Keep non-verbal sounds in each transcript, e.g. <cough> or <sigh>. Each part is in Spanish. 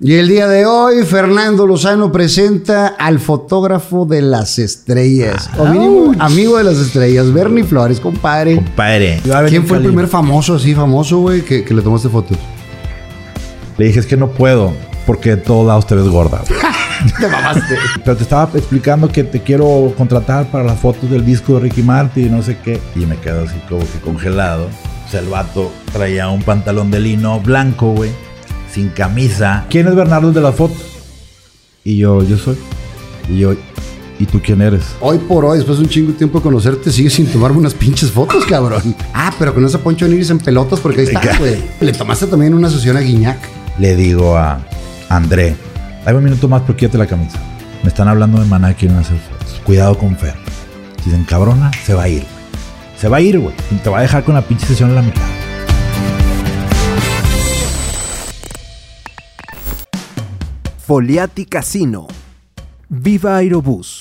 Y el día de hoy, Fernando Lozano presenta al fotógrafo de las estrellas. O mínimo, amigo de las estrellas, Bernie Flores, compadre. Compadre. ¿Quién fue el primer famoso, así famoso, güey, que, que le tomaste fotos? Le dije, es que no puedo, porque de todos lados te ves gorda. <laughs> Te mamaste. Pero te estaba explicando que te quiero contratar para las fotos del disco de Ricky Martin y no sé qué. Y me quedo así como que congelado. O sea, el vato traía un pantalón de lino blanco, güey, sin camisa. ¿Quién es Bernardo de la foto? Y yo, yo soy. Y yo, ¿y tú quién eres? Hoy por hoy, después de un chingo de tiempo de conocerte, sigues sin tomarme unas pinches fotos, cabrón. Ah, pero con esa Poncho Niris en pelotas, porque ahí está, güey. Le tomaste también una sesión a Guiñac. Le digo a André, dame un minuto más porque quítate la camisa. Me están hablando de maná que quieren hacer fotos. Cuidado con Fer. Si se encabrona, se va a ir. Se va a ir, güey. Y te va a dejar con la pinche sesión en la mitad. Foliati Casino, Viva Aerobús,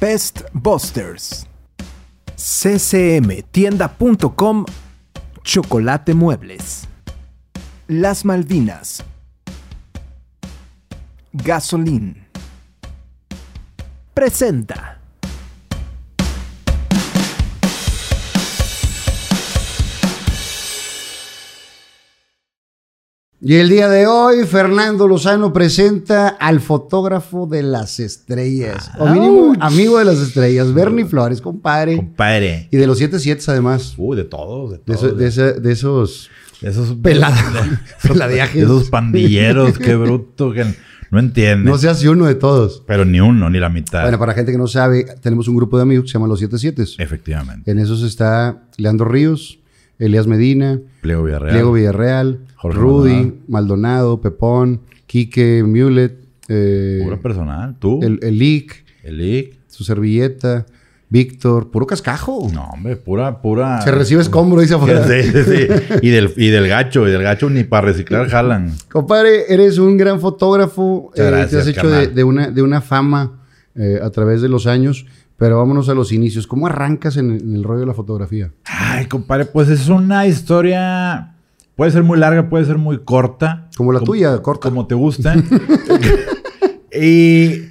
Pest Busters, ccmtienda.com, Chocolate Muebles, Las Malvinas, Gasolín. Presenta. Y el día de hoy, Fernando Lozano presenta al fotógrafo de las estrellas. O mínimo, amigo de las estrellas, Bernie Flores, compadre. Compadre. Y de los 77 además. Uy, de todos, de De, todos. eso- de ese- de esos de esos pelada- <laughs> de <laughs> peladeajes. esos pandilleros, qué <laughs> bruto, que no entiende. No seas uno de todos. Pero ni uno, ni la mitad. Bueno, para gente que no sabe, tenemos un grupo de amigos que se llama Los 77. Efectivamente. En esos está Leandro Ríos, Elías Medina, Pliego Villarreal. Diego Villarreal, Jorge Rudy, Maldonado. Maldonado, Pepón, Quique Mulet, eh, Pura personal. Tú. el, el Lick, El Ic. su servilleta, Víctor, puro cascajo. No, hombre, pura, pura. Se recibe escombro, dice afuera. Sí, sí, sí. <laughs> Y del, y del gacho, y del gacho ni para reciclar jalan. Compadre, eres un gran fotógrafo. Eh, gracias, te has hecho de una, de una fama eh, a través de los años. Pero vámonos a los inicios. ¿Cómo arrancas en, en el rollo de la fotografía? Ay, compadre, pues es una historia. Puede ser muy larga, puede ser muy corta. Como la tuya, corta. Como te gusta. <laughs> y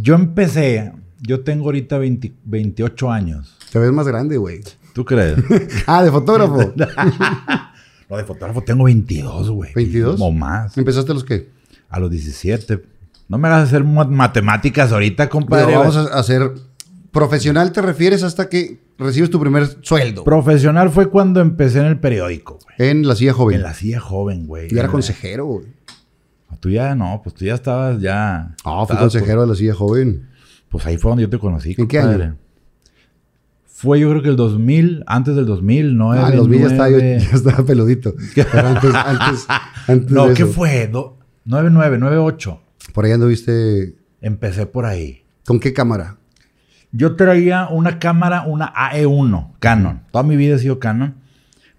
yo empecé. Yo tengo ahorita 20 28 años. Te ves más grande, güey. ¿Tú crees? <laughs> Ah, de fotógrafo. <laughs> no, de fotógrafo tengo 22, güey. ¿22? O más. ¿Empezaste a los qué? A los 17. No me hagas hacer ma- matemáticas ahorita, compadre. Pero vamos a hacer... Profesional te refieres hasta que recibes tu primer sueldo. Profesional fue cuando empecé en el periódico, güey. En la silla joven. En la silla joven, güey. Y era consejero, güey. Tú ya no, pues tú ya estabas ya. Ah, fui consejero de la silla joven. Pues, pues ahí fue donde yo te conocí. ¿En qué compadre. año? Fue yo creo que el 2000, antes del 2000, no Ah, en los ya estaba, yo- ya estaba peludito. <laughs> Pero antes, antes, antes No, de ¿qué eso. fue? Do- 99, 98. Por ahí anduviste... Empecé por ahí. ¿Con qué cámara? Yo traía una cámara, una AE1, Canon. Toda mi vida he sido Canon.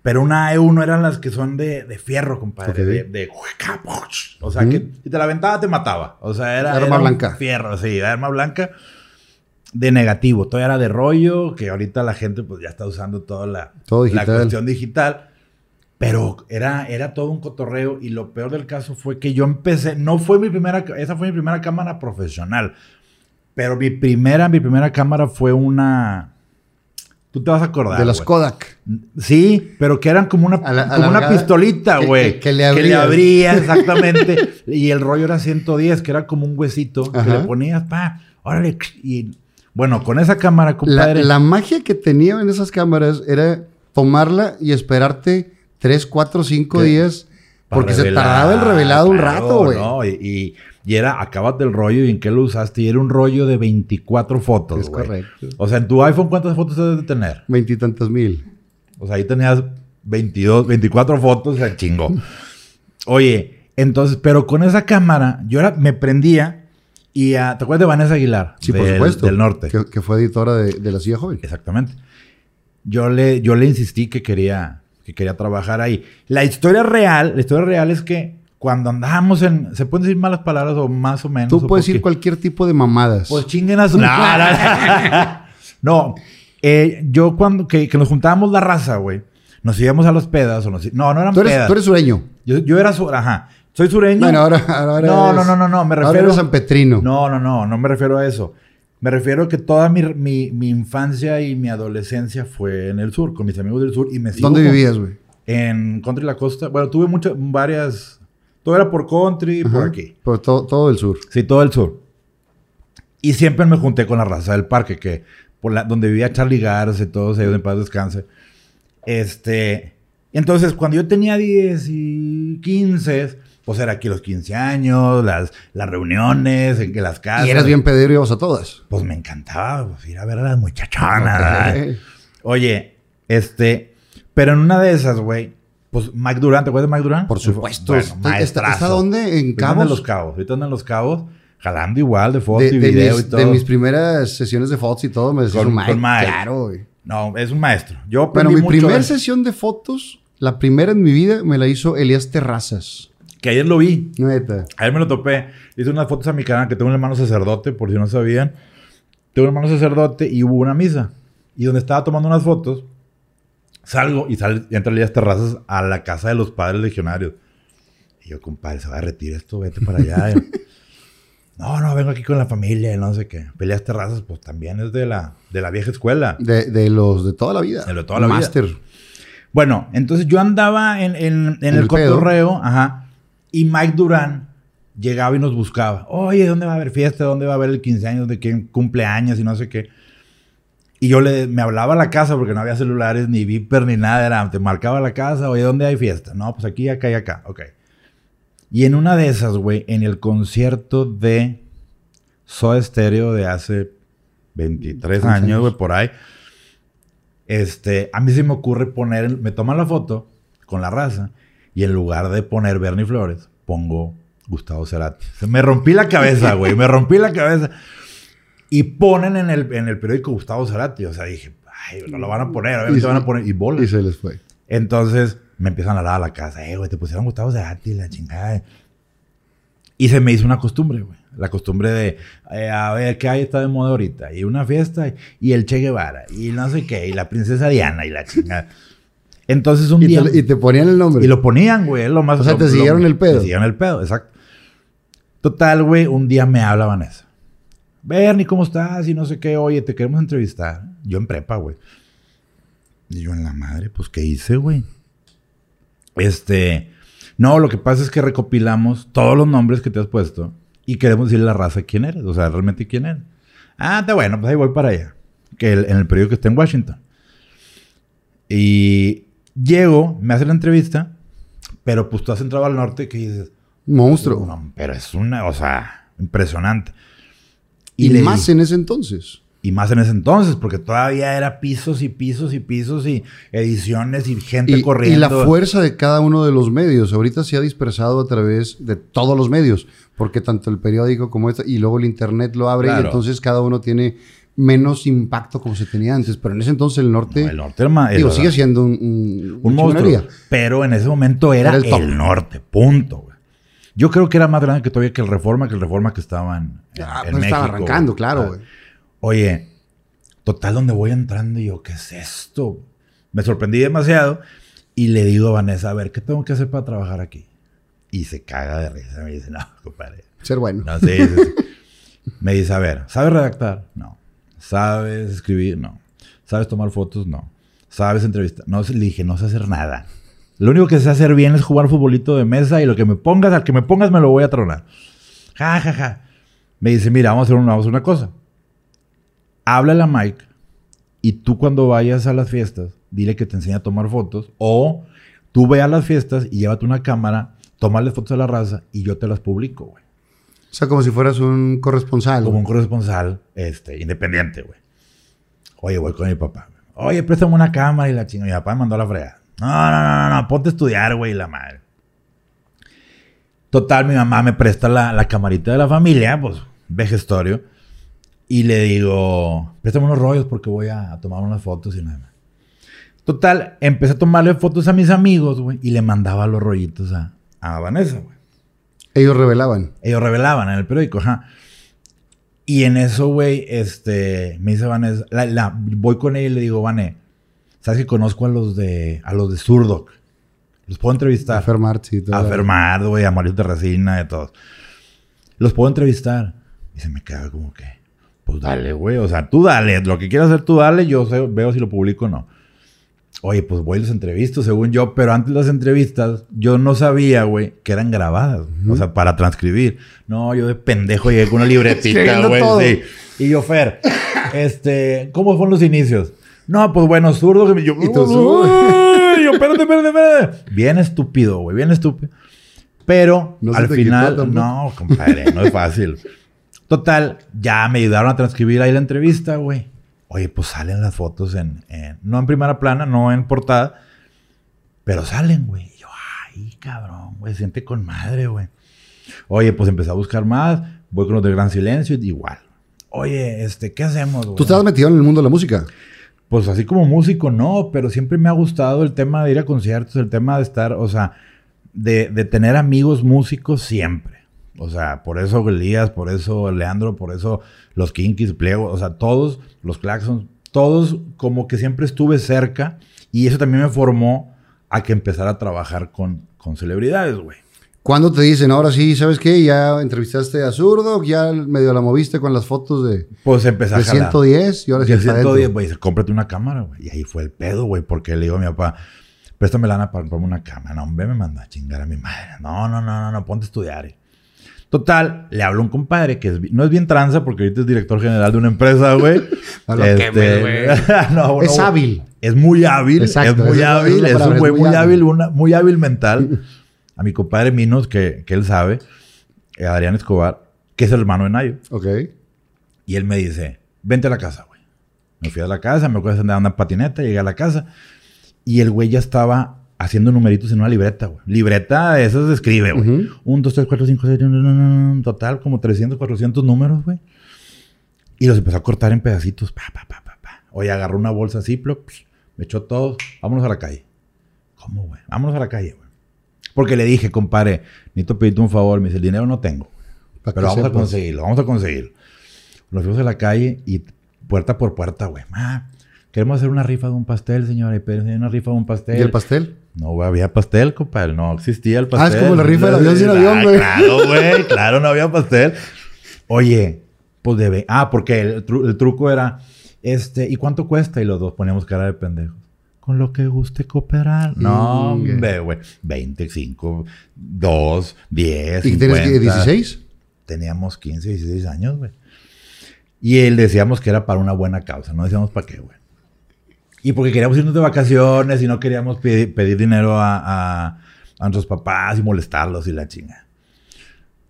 Pero una AE1 eran las que son de, de fierro, compadre. Ok. De, de- O sea, que si te la aventaba, te mataba. O sea, era. Arma era blanca. Fierro, sí, arma blanca. De negativo. Todavía era de rollo, que ahorita la gente pues ya está usando toda la, Todo la digital. cuestión digital. Pero era, era todo un cotorreo. Y lo peor del caso fue que yo empecé. No fue mi primera. Esa fue mi primera cámara profesional. Pero mi primera, mi primera cámara fue una. Tú te vas a acordar. de las. Kodak. Sí, pero que eran como una, A la- como una pistolita, que- güey. que- que le abría, <laughs> exactamente. y el rollo era 110, que era como un huesito que le ponías, pa, órale. Y bueno, con esa cámara, La, compadre. la magia que tenía en esas cámaras era tomarla y esperarte 3, 4, 5 Que- días. Porque se tardaba el revelado un rato, güey. ¿no? Y, y- y era, acabas del rollo y en qué lo usaste. Y era un rollo de 24 fotos, Es correcto. O sea, en tu iPhone, ¿cuántas fotos debes de tener? Veintitantos mil. O sea, ahí tenías 22, 24 fotos, o sea, chingo. Oye, entonces, pero con esa cámara, yo era, me prendía y ah, ¿te acuerdas de Vanessa Aguilar? Sí, por Del- supuesto. Del norte. Que, que fue editora de, de la silla joven. Exactamente. Yo le, yo le insistí que quería, que quería trabajar ahí. La historia real, la historia real es que cuando andábamos en, ¿se pueden decir malas palabras o más o menos? Tú puedes decir cualquier tipo de mamadas. Pues chinguen a su... No, no, no. <laughs> No, eh, yo cuando, que, que nos juntábamos la raza, güey, nos íbamos a los pedas o nos... No, no eran tú, eres, pedas. tú eres sureño. Yo, yo era su... Ajá. Soy sureño. Bueno, ahora, ahora no, eres- no, no, no, no, me ahora refiero. eres San Petrino. No, no, no, no me refiero a eso. Me refiero a que toda mi, mi, mi infancia y mi adolescencia fue en el sur, con mis amigos del sur. Y me sigo ¿Dónde con- vivías, güey? En Country La Costa. Bueno, tuve muchas, varias. Todo era por country, por aquí. Por todo, todo el sur. Sí, todo el sur. Y siempre me junté con la raza del parque, que por la, donde vivía Charlie Garza y todos ellos en paz descanse. Este, entonces, cuando yo tenía 10 y 15, pues era aquí los 15 años, las, las reuniones, en que las casas. Y eras bien pedero y ibas a todas. Pues me encantaba pues, ir a ver a las muchachonas. Oye, este, pero en una de esas, güey, pues Mike Durán, ¿te acuerdas de Mike Durán? Por supuesto. Bueno, ¿Está, está, maestrazo. está dónde? ¿En Ahorita anda en los Cabos? cabos. Ahorita anda en los cabos, jalando igual de foto De, y de video mis, y todo. de mis primeras sesiones de fotos y todo, me un Mike. Mike. Claro, güey. No, es un maestro. Yo Bueno, mi primera de- sesión de fotos, la primera en mi vida, me la hizo Elías Terrazas. Que ayer lo vi. Neta. Ayer me lo topé. Hice unas fotos a mi canal que tengo un hermano sacerdote, por si no sabían. Tengo un hermano sacerdote y hubo una misa. Y donde estaba tomando unas fotos, salgo y sale, entra Elías Terrazas a la casa de los padres legionarios. Y yo, compadre, se va a retirar esto, vete para allá. <laughs> no, no, vengo aquí con la familia y no sé qué. Elías Terrazas, pues también es de la, de la vieja escuela. De, de los de toda la vida. De lo de toda la vida. Master. Bueno, entonces yo andaba en, en- en el, el cotorreo, ajá, y Mike Durán llegaba y nos buscaba. Oye, ¿dónde va a haber fiesta? ¿Dónde va a haber el 15 años? ¿De quién cumpleaños? Y no sé qué. Y yo le, me hablaba a la casa porque no había celulares, ni Viper, ni nada. Era, te marcaba la casa, oye, ¿dónde hay fiesta? No, pues aquí, acá y acá. Ok. Y en una de esas, güey, en el concierto de Soda Stereo de hace 23 Once años, años. güey, por ahí. Este, a mí se me ocurre poner, me toman la foto con la raza y en lugar de poner Bernie Flores, pongo Gustavo Cerati. Se me rompí la cabeza, güey, me rompí la cabeza. Y ponen en el, en el periódico Gustavo Cerati. O sea, dije, ay, no lo van a poner, obviamente Y- van a poner, y bolas. Y se les fue. Entonces me empiezan a hablar a la casa, eh, güey, te pusieron Gustavo Cerati, la chingada. Y se me hizo una costumbre, güey. La costumbre de, eh, a ver, ¿qué hay? Está de moda ahorita. Y una fiesta, y el Che Guevara, y no sé qué, y la princesa Diana, y la chingada. Entonces un Y día... te, y te ponían el nombre. Y lo ponían, güey, lo más... O sea, lo- te lo- siguieron el pedo. Te siguieron el pedo, exacto. Total, güey, un día me habla Vanessa. Bernie, ¿cómo estás? Y no sé qué, oye, te queremos entrevistar. Yo en prepa, güey. Y yo en la madre, pues, ¿qué hice, güey? Este... No, lo que pasa es que recopilamos todos los nombres que te has puesto y queremos decirle a la raza quién eres, o sea, realmente quién eres. Ah, está bueno, pues ahí voy para allá. Que el- en el periódico está en Washington. Y llego, me hace la entrevista, pero pues tú has entrado al norte que dices, Monstruo. no, pero es una, o sea, impresionante. Y le más di- en ese entonces. y más en ese entonces, porque todavía era pisos y pisos y pisos y ediciones y gente Y, corriendo. y la fuerza de cada uno de los medios. Ahorita se ha dispersado a través de todos los medios, porque tanto el periódico como esta, y luego el internet lo abre, Claro. y entonces cada uno tiene menos impacto como se tenía antes. Pero en ese entonces el norte, No, el norte era digo, sigue siendo un, un, monstruo. Pero en ese momento era, Era el el, norte, punto, güey. Yo creo que era más grande que todavía que el Reforma, que el Reforma que estaba en, en- Ah, en pues estaba México, arrancando, güey. claro, Ah, güey. Oye, total, donde voy entrando y yo, ¿qué es esto? Me sorprendí demasiado y le digo a Vanessa, a ver, ¿qué tengo que hacer para trabajar aquí? Y se caga de risa. Me dice, no, compadre. Ser bueno. No, sí, sí, sí. Me dice, a ver, ¿sabes redactar? No. ¿Sabes escribir? No. ¿Sabes tomar fotos? No. ¿Sabes entrevistar? No, le dije, no sé hacer nada. Lo único que sé hacer bien es jugar futbolito de mesa y lo que me pongas, al que me pongas me lo voy a tronar. Ja, ja, ja. Me dice, mira, vamos a hacer una, vamos a hacer una cosa. Háblale a Mike y tú cuando vayas a las fiestas, dile que te enseñe a tomar fotos o tú ve a las fiestas y llévate una cámara, tómale fotos a la raza y yo te las publico, güey. O sea, como si fueras un corresponsal. Como un corresponsal este, independiente, güey. Oye, voy con mi papá. Oye, préstame una cámara y la chinga. Mi papá me mandó a la fregada. No, no, no, no, no, ponte a estudiar, güey, la madre. Total, mi mamá me presta la, la camarita de la familia, pues, vejestorio. Y le digo, préstame unos rollos porque voy a, a tomar unas fotos y nada más. Total, empecé a tomarle fotos a mis amigos, güey, y le mandaba los rollitos a, a Vanessa, güey. Ellos revelaban. Ellos revelaban en el periódico, ajá. Y en eso, güey, este, me dice Vanessa, la, la- voy con ella y le digo, Vané, ¿sabes que conozco a los de, a los de Surdoc? Los puedo entrevistar. A Fermar, sí. todo. A Fermar, güey, a Mario de Resina, de todos. Los puedo entrevistar. Y se me queda como que, pues dale, güey. O sea, tú dale. Lo que quieras hacer, tú dale. Yo sé- veo si lo publico o no. Oye, pues voy y los entrevisto, según yo. Pero antes de las entrevistas, yo no sabía, güey, que eran grabadas. O sea, para transcribir. No, yo de pendejo llegué con una libretita, <laughs> güey. Sí. Y yo, Fer, este, ¿cómo fueron los inicios? No, pues bueno, zurdo. que me- Yo, Y tú, Uy, yo, espérate, espérate, espérate. Bien estúpido, güey, bien estúpido. Pero No al quitó final, no, compadre, no es fácil. Total, ya me ayudaron a transcribir ahí la entrevista, güey. Oye, pues salen las fotos en, en- no en primera plana, no en portada, pero salen, güey. Y yo, ay, cabrón, güey, siente con madre, güey. Oye, pues empecé a buscar más, voy con los de Gran Silencio, y igual. Oye, este, ¿qué hacemos, güey? ¿Tú estabas metido en el mundo de la música? Pues así como músico, no, pero siempre me ha gustado el tema de ir a conciertos, el tema de estar, o sea, de, de tener amigos músicos siempre. O sea, por eso Elías, por eso Leandro, por eso los Kinkies, Pliego, o sea, todos, los Claxons, todos como que siempre estuve cerca y eso también me formó a que empezara a trabajar con, con celebridades, güey. ¿Cuándo te dicen, ahora sí, ¿sabes qué? Ya entrevistaste a Zurdo, ya medio la moviste con las fotos de, Pues empecé a de jalar. 110 y ahora sí el está 110, dentro. güey, dice, cómprate una cámara, güey. Y ahí fue el pedo, güey, porque le digo a mi papá, préstame lana para comprarme una cámara. No, hombre, me mandó a chingar a mi madre. No, no, no, no, no, ponte a estudiar. eh. Total, le hablo a un compadre que es no es bien tranza porque ahorita es director general de una empresa, güey. <laughs> No lo Este, quemes, güey. <laughs> no, Es no, hábil. Es muy hábil. Exacto, es muy es hábil. es un güey muy muy hábil, hábil. una, muy hábil mental. <laughs> A mi compadre Minos, que, que él sabe, eh, Adrián Escobar, que es el hermano de Nayo. Ok. Y él me dice, vente a la casa, güey. Me fui a la casa, me acuerdo andar en una patineta, llegué a la casa. Y el güey ya estaba haciendo numeritos en una libreta, güey. Libreta de esas de escribe, güey. Ujú. Un, dos, tres, cuatro, cinco, seis, total, como 300, 400 números, güey. Y los empezó a cortar en pedacitos. Pa, pa, pa, pa, pa. Oye, agarró una bolsa Ziploc, me echó todos. Vámonos a la calle. ¿Cómo, güey? Vámonos a la calle, güey. Porque le dije, compadre, necesito pedirte un favor. Me dice, el dinero no tengo. Pero vamos a conseguirlo, vamos a conseguirlo. Nos fuimos a la calle y puerta por puerta, güey. Ma, queremos hacer una rifa de un pastel, señora. Y una rifa de un pastel. ¿Y el pastel? No, güey, había pastel, compadre. No existía el Ah, pastel. es como la rifa del avión sin avión, Ah, güey. Claro, güey. Claro, no había pastel. Oye, pues debe. Ah, porque el, tru- el truco era, este, ¿y cuánto cuesta? Y los dos poníamos cara de pendejos. Con lo que guste cooperar. No, Mm, hombre, güey. 25, 2, 10, ¿Y que tienes que 50. 16? Teníamos 15, 16 años, güey. Y él decíamos que era para una buena causa, no decíamos para qué, güey. Y porque queríamos irnos de vacaciones y no queríamos pedir, pedir dinero a, a- a nuestros papás y molestarlos y la chinga.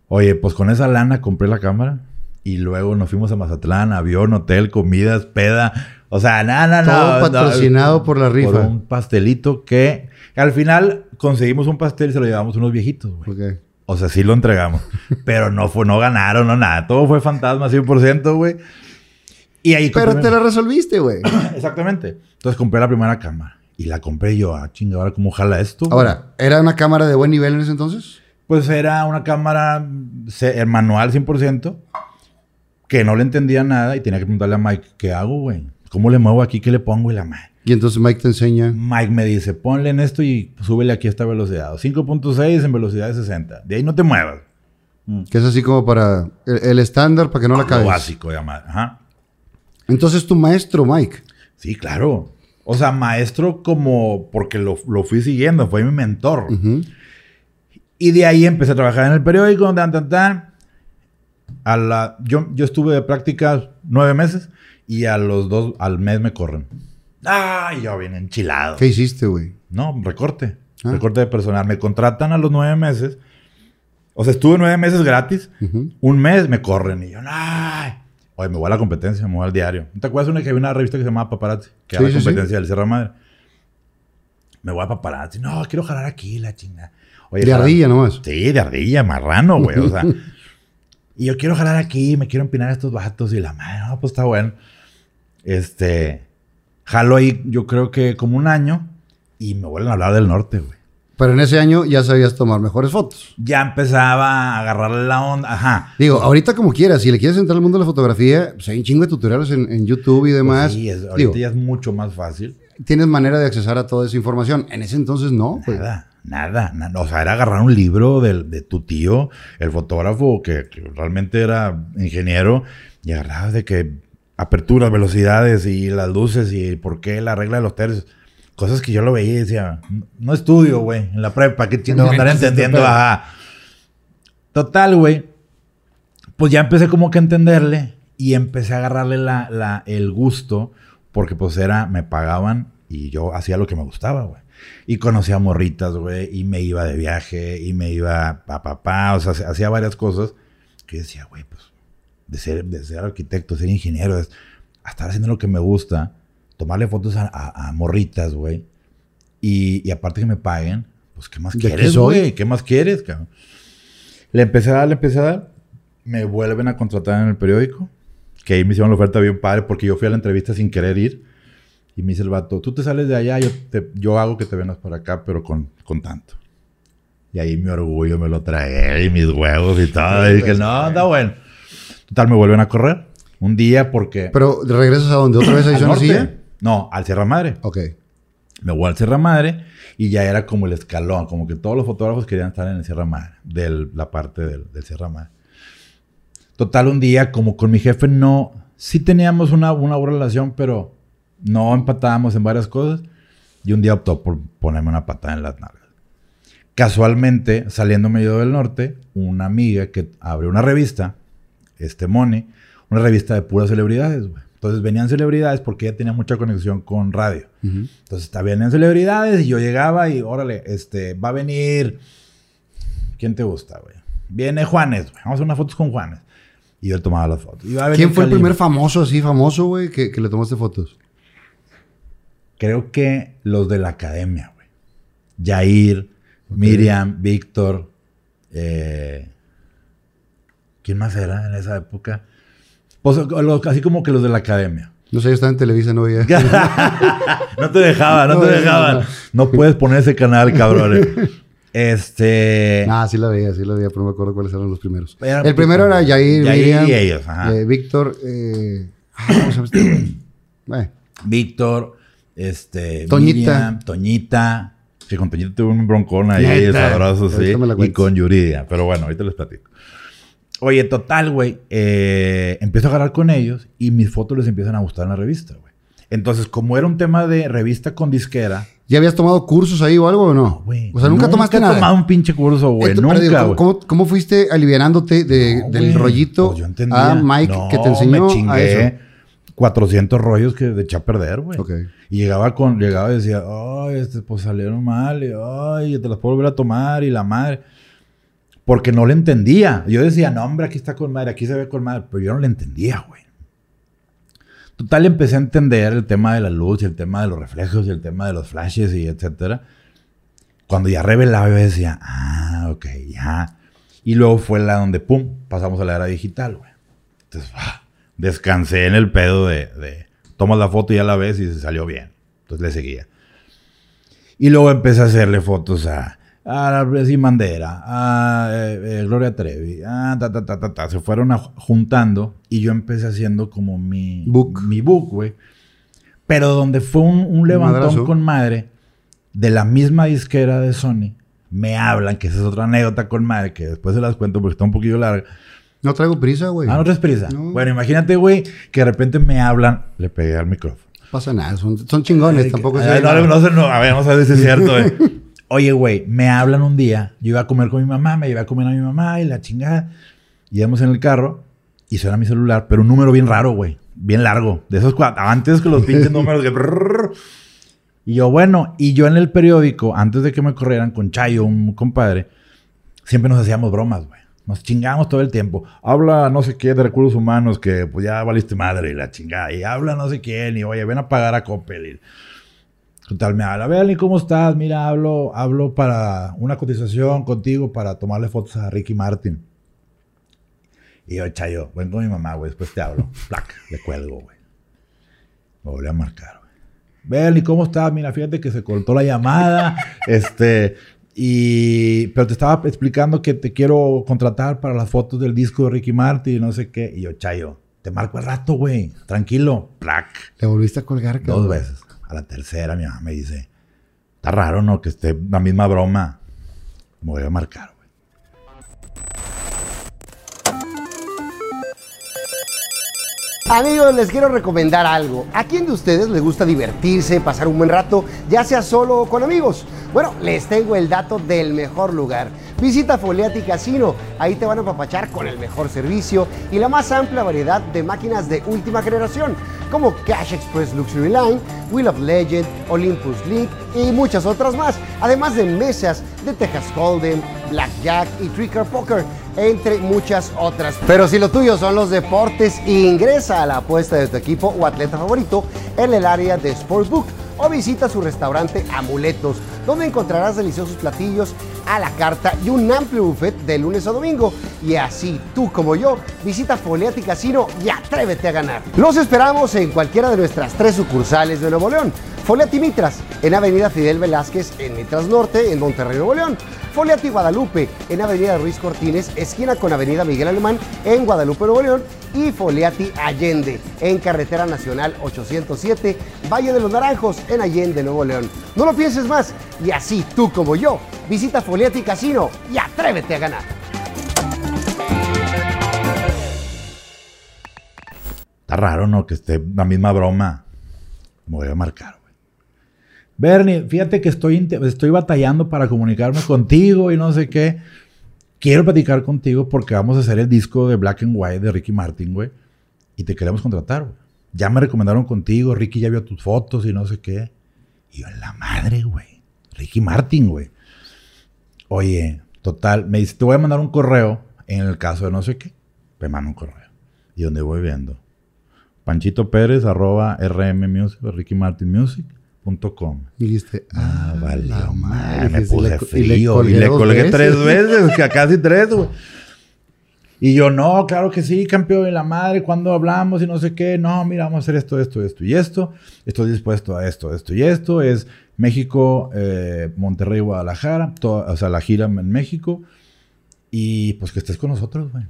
Oye, pues con esa lana compré la cámara y luego nos fuimos a Mazatlán, avión, hotel, comidas, peda. O sea, nada, nada. Todo patrocinado por la rifa. Por un pastelito que al final conseguimos un pastel y se lo llevamos a unos viejitos, güey. O sea, sí lo entregamos. <laughs> pero no fue, no ganaron, no nada. Todo fue fantasma 100%, güey. Y ahí Pero te la resolviste, güey. <coughs> Exactamente. Entonces compré la primera cámara. Y la compré yo, ah, chinga, ahora cómo jala esto. Ahora, ¿era una cámara de buen nivel en ese entonces? Pues era una cámara manual 100%, que no le entendía nada y tenía que preguntarle a Mike, ¿qué hago, güey? ¿Cómo le muevo aquí? ¿Qué le pongo? Y la madre. Y entonces Mike te enseña. Mike me dice, ponle en esto y súbele aquí a esta velocidad. 5.6 en velocidad de 60. De ahí no te muevas. Que es así como para el, estándar para que no la Lo cagues. básico, de madre. Ajá. Entonces tu maestro, Mike. Sí, claro. O sea, maestro como porque lo, lo fui siguiendo, fue mi mentor. Y de ahí empecé a trabajar en el periódico, tan, tan, tan. A la, yo, yo estuve de prácticas nueve meses y a los dos, al mes me corren. ¡Ay! Yo bien enchilado. ¿Qué hiciste, güey? No, recorte. Ah. Recorte de personal. Me contratan a los nueve meses. O sea, estuve nueve meses gratis. Ujú. Un mes me corren y yo, ¡ay! Oye, me voy a la competencia, me voy al diario. ¿No te acuerdas una que había una revista que se llamaba Paparazzi? Que era Sí, la sí, competencia del Sierra Madre. Me voy a Paparazzi. No, quiero jalar aquí la chinga. Oye, De ardilla nomás. Sí, de ardilla, marrano, güey. O sea. <laughs> y yo quiero jalar aquí, me quiero empinar a estos vatos. Y la madre, no, pues está bueno. Este. Jalo ahí, yo creo que como un año. Y me vuelven a hablar del norte, güey. Pero en ese año ya sabías tomar mejores fotos. Ya empezaba a agarrarle la onda. Ajá. Digo, ahorita como quieras, si le quieres entrar al mundo de la fotografía, pues hay un chingo de tutoriales en, en YouTube y demás. Pues sí, es- ahorita Digo, ya es mucho más fácil. tienes manera de accesar a toda esa información. En ese entonces no, pues. Nada, Nada. O sea, era agarrar un libro del- de, tu tío, el fotógrafo, que, que realmente era ingeniero, y agarrabas de que aperturas, velocidades y las luces y por qué la regla de los tercios. Cosas que yo lo veía y decía, no estudio, güey, en la prepa, qué chingo andar entendiendo. Ajá. Total, güey. Pues ya empecé como que a entenderle y empecé a agarrarle la, la- el gusto porque pues era, me pagaban y yo hacía lo que me gustaba, güey. Y conocía morritas, güey, y me iba de viaje y me iba a papá, o sea, se- hacía varias cosas que decía, güey, pues de ser, de ser arquitecto, ser ingeniero, es estar haciendo lo que me gusta, tomarle fotos a, a- a morritas, güey. Y, y aparte que me paguen, pues, ¿qué más ¿De qué quieres, güey? ¿Qué más quieres, cabrón? Le empecé a dar, le empecé a dar. Me vuelven a contratar en el periódico. Que ahí me hicieron la oferta bien padre porque yo fui a la entrevista sin querer ir. Y me dice el vato, tú te sales de allá, yo, te- yo hago que te vengas para acá, pero con, con tanto. Y ahí mi orgullo me lo tragué y mis huevos y todo. Y dije, no, está bueno. Total, me vuelven a correr. Un día porque... Pero regresas a donde otra vez a norte. No, al Sierra Madre. Ok. Me voy al Sierra Madre y ya era como el escalón, como que todos los fotógrafos querían estar en el Sierra Madre, de la parte del, del Sierra Madre. Total, un día, como con mi jefe no, sí teníamos una, una buena relación, pero no empatábamos en varias cosas. Y un día optó por ponerme una patada en las nalgas. Casualmente, saliendo medio del norte, una amiga que abrió una revista, este Moni, una revista de puras celebridades, güey. Entonces venían celebridades porque ella tenía mucha conexión con radio. Ujú. Entonces está- venían celebridades y yo llegaba y órale, este, va a venir. ¿Quién te gusta, güey? Viene Juanes, güey. Vamos a hacer unas fotos con Juanes. Y yo tomaba las fotos. ¿Quién fue el primer famoso así, famoso, güey, que, que le tomaste fotos? Creo que los de la academia, güey. Jair, Miriam, Víctor. eh, ¿Quién más era en esa época? Pues, así como que los de la academia. No sé, yo estaba en Televisa, no veía. <laughs> no te dejaba, no, No, te no, dejaban. no. No, puedes poner ese canal, cabrón. Este. Ah, sí la veía, sí la veía, pero no me acuerdo cuáles eran los primeros. Era- el primero era Jair, Miriam, y ellos, ajá. eh, Víctor, eh, ah, ¿cómo se llama este? <clears throat> Bueno, Víctor, este, Toñita. Miriam, Toñita. Que con Toñita tuve un broncón ahí, Neta. sabroso, sí. Y con Yuridia. Pero bueno, ahorita les platico. Oye, total, güey. eh, empiezo a agarrar con ellos y mis fotos les empiezan a gustar en la revista, güey. Entonces, como era un tema de revista con disquera. ¿ya habías tomado cursos ahí o algo o no? güey, o sea, nunca, tomaste he nada. tomado un pinche curso, güey. Nunca, digo. ¿cómo, cómo fuiste alivianándote de- No, del güey. rollito Pues yo entendía. a Mike No, que te enseñó me chingué a eso? 400 rollos que de a perder, güey. Ok. Y llegaba con, llegaba y decía, ay, este, pues salieron mal, y ay, te las puedo volver a tomar, y la madre. Porque no le entendía. Yo decía, no, hombre, aquí está con madre, aquí se ve con madre, pero yo no le entendía, güey. Total, empecé a entender el tema de la luz, y el tema de los reflejos, y el tema de los flashes, y etcétera. Cuando ya revelaba, yo decía, ah, ok, ya. Y luego fue la donde, pum, pasamos a la era digital, güey. Entonces, ah, descansé en el pedo de, de tomas la foto y ya la ves y se salió bien. Entonces le seguía. Y luego empecé a hacerle fotos a, a Sin Bandera, a eh, eh, Gloria Trevi, a ta, ta, ta, ta, ta. Se fueron a- juntando y yo empecé haciendo como mi Book. mi book, güey. Pero donde fue un, un levantón Madrazo. con madre de la misma disquera de Sony, me hablan, que esa es otra anécdota con madre, que después se las cuento porque está un poquillo larga. No traigo prisa, güey. Ah, no traes prisa. No. Bueno, imagínate, güey, que de repente me hablan, le pegué al micrófono. No pasa nada, son, son chingones, tampoco es... Ay, no, no, no, no, a ver, vamos a ver si es cierto, eh. <laughs> Oye, güey, me hablan un día. Yo iba a comer con mi mamá, me iba a comer a mi mamá y la chingada. Íbamos en el carro y suena mi celular, pero un número bien raro, güey. Bien largo. De esos cuatro. Antes que los <laughs> pinches números que. brrr. Y yo, bueno, y yo en el periódico, antes de que me corrieran con Chayo, un compadre, siempre nos hacíamos bromas, güey. Nos chingábamos todo el tiempo. Habla no sé qué de recursos humanos que pues ya valiste madre y la chingada. Y habla no sé quién y oye, ven a pagar a Coppel. Total, me habla, Beli, ¿cómo estás? Mira, hablo, hablo para una cotización contigo para tomarle fotos a Ricky Martin. Y yo, Chayo, ven con mi mamá, güey, después te hablo. <laughs> Plac, le cuelgo, güey. Me volví a marcar, güey. Beli, ¿cómo estás? Mira, fíjate que se cortó la llamada. <laughs> este, y. Pero te estaba explicando que te quiero contratar para las fotos del disco de Ricky Martin y no sé qué. Y yo, Chayo, te marco al rato, güey. Tranquilo. Plac. Le volviste a colgar, Dos cabrón. veces. A la tercera mi mamá me dice, está raro, ¿no? Que esté la misma broma. Me voy a marcar, güey. Amigos, les quiero recomendar algo. ¿A quién de ustedes le gusta divertirse, pasar un buen rato, ya sea solo o con amigos? Bueno, les tengo el dato del mejor lugar. Visita Foliati Casino. Ahí te van a papachar con el mejor servicio y la más amplia variedad de máquinas de última generación, como Cash Express Luxury Line, Wheel of Legend, Olympus League y muchas otras más. Además de mesas de Texas Hold'em, Blackjack y Tricker Poker entre muchas otras. Pero si lo tuyo son los deportes, ingresa a la apuesta de tu equipo o atleta favorito en el área de Sportsbook o visita su restaurante Amuletos, donde encontrarás deliciosos platillos a la carta y un amplio buffet de lunes a domingo. Y así tú como yo, visita Foliati Casino y atrévete a ganar. Los esperamos en cualquiera de nuestras tres sucursales de Nuevo León. Foliati Mitras, en Avenida Fidel Velázquez, en Mitras Norte, en Monterrey, Nuevo León. Foliati Guadalupe, en Avenida Ruiz Cortines, esquina con Avenida Miguel Alemán, en Guadalupe, Nuevo León. Y Foliati Allende, en Carretera Nacional 807, Valle de los Naranjos, en Allende, Nuevo León. No lo pienses más, y así tú como yo, visita Foliati Casino y atrévete a ganar. Está raro, ¿no? Que esté la misma broma. Me voy a marcar. Bernie, fíjate que estoy, estoy batallando para comunicarme contigo y no sé qué. Quiero platicar contigo porque vamos a hacer el disco de Black and White de Ricky Martin, güey. Y te queremos contratar, güey. Ya me recomendaron contigo, Ricky ya vio tus fotos y no sé qué. Y yo, la madre, güey. Ricky Martin, güey. Oye, total, me dice, te voy a mandar un correo en el caso de no sé qué. Me manda un correo. Y donde voy viendo. Panchito Pérez, arroba RM Music, Ricky Martin Music, com. Y dijiste, Ah, vale, la madre, me puse y frío y colgué le colgué tres <laughs> veces, casi tres, güey. Y yo, no, claro que sí, campeón de la madre, cuando hablamos y no sé qué, no, mira, vamos a hacer esto, esto, esto y esto, estoy dispuesto a esto, esto y esto, es México, eh, Monterrey, Guadalajara, toda- o sea, la gira en México, y pues que estés con nosotros, güey.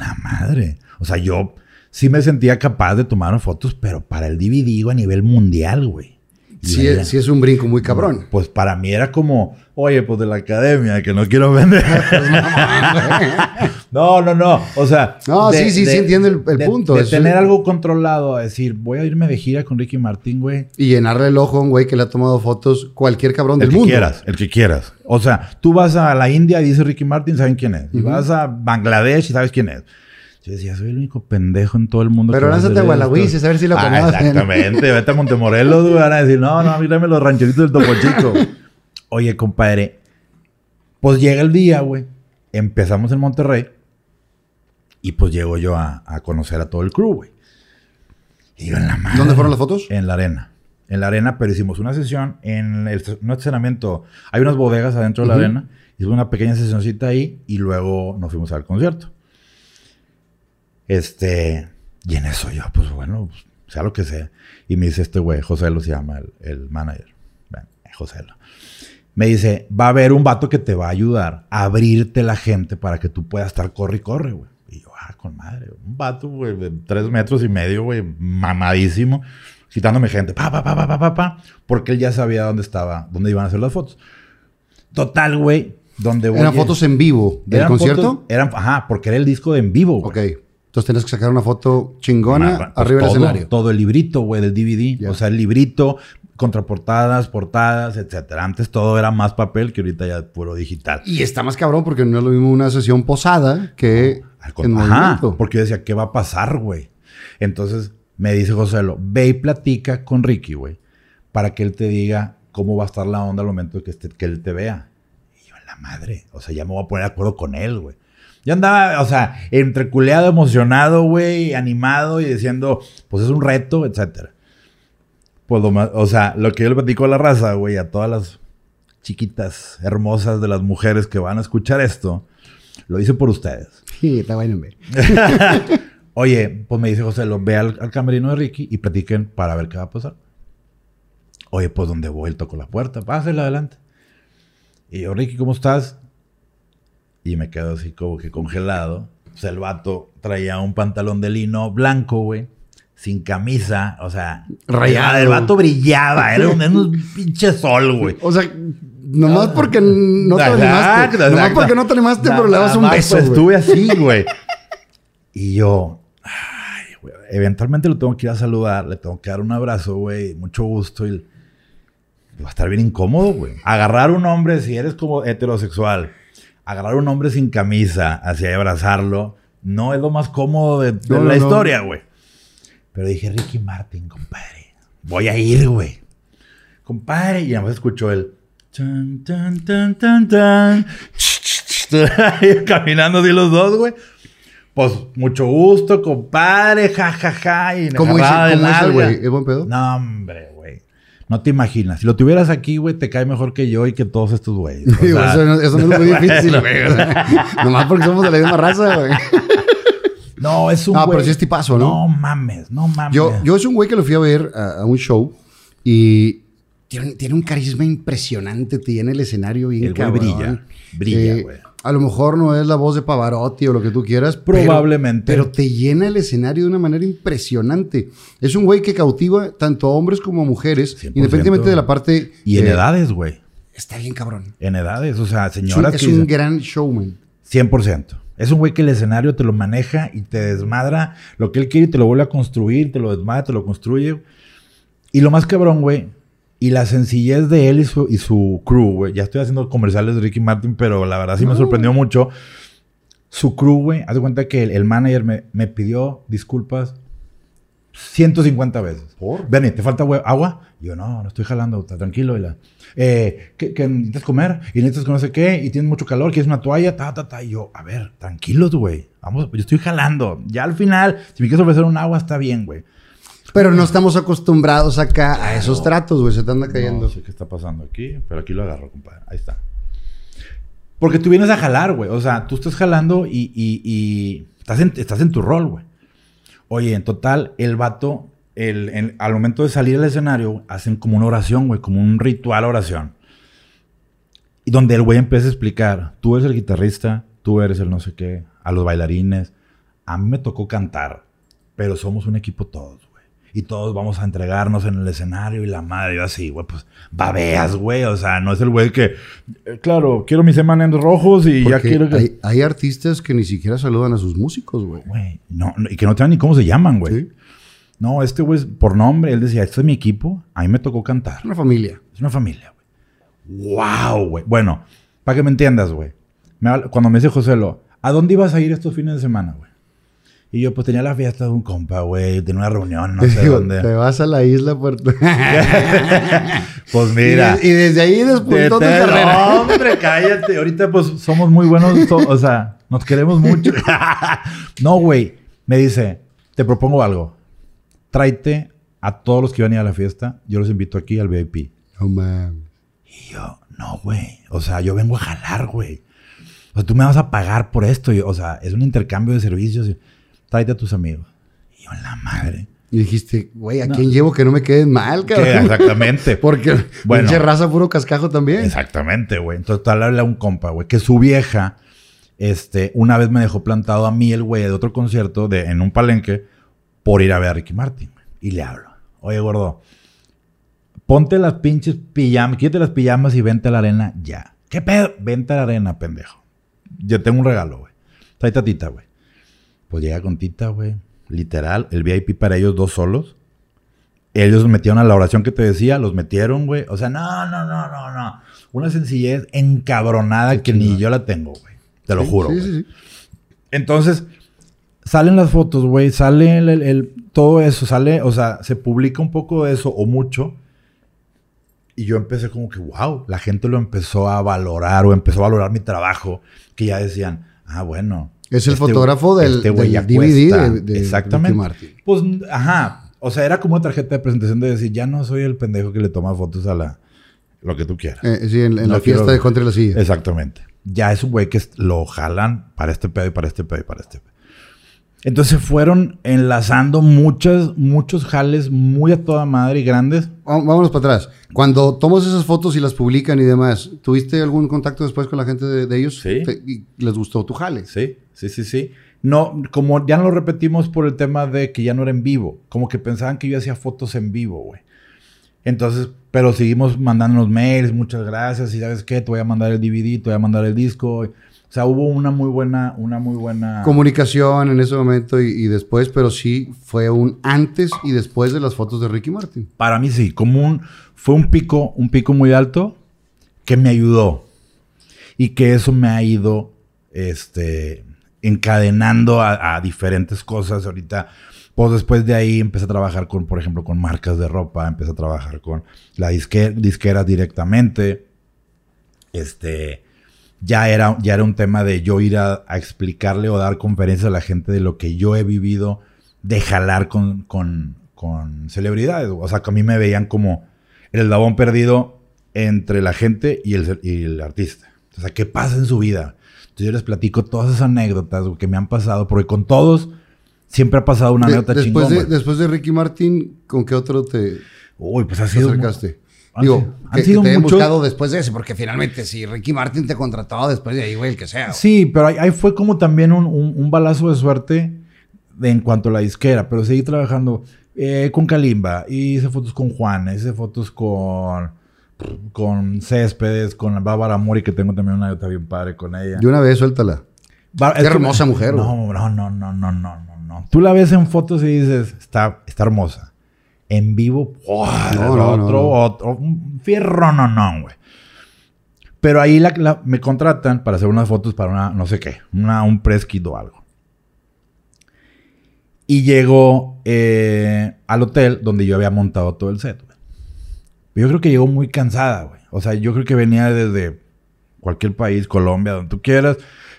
La madre, o sea, yo sí me sentía capaz de tomar fotos, pero para el DVD, a nivel mundial, güey. Sí, era- sí es un brinco muy cabrón. pues para mí era como, oye, pues de la academia, que no quiero vender. <laughs> no, no, no. O sea. No, sí, sí, sí entiendo el- el de- punto. De Es- tener algo controlado, a decir, voy a irme de gira con Ricky Martín, güey. Y llenarle el ojo a un güey que le ha tomado fotos cualquier cabrón El del que mundo. quieras, el que quieras. O sea, tú vas a la India y dice Ricky Martin, saben quién es. Y vas a Bangladesh y sabes quién es. Yo decía, soy el único pendejo en todo el mundo. Pero lánzate a Gualahuises, esto. a ver si lo Ah, conocen. Exactamente, vete a Montemorelos, güey. Van a decir, no, no, mírame los rancheritos del Topo Chico. Oye, compadre, pues llega el día, güey. Empezamos en Monterrey. Y pues llego yo a, a conocer a todo el crew, güey. Y yo en la madre. ¿Dónde fueron las fotos? En la arena. En la arena, pero hicimos una sesión en el un estacionamiento. Hay unas bodegas adentro de la arena. Hicimos una pequeña sesioncita ahí y luego nos fuimos al concierto. Este, y en eso yo, pues bueno, pues, sea lo que sea. Y me dice este güey, José lo se llama el, el manager. Bueno, José lo. Me dice, va a haber un vato que te va a ayudar a abrirte la gente para que tú puedas estar corre y corre, güey. Y yo, ah, con madre. Un vato, güey, de tres metros y medio, güey, mamadísimo, quitándome gente, pa, pa, pa, pa, pa, pa, pa, porque él ya sabía dónde estaba, dónde iban a hacer las fotos. Total, güey, donde voy. ¿Eran fotos en vivo del Eran concierto? fotos- eran, ajá, porque era el disco de en vivo, güey. Ok. Entonces tenías que sacar una foto chingona Pues arriba del escenario. Todo el librito, güey, del DVD. O sea, el librito, contraportadas, portadas, etcétera. Antes todo era más papel que ahorita ya es puro digital. Y está más cabrón porque no es lo mismo una sesión posada que Al en Ajá, movimiento. porque yo decía, ¿qué va a pasar, güey? Entonces me dice José, ve y platica con Ricky, güey, para que él te diga cómo va a estar la onda al momento de que, esté- que él te vea. Y yo, la madre, o sea, ya me voy a poner de acuerdo con él, güey. Yo andaba, o sea, entre culeado, emocionado, güey, animado y diciendo, pues es un reto, etcétera. Pues lo más, o sea, lo que yo le platico a la raza, güey, a todas las chiquitas hermosas de las mujeres que van a escuchar esto, lo hice por ustedes. <laughs> Sí, está bueno, hombre. <laughs> Oye, pues me dice José, lo ve al, al camerino de Ricky y platiquen para ver qué va a pasar. Oye, pues donde voy, toco la puerta, pásale adelante. Y yo, Ricky, ¿cómo estás? Y me quedo así como que congelado. O sea, el vato traía un pantalón de lino blanco, güey, sin camisa, o sea, Rayado. El vato brillaba, era un, era un pinche sol, güey. O sea, Nomás porque no te Exacto, animaste. Nomás exacto. porque no te animaste, pero le das un beso. pues, estuve así, <laughs> güey. y yo, ay, güey, eventualmente lo tengo que ir a saludar, le tengo que dar un abrazo, güey, mucho gusto y va a estar bien incómodo, güey. Agarrar un hombre, si eres como heterosexual, agarrar un hombre sin camisa, así abrazarlo, no es lo más cómodo de, de No, no, la no. historia, güey. Pero dije, Ricky Martin, compadre, voy a ir, güey. Compadre, y además escuchó el... Tan, tan, tan, tan, tan. <laughs> Caminando así los dos, güey. Pues mucho gusto, compadre, ja, ja, ja. Y ¿Cómo de cómo nalga. güey? ¿Es buen pedo? No, hombre. No te imaginas. Si lo tuvieras aquí, güey, te cae mejor que yo y que todos estos güeyes. O <laughs> Digo, sea, eso, no, eso no es muy <laughs> difícil, güey. <laughs> Nomás porque somos de la misma raza, güey. no, es un No, güey. pero sí es tipazo, ¿no? No mames, no mames. Yo, yo es un güey que lo fui a ver a, a un show y tiene, tiene un carisma impresionante, te llena el escenario bien El güey cabrón. brilla, brilla, Eh, güey. A lo mejor no es la voz de Pavarotti o lo que tú quieras. Probablemente. Pero, te llena el escenario de una manera impresionante. Es un güey que cautiva tanto a hombres como a mujeres, 100%. independientemente de la parte... Y en eh, edades, güey. Está bien cabrón. En edades. O sea, Es un, señoras es que un gran showman. 100%. Es un güey que el escenario te lo maneja y te desmadra lo que él quiere y te lo vuelve a construir, te lo desmadra, te lo construye. Y lo más cabrón, güey, y la sencillez de él y su, y su crew, güey. Ya estoy haciendo comerciales de Ricky Martin, pero la verdad sí me sorprendió mucho. Su crew, güey, haz de cuenta que el, el manager me, me pidió disculpas 150 veces. ¿Por? Benny, ¿te falta güey, agua? Y yo, no, no estoy jalando, está tranquilo. Y la, eh, ¿qué, qué necesitas comer? Y necesitas que no sé qué, y tienes mucho calor, quieres una toalla, ta, ta, ta. Y yo, a ver, tranquilos, güey. Vamos, yo estoy jalando. Ya al final, si me quieres ofrecer un agua, está bien, güey. Pero no estamos acostumbrados acá a esos tratos, güey. Se te anda cayendo. No sé qué está pasando aquí, pero aquí lo agarro, compadre. Ahí está. Porque tú vienes a jalar, güey. O sea, tú estás jalando y, y- y estás, en, estás en tu rol, güey. Oye, en total, el vato, el, al momento de salir al escenario, hacen como una oración, güey, como un ritual oración. Y donde el güey empieza a explicar, tú eres el guitarrista, tú eres el no sé qué, a los bailarines. A mí me tocó cantar, pero somos un equipo todos. Y todos vamos a entregarnos en el escenario y la madre, yo así, güey, pues babeas, güey. O sea, no es el güey que, eh, claro, quiero mis semanas rojos y ya quiero que... hay, hay artistas que ni siquiera saludan a sus músicos, güey. Güey, no, no, y que no saben ni cómo se llaman, güey. Sí. No, este güey, por nombre, él decía, este es mi equipo, a mí me tocó cantar. Es una familia. Es una familia, güey. ¡Wow, güey! Bueno, para que me entiendas, güey. Cuando me dice José Lo, ¿a dónde ibas a ir estos fines de semana, güey? Y yo, pues tenía la fiesta de un compa, güey, tenía una reunión, no sé Digo, dónde. Te vas a la isla Puerto. <laughs> Pues mira. Y, de- y desde ahí despuntó tu Te- te- carrera. Hombre, cállate. Ahorita pues somos muy buenos. o sea, nos queremos mucho. <laughs> no, güey. Me dice, te propongo algo. Tráete a todos los que iban a ir a la fiesta. Yo los invito aquí al VIP. No mames. Y yo, no, güey. O sea, yo vengo a jalar, güey. O sea, tú me vas a pagar por esto. Y, o sea, es un intercambio de servicios. Y, Tráete a tus amigos. Y yo, la madre. Y dijiste, güey, ¿a No. quién llevo que no me queden mal, cabrón? exactamente. <laughs> Porque Bueno. pinche raza puro cascajo también. Exactamente, güey. Entonces, tal habla un compa, güey, que su vieja, este, una vez me dejó plantado a mí el güey de otro concierto de, en un palenque por ir a ver a Ricky Martin. güey. Y le hablo. Oye, gordo, ponte las pinches pijamas, quítate las pijamas y vente a la arena ya. ¿Qué pedo? Vente a la arena, pendejo. Yo tengo un regalo, güey. Trae a Tita, güey. Pues llega con Tita, güey. Literal, el VIP para ellos dos solos. Ellos metieron a la oración que te decía, los metieron, güey. O sea, no, no, no, no, no. Una sencillez encabronada que ni yo la tengo, güey. Te lo juro. sí, sí, sí. Entonces, salen las fotos, güey. Sale el, el- el- todo eso, sale, o sea, se publica un poco de eso o mucho. Y yo empecé como que, wow, la gente lo empezó a valorar o empezó a valorar mi trabajo. Que ya decían, ah, bueno. Es el este- fotógrafo del, este del DVD de, de Exactamente. Ricky Martin. Pues, ajá. O sea, era como una tarjeta de presentación de decir, ya no soy el pendejo que le toma fotos a la... Lo que tú quieras. Eh, sí, en, en No la fiesta quiero- de Contra la Silla. Exactamente. Ya es un güey que es- lo jalan para este pedo y para este pedo y para este pedo. Entonces fueron enlazando muchas, muchos jales muy a toda madre y grandes. Vá- Vámonos para atrás. Cuando tomas esas fotos y las publican y demás, ¿tuviste algún contacto después con la gente de, de ellos? Sí. Te- y ¿Les gustó tu jale? Sí, sí, sí, sí. No, como ya no lo repetimos por el tema de que ya no era en vivo. Como que pensaban que yo hacía fotos en vivo, güey. Entonces, pero seguimos mandándonos mails, muchas gracias, y sabes qué, te voy a mandar el DVD, te voy a mandar el disco. O sea, hubo una muy buena, una muy buena... Comunicación en ese momento y, y después, pero sí fue un antes y después de las fotos de Ricky Martin. Para mí sí, como un, fue un pico, un pico muy alto que me ayudó. Y que eso me ha ido, este, encadenando a, a diferentes cosas. Ahorita, pues después de ahí empecé a trabajar con, por ejemplo, con marcas de ropa, empecé a trabajar con la disque, disquera directamente. Este, ya era, ya era un tema de yo ir a, a explicarle o dar conferencias a la gente de lo que yo he vivido de jalar con, con, con celebridades. O sea, que a mí me veían como el eslabón perdido entre la gente y el, y el artista. O sea, ¿qué pasa en su vida? Entonces yo les platico todas esas anécdotas que me han pasado, porque con todos siempre ha pasado una De- anécdota después, chingón. de, después de Ricky Martin, ¿con qué otro te, Uy, pues ha sido... acercaste? Han Digo, sido- han que, sido que te muchos- buscado después de ese, porque finalmente si Ricky Martin te contrataba después de ahí, güey, el que sea. güey. Sí, pero ahí, ahí fue como también un, un- un balazo de suerte de- en cuanto a la disquera, pero seguí trabajando eh, con Kalimba, hice fotos con Juan, hice fotos con, con Céspedes, con Bárbara Mori, que tengo también una anécdota bien padre con ella. De una vez, suéltala. Bar- Qué que- hermosa mujer, No, no, no, no, no, no, no, no. Tú la ves en fotos y dices, está, está hermosa. En vivo. No, no, otro, no. otro, un fierro, no, no, güey. Pero ahí la- la- me contratan para hacer unas fotos para una, no sé qué, una, un press kit o algo. Y llego eh, al hotel donde yo había montado todo el set, güey. Yo creo que llegó muy cansada, güey. O sea, yo creo que venía desde cualquier país, Colombia, donde tú quieras.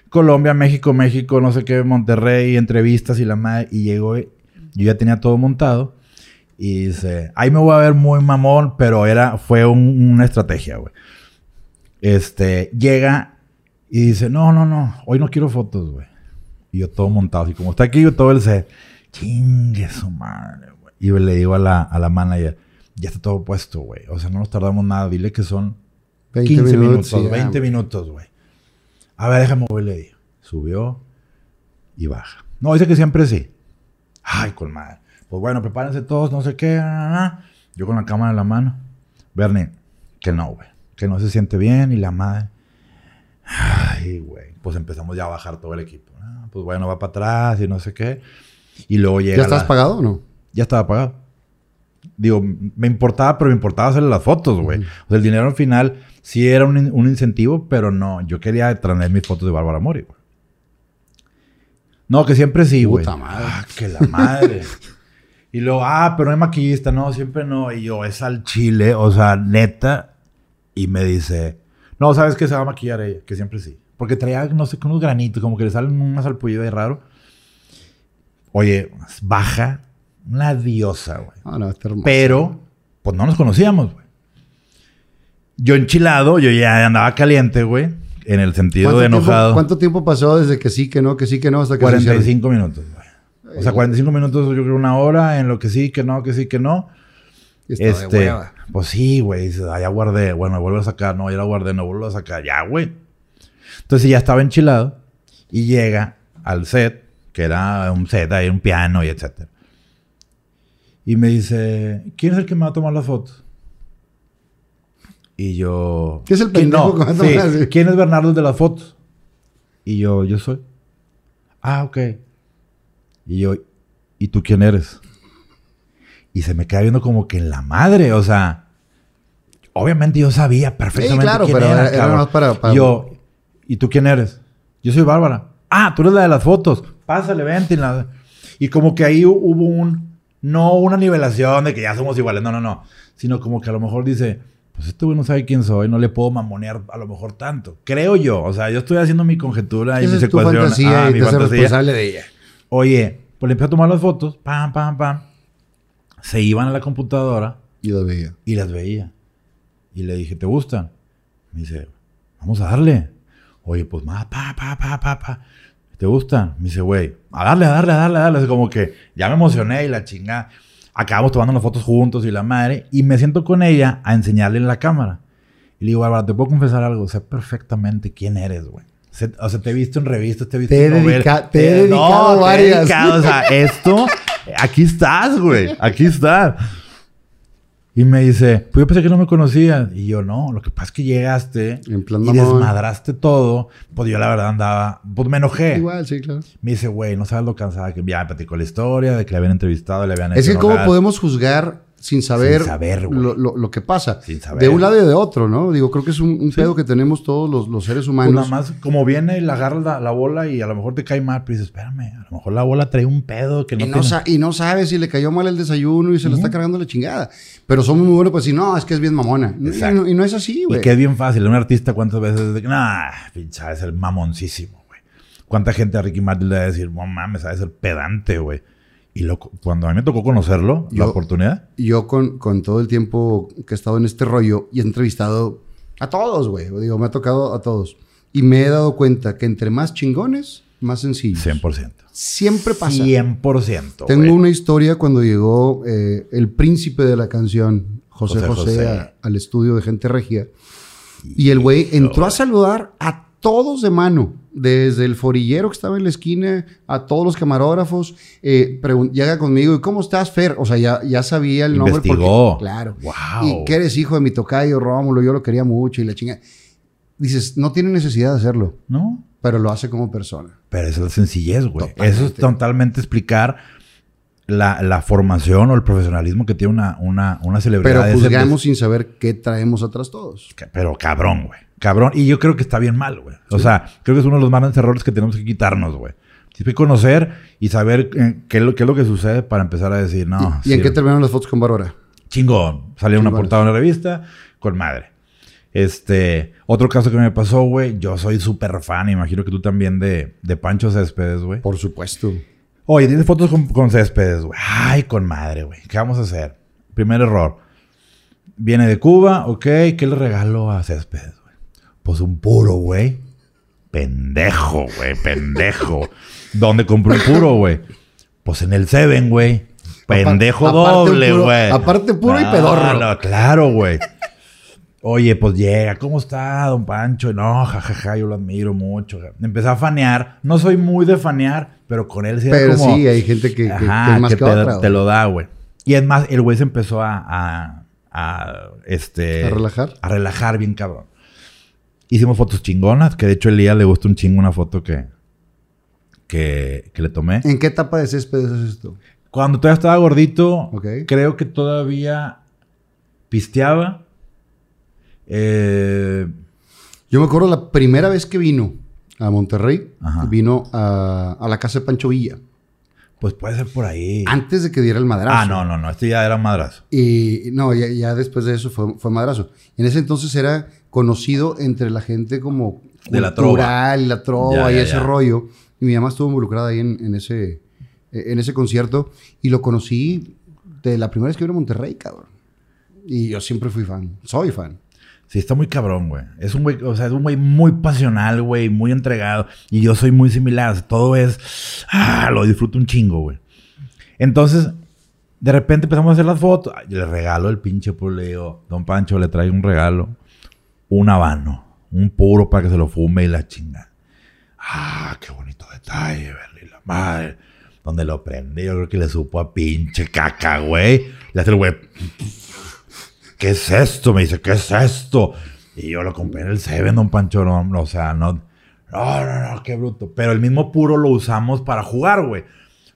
Colombia, México, México, no sé qué, Monterrey, entrevistas y la madre. Y llegó, yo ya tenía todo montado. Y dice, ahí me voy a ver muy mamón, pero era, fue un- una estrategia, güey. Este, llega y dice, no, no, no, hoy no quiero fotos, güey. Y yo todo montado, así como está aquí, yo todo el set. Chingue su madre, güey. Y le digo a la, a la manager, ya está todo puesto, güey. O sea, no nos tardamos nada. Dile que son 20 15 minutos, minutos, sí, 20 ah, minutos, güey. A ver, déjame mover, le digo. Subió y baja. No, dice que siempre sí. Ay, con madre. Pues bueno, prepárense todos, no sé qué. Yo con la cámara en la mano. Bernie, que no, güey. Que no se siente bien y la madre. Ay, güey. Pues empezamos ya a bajar todo el equipo. Ah, Pues bueno, va para atrás y no sé qué. Y luego llega. ¿Ya estás la- pagado o no? ya estaba pagado. Digo, me importaba, pero me importaba hacerle las fotos, güey. O sea, el dinero al final sí era un incentivo, pero no. Yo quería traer mis fotos de Bárbara Mori, güey. No, que siempre sí, güey. Puta madre. Ah, que la madre. <laughs> y luego, ah, pero no hay maquillista. No, siempre no. Y yo, es al chile, o sea, neta. Y me dice, no, ¿sabes qué se va a maquillar ella? Que siempre sí. Porque traía, no sé, unos granitos, como que le salen una salpullida de raro. Oye, baja, una diosa, güey. Ah, no, está hermosa. Pero, pues no nos conocíamos, güey. Yo enchilado, yo ya andaba caliente, güey. En el sentido de tiempo- enojado. ¿Cuánto tiempo pasó desde que sí, que no, que sí, que no, hasta que se hicieron? 45 minutos, güey. O sea, 45 minutos, yo creo una hora en lo que sí, que no, que sí, que no. De Este, hueva. pues sí, güey. Ah, ya guardé. Bueno, vuelvo a sacar. No, ya la guardé, no vuelvo a sacar. Ya, güey. Entonces ya estaba enchilado y llega al set, que era un set, ahí un piano y etcétera. Y me dice, ¿quién es el que me va a tomar las fotos? Y yo... ¿Qué es el "¿Quién pendejo que va a Sí, tomar así? ¿Quién es Bernardo de las fotos? Y yo, yo soy. Ah, ok. Y yo, ¿y tú quién eres? Y se me queda viendo como que en la madre, o sea, obviamente yo sabía perfectamente claro, quién pero era, era- era cabrón. más para- para- Y yo, ¿y tú quién eres? Yo soy Bárbara. Ah, tú eres la de las fotos. Pásale, vente. Y, la- y como que ahí hu- hubo un, no una nivelación de que ya somos iguales, no, no, no, sino como que a lo mejor dice, pues este güey no sabe quién soy, no le puedo mamonear a lo mejor tanto. Creo yo, o sea, yo estoy haciendo mi conjetura y tu ecuaciones. fantasía Ah, y mi te fantasía. responsable de ella. Oye, pues le empecé a tomar las fotos, pam, pam, pam. Se iban a la computadora Y lo veía. y las veía. Y le dije, ¿te gustan? Me dice, vamos a darle. Oye, pues más, pa, pa, pa, pa, pa. ¿Te gustan? Me dice, güey, a darle, a darle, a darle, a darle. Es como que ya me emocioné y la chingada. Acabamos tomando las fotos juntos y la madre. Y me siento con ella a enseñarle en la cámara. Y le digo, Bárbara, te puedo confesar algo. Sé perfectamente quién eres, güey. Sé- O sea, te he visto en revistas, te he visto Te he en novelas. dedica- te he dedicado te he varias. dedicado, o sea, <laughs> esto, aquí estás, güey. Aquí estás. Y me dice, pues yo pensé que no me conocías. Y yo, no, lo que pasa es que llegaste En plan y desmadraste todo. Pues yo la verdad andaba, pues me enojé. Igual, sí, claro. Me dice, güey, no sabes lo cansada que ya me platicó la historia, de que le habían entrevistado, le habían Es hecho que cómo enojar. podemos juzgar sin saber, Sin saber, güey. lo, lo- lo que pasa. Sin saber. De un lado y de otro, ¿no? Digo, creo que es un, un pedo que tenemos todos los, los seres Pues humanos. nada más, como viene y le agarras la, la bola y a lo mejor te cae mal, pero dices, espérame, a lo mejor la bola trae un pedo que no y, no tiene... y no sabe si le cayó mal el desayuno y se lo está cargando la chingada. Pero somos muy buenos para decir, no, es que es bien mamona. Y no, y no es así, güey. Y que es bien fácil. Un artista, ¿cuántas veces? Nah, pincha, es el mamoncísimo, güey. ¿Cuánta gente a Ricky Martin le va a decir, no mames, sabes ser pedante, güey? Y lo, cuando a mí me tocó conocerlo, la oportunidad, yo con, con todo el tiempo que he estado en este rollo y he entrevistado a todos, güey. Digo, me ha tocado a todos. Y me he dado cuenta que entre más chingones, más sencillos. 100%. Siempre pasa. 100%. Tengo güey. una historia cuando llegó eh, el príncipe de la canción, José José José, José. a- al estudio de Gente Regia. Y el güey entró a saludar a todos de mano, desde el forillero que estaba en la esquina, a todos los camarógrafos. eh, llega conmigo, ¿y cómo estás, Fer? O sea, ya, ya sabía el nombre. Investigó. Porque, claro. Wow. Y que eres hijo de mi tocayo, Rómulo, yo lo quería mucho y la chinga. Dices, no tiene necesidad de hacerlo, ¿No? pero lo hace como persona. Pero esa es la sencillez, güey. Eso es totalmente explicar la, la formación o el profesionalismo que tiene una, una, una celebridad. Pero juzgamos sin saber qué traemos atrás todos. Pero cabrón, güey. Cabrón. Y yo creo que está bien mal, güey. O sea, creo que es uno de los más grandes errores que tenemos que quitarnos, güey. Tienes que conocer y saber eh, qué, es lo, qué es lo que sucede para empezar a decir, no. ¿Y en qué terminaron las fotos con Bárbara? Chingón. Salió una portada de una revista con madre. Este, otro caso que me pasó, güey. Yo soy súper fan, imagino que tú también, de, de Pancho Céspedes, güey. Por supuesto. Oye, tienes fotos con, con Céspedes, güey. Ay, con madre, güey. ¿Qué vamos a hacer? Primer error. Viene de Cuba, ok. ¿Qué le regalo a Céspedes, güey? Pues un puro, güey. Pendejo, güey. Pendejo. ¿Dónde compró un puro, güey? Pues en el Seven, güey. Pendejo aparte doble, güey. aparte puro y pedorro. No, claro, güey. Oye, pues llega, ¿cómo está, don Pancho? No, jajaja, yo lo admiro mucho. Empecé a fanear. No soy muy de fanear, pero con él sí Pero como... sí, hay gente que, que- que Ajá, más que que, te, otra. te güey. lo da, güey. Y es más, el güey se empezó a, a, a, este... ¿A relajar? A relajar bien cabrón. Hicimos fotos chingonas, que de hecho a Elías le gustó un chingo una foto que, que, que le tomé. ¿En qué etapa de céspedes es esto? Cuando todavía estaba gordito, Ok. creo que todavía pisteaba. Eh, Yo me acuerdo la primera vez que vino a Monterrey, Ajá. vino a, a la casa de Pancho Villa, pues puede ser por ahí. antes de que diera el madrazo. Ah, no, no, no. Este ya era madrazo. Y no, ya, ya después de eso fue, fue madrazo. En ese entonces era conocido entre la gente como De la cultural, la trova Ya, y ya, ese rollo. Y mi mamá estuvo involucrada ahí en, en ese, en ese concierto. Y lo conocí de la primera vez que vino a Monterrey, cabrón. Y yo siempre fui fan. Soy fan. Sí, está muy cabrón, güey. Es un güey, o sea, es un güey muy pasional, güey, muy entregado. Y yo soy muy similar. Todo es. Ah, lo disfruto un chingo, güey. Entonces, de repente empezamos a hacer las fotos. Le regalo el pinche puro. Le digo, don Pancho, le traigo un regalo. Un habano. Un puro para que se lo fume y la chinga. Ah, qué bonito detalle, verle la madre. Donde lo prende, yo creo que le supo a pinche caca, güey. Le hace el güey. ¿Qué es esto? Me dice, ¿qué es esto? Y yo lo compré en el Seven, don Pancho. No, o sea, no. No, no, no, qué bruto. Pero el mismo puro lo usamos para jugar, güey.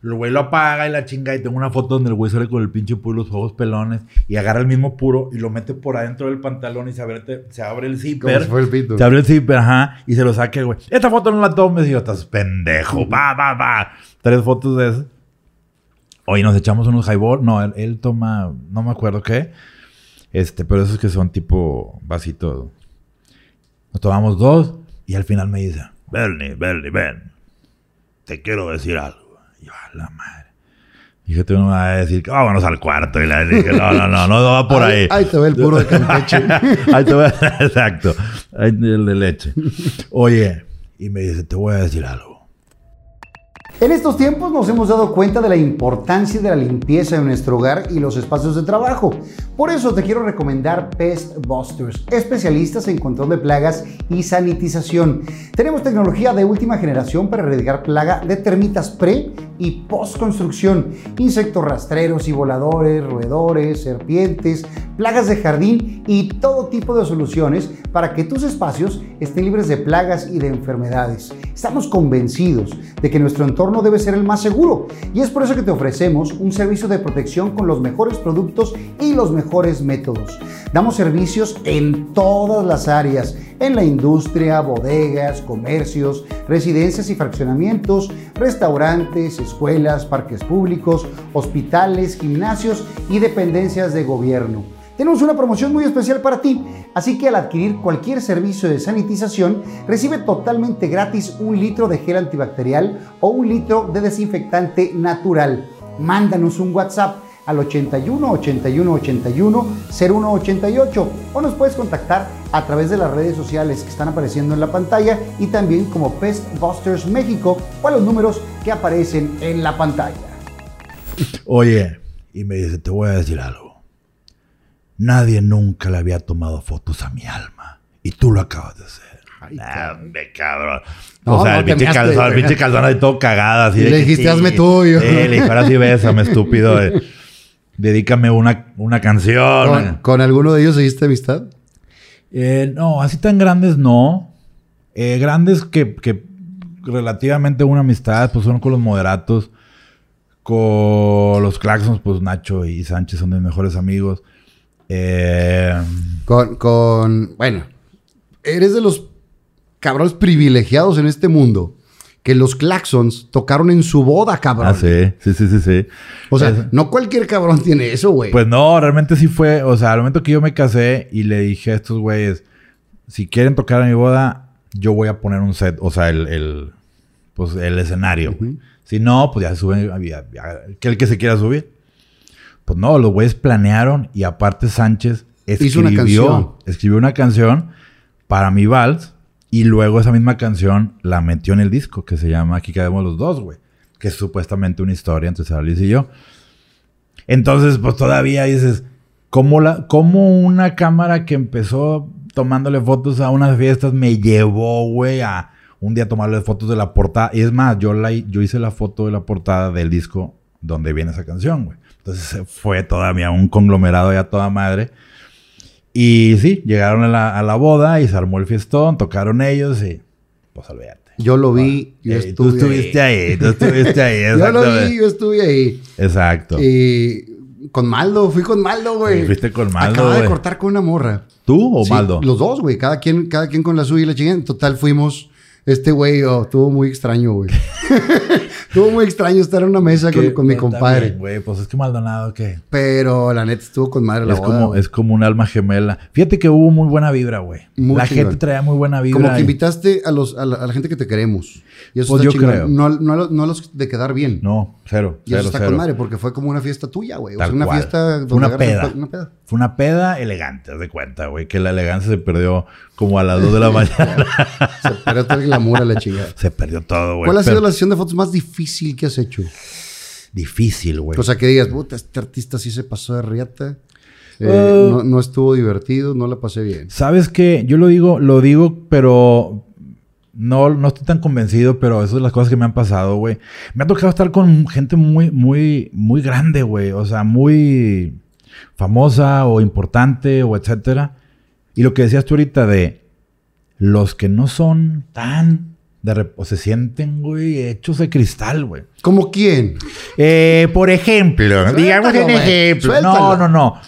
El güey lo apaga y la chinga. Y tengo una foto donde el güey sale con el pinche puro y los ojos pelones. Y agarra el mismo puro y lo mete por adentro del pantalón y se abre, se abre el zipper. si el. Se abre el zipper, ajá. Y se lo saca el güey. Esta foto no la tomes. Y yo, estás pendejo. Va, va, va. Tres fotos de esas. Hoy nos echamos unos highball. No, él, él toma, no me acuerdo qué. Este, pero esos que son tipo vasitos. Nos tomamos dos y al final me dice, Bernie, Bernie, ven. Te quiero decir algo. Y yo, a la madre. Dije, tú no me vas a decir que vámonos al cuarto. Y le dije, no, no, no, no, no va por ahí. Ahí- te ve el puro de Campeche. <laughs> Ahí te a- <laughs> Exacto. Ahí el de leche. Oye, y me dice, te voy a decir algo. En estos tiempos nos hemos dado cuenta de la importancia de la limpieza en nuestro hogar y los espacios de trabajo. Por eso te quiero recomendar Pest Busters, especialistas en control de plagas y sanitización. Tenemos tecnología de última generación para erradicar plaga de termitas pre y post construcción, insectos rastreros y voladores, roedores, serpientes, plagas de jardín y todo tipo de soluciones para que tus espacios estén libres de plagas y de enfermedades. Estamos convencidos de que nuestro entorno debe ser el más seguro y es por eso que te ofrecemos un servicio de protección con los mejores productos y los mejores métodos. Damos servicios en todas las áreas, en la industria, bodegas, comercios, residencias y fraccionamientos, restaurantes, escuelas, parques públicos, hospitales, gimnasios y dependencias de gobierno. Tenemos una promoción muy especial para ti, así que al adquirir cualquier servicio de sanitización, recibe totalmente gratis un litro de gel antibacterial o un litro de desinfectante natural. Mándanos un WhatsApp al 81 81 81 0188 o nos puedes contactar a través de las redes sociales que están apareciendo en la pantalla y también como Pest Busters México o a los números que aparecen en la pantalla. Oye, y me dice, te voy a decir algo. Nadie nunca le había tomado fotos a mi alma. Y tú lo acabas de hacer. Ay, Dame, cabrón. No, o sea, no, el pinche calzón, el pinche calzón ahí todo cagado. Así Y de le dijiste, sí. "Hazme tuyo". Sí, le dije, ahora sí bésame, estúpido. eh. Dedícame una, una canción. ¿Con, con alguno de ellos seguiste amistad? Eh, no, así tan grandes no. Eh, grandes que, que relativamente una amistad, pues son con los moderatos. Con los Claxons, pues Nacho y Sánchez son mis mejores amigos. Eh, Con, con, bueno, eres de los cabrones privilegiados en este mundo que los Claxons tocaron en su boda, cabrón. ah, sí, sí, sí, sí, sí. O sea, Es- no cualquier cabrón tiene eso, güey. Pues no, realmente sí fue. O sea, al momento que yo me casé y le dije a estos güeyes, si quieren tocar a mi boda, yo voy a poner un set, o sea, el, el, pues, el escenario. Si no, pues ya se suben, ya- ya- que el que se quiera subir. Pues no, los güeyes planearon y aparte Sánchez Hizo una escribió, canción. escribió una canción para mi vals y luego esa misma canción la metió en el disco que se llama Aquí quedamos los dos, güey. Que es supuestamente una historia entre Sara Luis y yo. Entonces, pues todavía dices, ¿cómo, la, cómo una cámara que empezó tomándole fotos a unas fiestas me llevó, güey, a un día tomarle fotos de la portada? Y es más, yo, la, yo hice la foto de la portada del disco donde viene esa canción, güey. Entonces fue todavía un conglomerado ya toda madre. Y sí, llegaron a la, a la boda y se armó el fiestón, tocaron ellos y pues olvídate. yo lo vi, yo Eh, tú estuve estuviste ahí, tú estuviste ahí, <laughs> Yo lo vi, yo estuve ahí. Exacto. Y con Maldo, fui con Maldo, güey. Sí, fuiste con Maldo, Acaba de cortar con una morra. ¿Tú o Sí, Maldo? Los dos, güey. Cada quien, cada quien con la suya y la chingada. En total fuimos. Este güey, oh, estuvo muy extraño, güey. <laughs> estuvo muy extraño estar en una mesa con, mi compadre. Güey, pues es que Maldonado que Pero la neta estuvo con madre la es boda. como, es como un alma gemela. Fíjate que hubo muy buena vibra, güey. La chingón. gente traía muy buena vibra. Como que y- invitaste a, los, a, la, a la gente que te queremos. Y eso Pues está yo chingón. creo. No, no, no los de quedar bien. No, cero. y eso cero, está cero. con madre porque fue como una fiesta tuya, güey. O sea, una cual. fiesta Fue donde una peda. un- Una peda. Fue una peda elegante, haz de cuenta, güey. Que la elegancia se perdió como a las 2 de la <laughs> mañana. Se perdió todo el glamour a la chingada. se perdió todo, güey. ¿Cuál ha sido Pero la sesión de fotos más difícil que has hecho? Difícil, güey. O sea, que digas, puta, este artista sí se pasó de riata. Eh, Uh. no, no estuvo divertido, no la pasé bien. ¿Sabes qué? Yo lo digo, lo digo, pero no, no estoy tan convencido, pero eso es las cosas que me han pasado, güey. Me ha tocado estar con gente muy, muy, muy grande, güey. O sea, muy famosa o importante o etcétera. Y lo que decías tú ahorita de los que no son tan de se sienten, güey, hechos de cristal, güey. ¿Como quién? Eh, por ejemplo, Suéltalo, digamos un ejemplo. Suéltalo. No, no, no.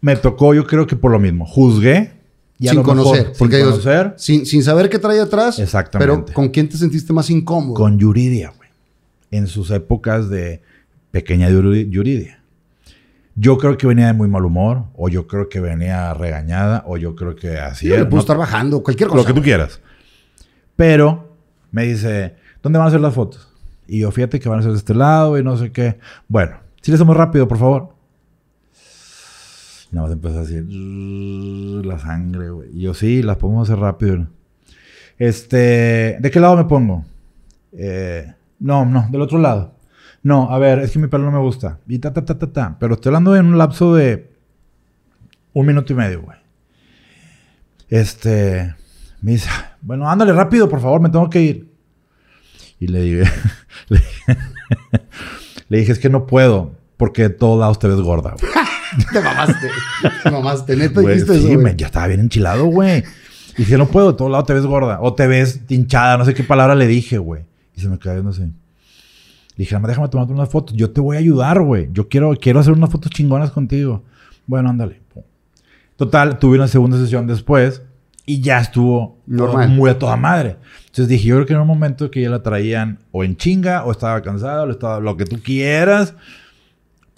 Me tocó, yo creo que por lo mismo. Juzgué. y sin mejor- conocer. sin conocer. sin, sin saber qué trae atrás. Exactamente. Pero ¿con quién te sentiste más incómodo? Con Yuridia, güey. En sus épocas de pequeña Yuri- Yuridia. Yo creo que venía de muy mal humor, o yo creo que venía regañada, o yo creo que así Sí, le ¿no? estar bajando, cualquier cosa. Lo que tú quieras. Pero me dice, ¿dónde van a hacer las fotos? Y yo, fíjate que van a ser de este lado y no sé qué. Bueno, si le hacemos rápido, por favor. Nada más empezó a decir la sangre, güey. Y yo, sí, las podemos hacer rápido. Este, ¿de qué lado me pongo? Eh, no, no, del otro lado. No, a ver, es que mi pelo no me gusta. Y ta, ta, ta, ta, ta. Pero estoy hablando en un lapso de Un minuto y medio, güey. Este. Me dice, bueno, ándale rápido, por favor, me tengo que ir. Y le dije, <laughs> le dije, <laughs> le dije, es que no puedo, porque de todos lados te ves gorda, güey. <laughs> Te mamaste. Te mamaste. Neta Güey, dijiste sí, eso, me- güey. ya estaba bien enchilado, güey. Y dije, no puedo, de todos lados te ves gorda. O te ves hinchada, no sé qué palabra le dije, güey. Y se me cayó, no sé. Le dije, "Nada más déjame tomarte unas fotos. Yo te voy a ayudar, güey. Yo quiero, quiero hacer unas fotos chingonas contigo. Bueno, ándale. Total, tuve una segunda sesión después y ya estuvo Normal. muy a toda madre. Entonces dije, yo creo que en un momento que ya la traían o en chinga, o estaba cansada, o estaba lo que tú quieras.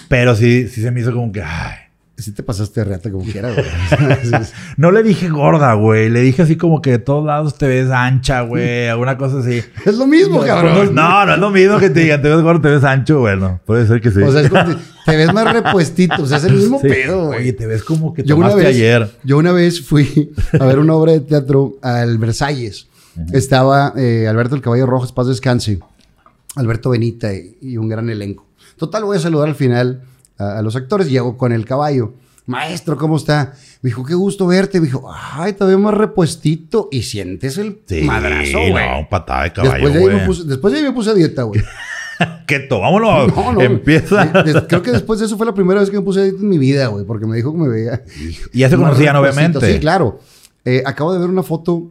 Pero sí, sí se me hizo como que, ay. Sí te pasaste de reata como quiera, güey. <laughs> No le dije gorda, güey. Le dije así como que de todos lados te ves ancha, güey. <laughs> Alguna cosa así. es lo mismo, cabrón. No, no es lo mismo que te digan, te ves gordo, te ves ancho. Bueno, puede ser que sí. O sea, es como <laughs> que te ves más repuestito. O sea, es el mismo Sí. pedo, güey. Oye, te ves como que Yo una, tomaste vez, ayer. yo una vez fui a ver una obra de teatro al Versalles. Estaba eh, Alberto el Caballo Rojas, paz descanse. Alberto Benita y, y un gran elenco. Total, voy a saludar al final a, a los actores. Llego con el caballo. Maestro, ¿cómo está? Me dijo, qué gusto verte. Me dijo, ay, te veo más repuestito. Y sientes el Sí, madrazo, güey. no, patada de caballo, después, de ahí me puse, después de ahí me puse a dieta, güey. <laughs> Keto, vámonos. <laughs> No, no, Empieza. creo que después de eso fue la primera vez que me puse a dieta en mi vida, güey. Porque me dijo que me veía... Y ya se conocían, obviamente. Sí, claro. Eh, acabo de ver una foto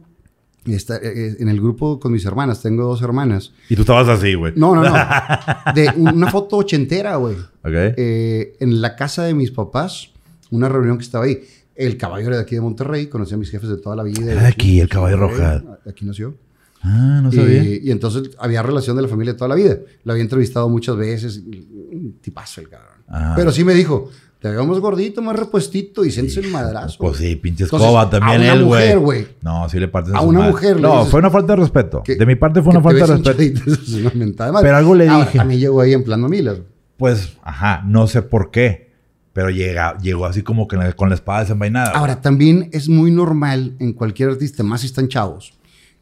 está, eh, en el grupo con mis hermanas. Tengo dos hermanas. Y tú estabas así, güey. No, no, no. <laughs> De una foto ochentera, güey. Ok. Eh, en la casa de mis papás, una reunión que estaba ahí. El caballo era de aquí de Monterrey. Conocí a mis jefes de toda la vida. De aquí, el caballo Rojas. Aquí nació. Ah, no sabía. Y, y entonces había relación de la familia de toda la vida. Lo había entrevistado muchas veces. Un tipazo el cabrón. Ah. Pero sí me dijo, te más gordito, más repuestito y sientes el madrazo. Pues sí, pinche Entonces, escoba también a una él, güey. mujer, güey. No, sí le partes A una mujer No, fue una falta de respeto. Que- de mi parte fue una falta de respeto. <laughs> madre. Pero algo le Ahora, dije. A mí llegó ahí en plan mamilas. Pues, ajá, no sé por qué. Pero llega, llegó así como que con la espada desenvainada. Ahora, también es muy normal en cualquier artista, más si están chavos,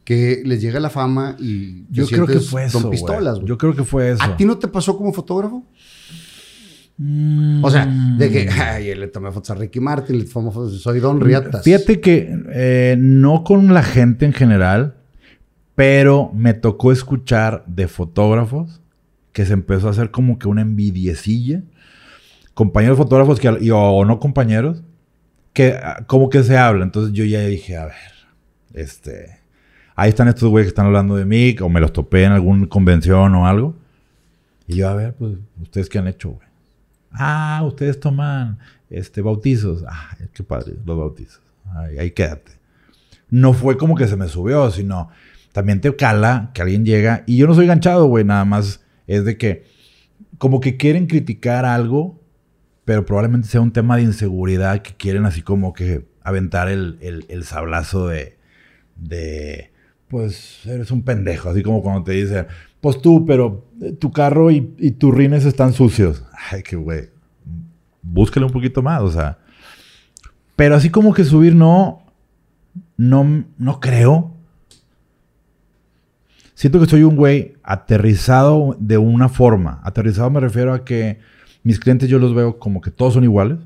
que les llega la fama y yo creo que fue eso. Con pistolas, güey. Yo creo que fue eso. ¿A ti no te pasó como fotógrafo? Mm. O sea, de que, ay, le tomé fotos a Ricky Martin, le tomé fotos, soy Don Riatas. Fíjate que eh, no con la gente en general, pero me tocó escuchar de fotógrafos que se empezó a hacer como que una envidiecilla. Compañeros fotógrafos que, y- o, no compañeros, que ah, como que se habla. Entonces yo ya dije, a ver, este, ahí están estos güeyes que están hablando de mí, o me los topé en alguna convención o algo. Y yo, a ver, pues, ¿ustedes qué han hecho, güey? Ah, ustedes toman este, bautizos. Ah, qué padre, los bautizos. Ay, ahí quédate. No fue como que se me subió, sino también te cala que alguien llega. Y yo no soy ganchado, güey, nada más es de que como que quieren criticar algo, pero probablemente sea un tema de inseguridad que quieren así como que aventar el, el, el sablazo de, de, pues eres un pendejo, así como cuando te dicen, pues tú, pero eh, tu carro y, tus rines están sucios. Ay, que güey, búscale un poquito más, o sea. Pero así como que subir no, no, no creo. Siento que soy un güey aterrizado de una forma. Aterrizado me refiero a que mis clientes yo los veo como que todos son iguales.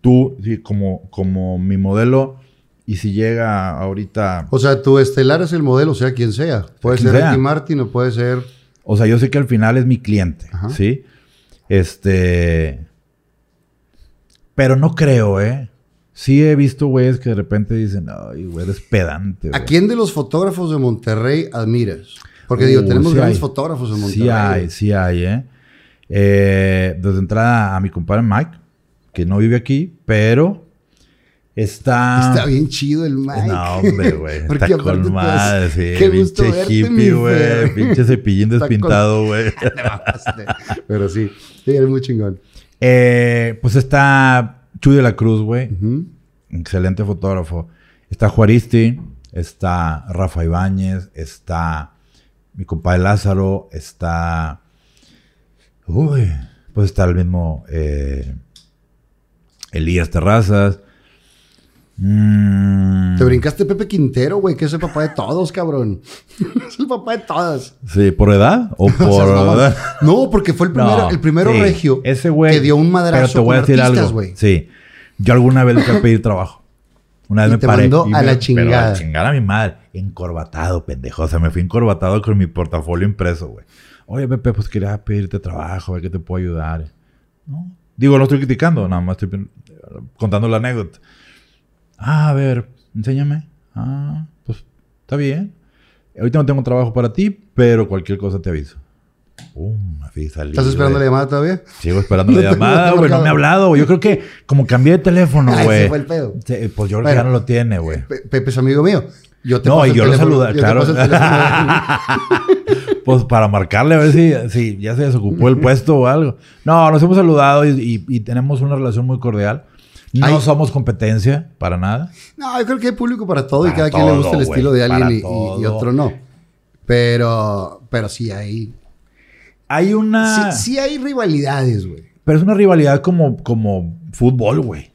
Tú, como, como mi modelo, y si llega ahorita O sea, tu estelar es el modelo, sea quien sea. Puede Quien ser sea. Ricky Martin o puede ser... O sea, yo sé que al final es mi cliente, Ajá. ¿sí? Este. Pero no creo, ¿eh? Sí he visto güeyes que de repente dicen, ay, güey, eres pedante. ¿A güey". quién de los fotógrafos de Monterrey admiras? Porque Uh, digo, tenemos sí grandes hay. fotógrafos en Monterrey. Sí hay, sí hay, ¿eh? Eh, Desde entrada a mi compadre Mike, que no vive aquí, pero está... Está bien chido el Mike. No, hombre, güey. <laughs> Porque Está aparte, con pues, madre, sí. qué gusto pinche hippie, güey. Pinche cepillín con- despintado, <laughs> güey. Te mamaste. Pero sí, sí, eres muy chingón. Eh, pues está Chuy de la Cruz, güey. Excelente fotógrafo. Está Juaristi, está Rafa Ibáñez, está mi compadre Lázaro, está. Uy, pues está el mismo eh, Elías Terrazas. Mm, Te brincaste Pepe Quintero, güey, que es el papá de todos, cabrón. <laughs> es el papá de todas. Sí, ¿por edad o <laughs> O sea, por.? mamá. no, porque fue el primero, No, el primero sí, regio Ese güey. que dio un madrazo Pero te voy a decir artistas, algo. güey. Sí. Yo alguna vez le fui a pedir trabajo. Una vez Y me te paré. mandó y a me- la pero chingada. a chingar a mi madre. Encorbatado, pendejo. O sea, me fui encorbatado con mi portafolio impreso, güey. Oye, Pepe, pues quería pedirte trabajo, a ver qué te puedo ayudar. No. Digo, no estoy criticando, nada más estoy contando la anécdota. Ah, a ver, enséñame. Ah, pues está bien. Ahorita no tengo trabajo para ti, pero cualquier cosa te aviso. Salí, ¿Estás esperando la güey. llamada todavía? Sigo esperando <laughs> No la llamada, güey. No me ha hablado, güey. Yo creo que como cambié de teléfono, Ah, ese güey. fue el pedo. Pues yo creo que Bueno. ya no lo tiene, güey. Pe- Pepe es amigo mío. Yo te No, y yo lo teléfono- yo te claro. teléfono. <laughs> Pues para marcarle a ver si, si ya se desocupó el puesto o algo. No, nos hemos saludado y, y- y tenemos una relación muy cordial. No somos competencia para nada. No, yo creo que hay público para todo y cada quien le gusta el estilo de alguien y, y- y todo. otro no. Pero, pero sí hay, Hay una. sí, sí hay rivalidades, güey. Pero es una rivalidad como, como fútbol, güey.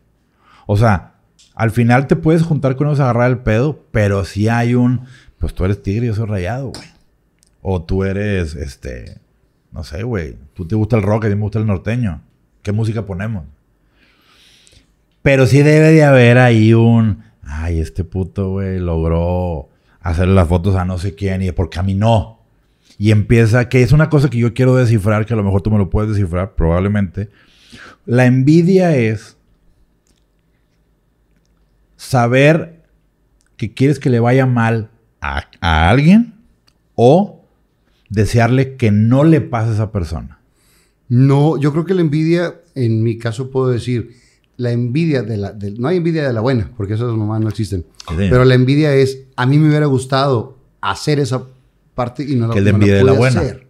O sea, al final te puedes juntar con ellos a agarrar el pedo, pero sí hay un. Pues tú eres tigre y yo soy rayado, güey. O tú eres, este. No sé, güey. Tú te gusta el rock y a mí me gusta el norteño. ¿Qué música ponemos? Pero sí debe de haber ahí un. Ay, este puto, güey, logró hacerle las fotos a no sé quién y mí no. Y empieza, que es una cosa que yo quiero descifrar, que a lo mejor tú me lo puedes descifrar, probablemente. La envidia es saber que quieres que le vaya mal a, a alguien o desearle que no le pase a esa persona. No, yo creo que la envidia, en mi caso puedo decir, la envidia de la... de- no hay envidia de la buena, porque esas mamás no existen. Sí. Pero la envidia es, a mí me hubiera gustado hacer esa parte y no la, Que la no envidia de la buena. hacer.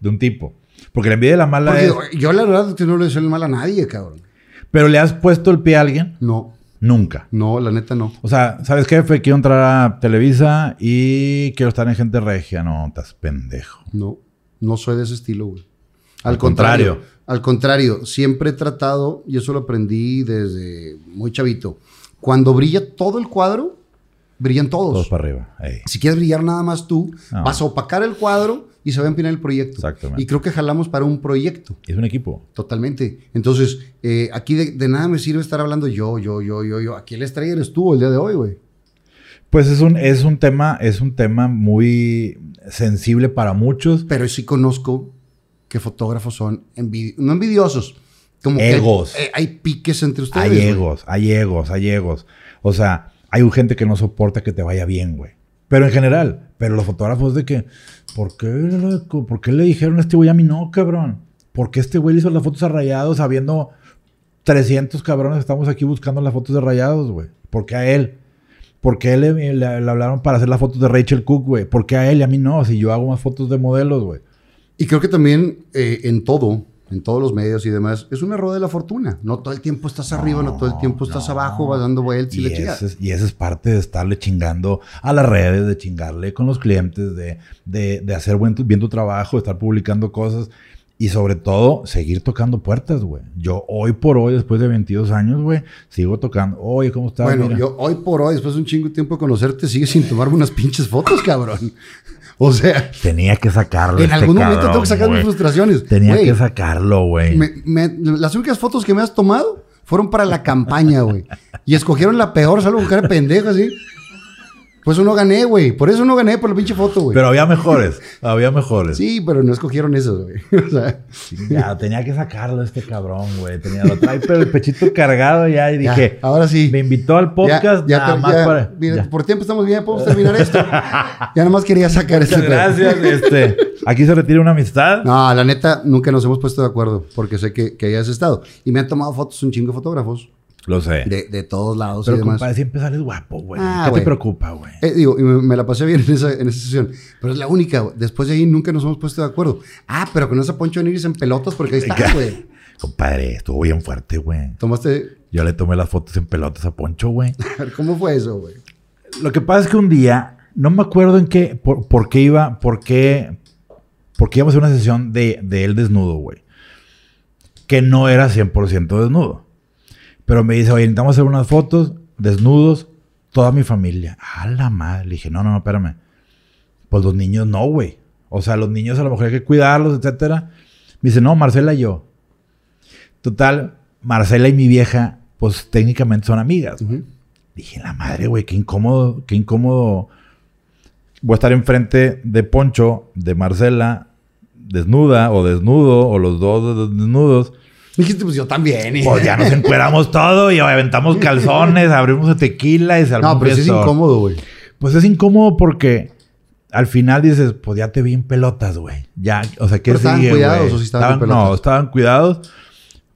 De un tipo. Porque la envidia de la mala Porque es... yo la verdad es que no le deseo el mal a nadie, cabrón. Pero le has puesto el pie a alguien, No, nunca. no, la neta no. O sea, ¿sabes qué, jefe? Quiero entrar a Televisa y quiero estar en gente regia. No, estás pendejo. No, no soy de ese estilo, güey. Al, Al contrario, contrario. Al contrario, siempre he tratado, y eso lo aprendí desde muy chavito. Cuando brilla todo el cuadro, brillan todos. Todos para arriba. Si quieres brillar nada más tú, No. vas a opacar el cuadro y se va a empinar el proyecto. Exactamente. Y creo que jalamos para un proyecto. Es un equipo. Totalmente. Entonces, eh, aquí de, de nada me sirve estar hablando yo, yo, yo, yo, yo. Aquí el estrella eres tú el día de hoy, güey. Pues es un, es un tema, es un tema muy sensible para muchos. Pero sí conozco que fotógrafos son envidi- no envidiosos, como que Egos. hay, hay piques entre ustedes. Hay güey. egos, hay egos, hay egos. O sea, hay gente que no soporta que te vaya bien, güey. Pero en general, pero los fotógrafos de que, ¿por qué, ¿por qué le dijeron a este güey a mí no, cabrón? ¿Por qué este güey le hizo las fotos a rayados sabiendo 300 cabrones estamos aquí buscando las fotos de rayados, güey? ¿Por qué a él? ¿Por qué le, le- le hablaron para hacer las fotos de Rachel Cook, güey? ¿Por qué a él y a mí no? Si yo hago más fotos de modelos, güey. Y creo que también eh, en todo, en todos los medios y demás, es una rueda de la fortuna. No todo el tiempo estás arriba, no todo el tiempo estás no. abajo, vas dando vueltas y, Y le chingas. es, y esa es parte de estarle chingando a las redes, de chingarle con los clientes, de, de, de hacer buen tu- bien tu trabajo, de estar publicando cosas y sobre todo seguir tocando puertas, güey. Yo hoy por hoy, después de 22 años, güey, sigo tocando. Oye, ¿cómo estás? Bueno, Mira. yo hoy por hoy, después de un chingo de tiempo de conocerte, sigues sin tomarme unas pinches fotos, cabrón. <laughs> O sea, Tenía que sacarlo. en este algún momento cabrón, tengo que sacar mis frustraciones. Tenía que sacarlo, güey. las únicas fotos que me has tomado fueron para la campaña, güey. Y escogieron la peor, salvo con cara de pendejo, así. Pues eso no gané, güey. Por eso no gané por la pinche foto, güey. Pero había <laughs> mejores, había mejores. Sí, pero no escogieron esas, güey. <laughs> O sea, Ya, tenía que sacarlo este cabrón, güey. Tenía, lo trae pero el pechito cargado ya y ya, dije, ahora sí. me invitó al podcast Ya, ya, nada más para... mira, por tiempo estamos bien, podemos terminar esto. <laughs> ya nada más quería sacar este Muchas pedo. gracias. Este, aquí se retira una amistad. No, la neta, nunca nos hemos puesto de acuerdo, porque sé que, que hayas estado. Y me han tomado fotos un chingo de fotógrafos Lo sé. de, de todos lados pero y demás. compadre, siempre sales guapo, güey. Ah, ¿Qué güey. te preocupa, güey? Eh, digo, y me, me la pasé bien en esa, en esa sesión. Pero es la única, güey. Después de ahí nunca nos hemos puesto de acuerdo. Ah, pero con esa Poncho Nigris en pelotas, porque ahí está, güey. <laughs> Compadre, estuvo bien fuerte, güey. Tomaste. Yo le tomé las fotos en pelotas a Poncho, güey. <laughs> a ver, ¿Cómo fue eso, güey? Lo que pasa es que un día, no me acuerdo en qué, por, por qué iba, por qué, por qué íbamos a una sesión de, de él desnudo, güey. Que no era 100% desnudo. Pero me dice, oye, necesitamos hacer unas fotos desnudos, toda mi familia. A la madre. Le dije, no, no, no, espérame. Pues los niños no, güey. O sea, los niños a lo mejor hay que cuidarlos, etcétera. Me dice, no, Marcela y yo. Total, Marcela y mi vieja pues técnicamente son amigas. Ujú. Dije, la madre, güey, qué incómodo, qué incómodo. Voy a estar enfrente de Poncho, de Marcela, desnuda o desnudo, o los dos desnudos. Dijiste, pues yo también. y- Pues ya nos <laughs> encueramos todo y aventamos calzones, abrimos el tequila y se No, pero es incómodo, güey. Pues es incómodo porque al final dices, pues ya te vi en pelotas, güey. Ya, o sea, ¿qué ¿Pero estaban sigue, cuidados o sí estaban en pelotas? No, estaban cuidados.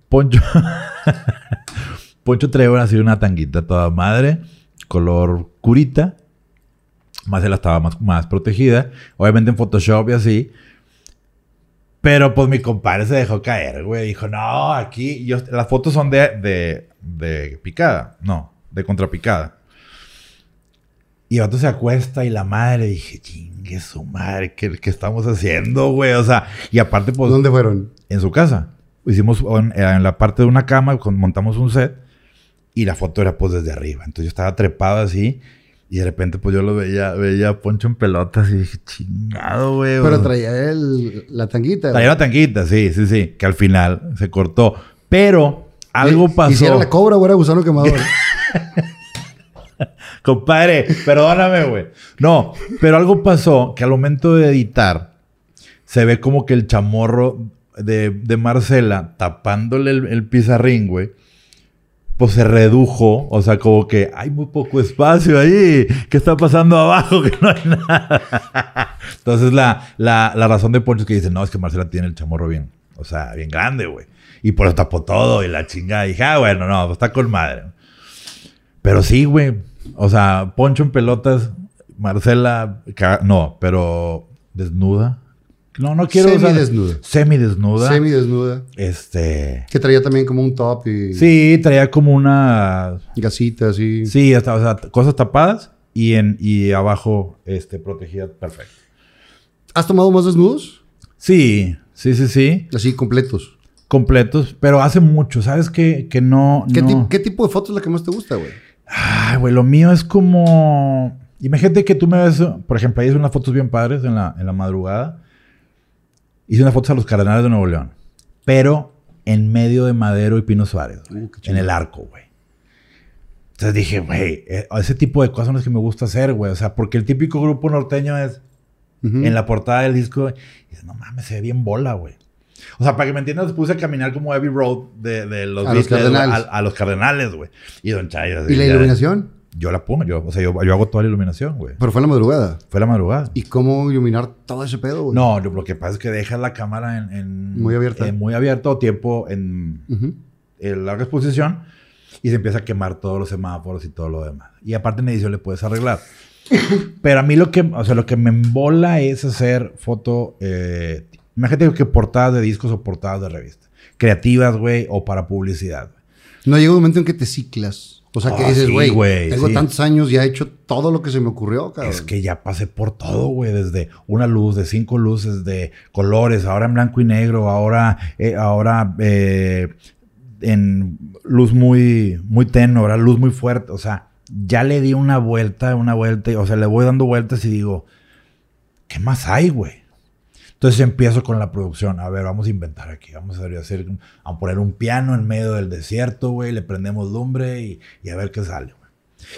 Poncho... <laughs> Poncho traía así una tanguita toda madre, color curita. Marcela estaba más, más protegida. Obviamente en Photoshop y así. Pero pues mi compadre se dejó caer, güey. Dijo, no, aquí... Yo, las fotos son de, de, de picada. No, de contrapicada. Y vato se acuesta y la madre dije, chingue su madre, ¿qué, qué estamos haciendo, güey? O sea, y aparte, pues, ¿Dónde fueron? en su casa. Hicimos en, en la parte de una cama, montamos un set y la foto era pues desde arriba. Entonces yo estaba trepado así y de repente pues yo lo veía, veía a Poncho en pelotas y dije, chingado, güey. Pero traía el, la tanguita. traía la tanquita, sí, sí, sí, que al final se cortó. Pero algo pasó. Y si era la cobra o era gusano quemador. <laughs> Compadre, perdóname, güey. No, pero algo pasó que al momento de editar se ve como que el chamorro de, de Marcela tapándole el, el pizarrín, güey. Pues se redujo, o sea, como que hay muy poco espacio ahí. ¿Qué está pasando abajo? <laughs> Que no hay nada. Entonces, la, la, la razón de Poncho es que dice: No, es que Marcela tiene el chamorro bien, o sea, bien grande, güey. Y por eso tapó todo y la chingada. Y dije: Ah, bueno, no, pues está con madre. Pero sí, güey. O sea, Poncho en pelotas, Marcela, no, pero desnuda. No, no quiero usar- Semidesnuda. Semidesnuda. Semidesnuda. Este. Que traía también como un top y Sí, traía como una. gasitas y... Sí, hasta, o sea, cosas tapadas y en y abajo, este, protegida perfecto. ¿Has tomado más desnudos? Sí, sí, sí, sí. Así, completos. Completos, pero hace mucho, ¿sabes? Que, que no. ¿Qué, no- ti- qué tipo de foto es la que más te gusta, güey? Ay, güey, lo mío es como. Imagínate que tú me ves, por ejemplo, ahí hice unas fotos bien padres en la, en la madrugada. Hice unas fotos a los Cardenales de Nuevo León, pero en medio de Madero y Pino Suárez, qué en el arco, güey. Entonces dije, güey, eh, ese tipo de cosas son las que me gusta hacer, güey. O sea, porque el típico grupo norteño es en la portada del disco. Y dices, no mames, se ve bien bola, güey. O sea, para que me entiendas, puse a caminar como Abbey Road de, de los A Beatles. A, a los Cardenales, güey. Y Don Chayo. ¿Y la iluminación? Yo la pongo, yo, o sea, yo, yo hago toda la iluminación, güey. Pero fue en la madrugada. Fue la madrugada. ¿Y cómo iluminar todo ese pedo, güey? No, yo- lo que pasa es que dejas la cámara en, en- Muy abierta. en muy abierto tiempo en, Ujú. en larga exposición y se empieza a quemar todos los semáforos y todo lo demás. Y aparte en edición le puedes arreglar. <coughs> Pero a mí lo que, o sea, lo que me embola es hacer foto, eh, imagínate que portadas de discos o portadas de revistas. Creativas, güey, o para publicidad. No llega un momento en que te ciclas. O sea, que Ah, dices, sí, güey, güey, tengo sí. tantos años, ya he hecho todo lo que se me ocurrió, cabrón. Es que ya pasé por todo, güey. Desde una luz, de cinco luces, de colores, ahora en blanco y negro, ahora, eh, ahora eh, en luz muy, muy tenue, ahora luz muy fuerte. O sea, ya le di una vuelta, una vuelta, y- o sea, le voy dando vueltas y digo, ¿qué más hay, güey? Entonces empiezo con la producción. A ver, vamos a inventar aquí. Vamos a hacer, a poner un piano en medio del desierto, güey. Le prendemos lumbre y, y a ver qué sale, güey.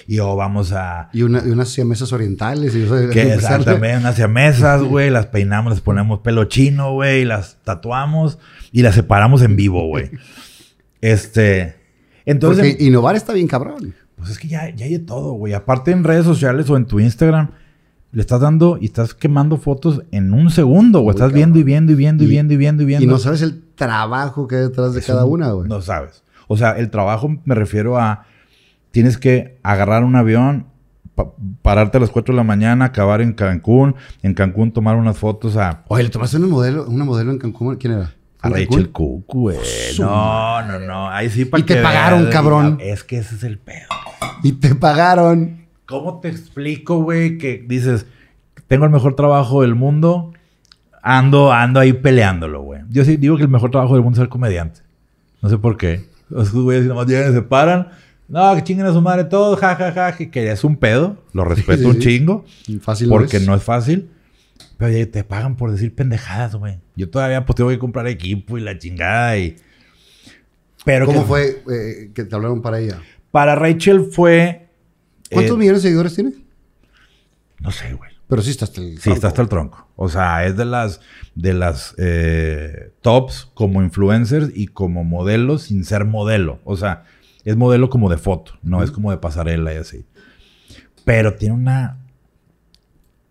Y o vamos a, Y, una, y unas siamesas orientales. Y, o sea, que <laughs> empezarle- también hacia mesas, güey, las peinamos, les ponemos pelo chino, güey, las tatuamos y las separamos en vivo, güey. Este, entonces, Porque innovar está bien cabrón. pues es que ya, ya hay de todo, güey. Aparte en redes sociales o en tu Instagram, le estás dando y estás quemando fotos en un segundo, güey. Muy Estás viendo y viendo y viendo y, Y- viendo y viendo y viendo. Y no sabes el trabajo que hay detrás de cada un- una, güey. No sabes. O sea, el trabajo me refiero a. Tienes que agarrar un avión, pa- pararte a las 4 de la mañana, acabar en Cancún, en Cancún tomar unas fotos a, Oye, le tomaste una modelo, una modelo en Cancún. ¿Quién era? a ¿En Rachel? Cook, güey. No, no, no. Ahí sí para Y te pagaron, cabrón. Es que ese es el pedo. Y te pagaron. ¿Cómo te explico, güey, que dices, tengo el mejor trabajo del mundo, ando, ando ahí peleándolo, güey? Yo sí digo que el mejor trabajo del mundo es ser comediante. No sé por qué. Los güeyes nomás llegan y se paran. No, que chinguen a su madre todo, ja, ja, ja, que- es un pedo. Lo respeto sí, un sí. chingo. Fácil Porque es. no es fácil. Pero ya te pagan por decir pendejadas, güey. Yo todavía pues tengo que comprar equipo y la chingada y... Pero ¿Cómo que- fue eh, que te hablaron para ella? Para Rachel fue... ¿Cuántos eh, millones de seguidores tiene? No sé, güey. Pero sí está hasta el. Sí, está hasta el tronco. O sea, es de las, de las eh, tops como influencers y como modelo sin ser modelo. O sea, es modelo como de foto, no es como de pasarela y así. Pero tiene una.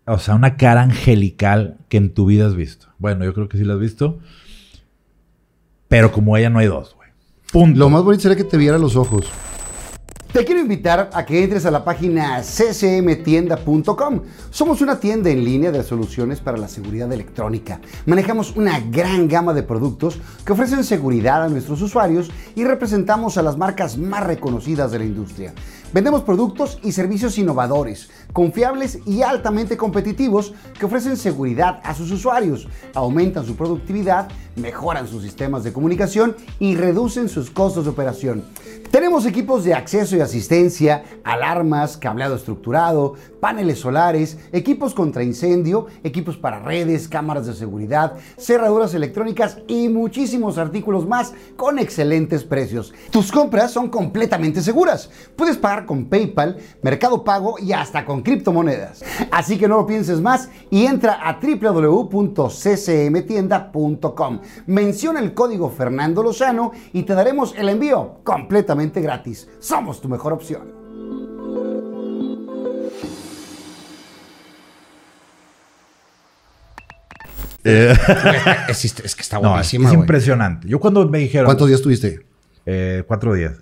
O sea, una cara angelical que en tu vida has visto. Bueno, yo creo que sí la has visto. Pero como ella no hay dos, güey. Punto. Lo más bonito sería que te viera los ojos. Te quiero invitar a que entres a la página ccmtienda.com. Somos una tienda en línea de soluciones para la seguridad electrónica. Manejamos una gran gama de productos que ofrecen seguridad a nuestros usuarios y representamos a las marcas más reconocidas de la industria. Vendemos productos y servicios innovadores, confiables y altamente competitivos que ofrecen seguridad a sus usuarios, aumentan su productividad, mejoran sus sistemas de comunicación y reducen sus costos de operación. Tenemos equipos de acceso y asistencia, alarmas, cableado estructurado, paneles solares, equipos contra incendio, equipos para redes, cámaras de seguridad, cerraduras electrónicas y muchísimos artículos más con excelentes precios. Tus compras son completamente seguras. Puedes pagar con PayPal, Mercado Pago y hasta con criptomonedas. Así que no lo pienses más y entra a www.ccmtienda.com. Menciona el código Fernando Lozano y te daremos el envío completamente gratis. Somos tu mejor opción. Eh, Es, es que está no, es, impresionante. Yo cuando me dijeron... ¿Cuántos días tuviste? Eh, cuatro días.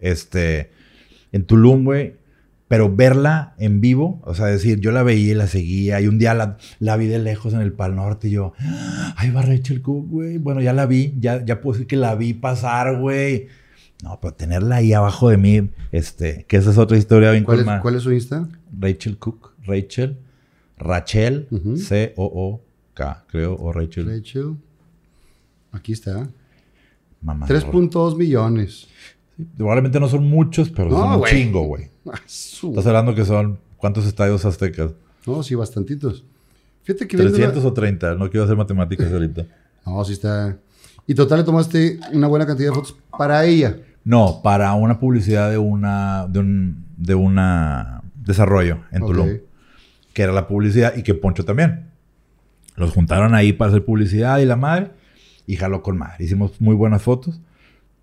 Este, en Tulum, güey. Pero verla en vivo, o sea, decir, yo la veía y la seguía. Y un día la, la vi de lejos en el Pal Norte y yo, "Ah, ahí va Rachel Cook, güey. Bueno, ya la vi, ya, ya puedo decir que la vi pasar, güey. No, pero tenerla ahí abajo de mí, este, que esa es otra historia bien ¿Cuál es, cuál es su Insta? Rachel Cook, Rachel, Rachel. C-O-O-K, creo, o Rachel. Rachel. Aquí está. Mamá. 3.2 millones. Sí, probablemente no son muchos, pero No, son un chingo, güey. Estás hablando que son cuántos estadios aztecas? No, sí, bastantitos. Fíjate que viendo la- 300 o 30, no quiero hacer matemáticas ahorita. <laughs> No, sí está. Y total le tomaste una buena cantidad de fotos para ella. No, para una publicidad de una de un de una desarrollo en. Tulum, que era la publicidad y que Poncho también. Los juntaron ahí para hacer publicidad y la madre y jaló con madre. Hicimos muy buenas fotos.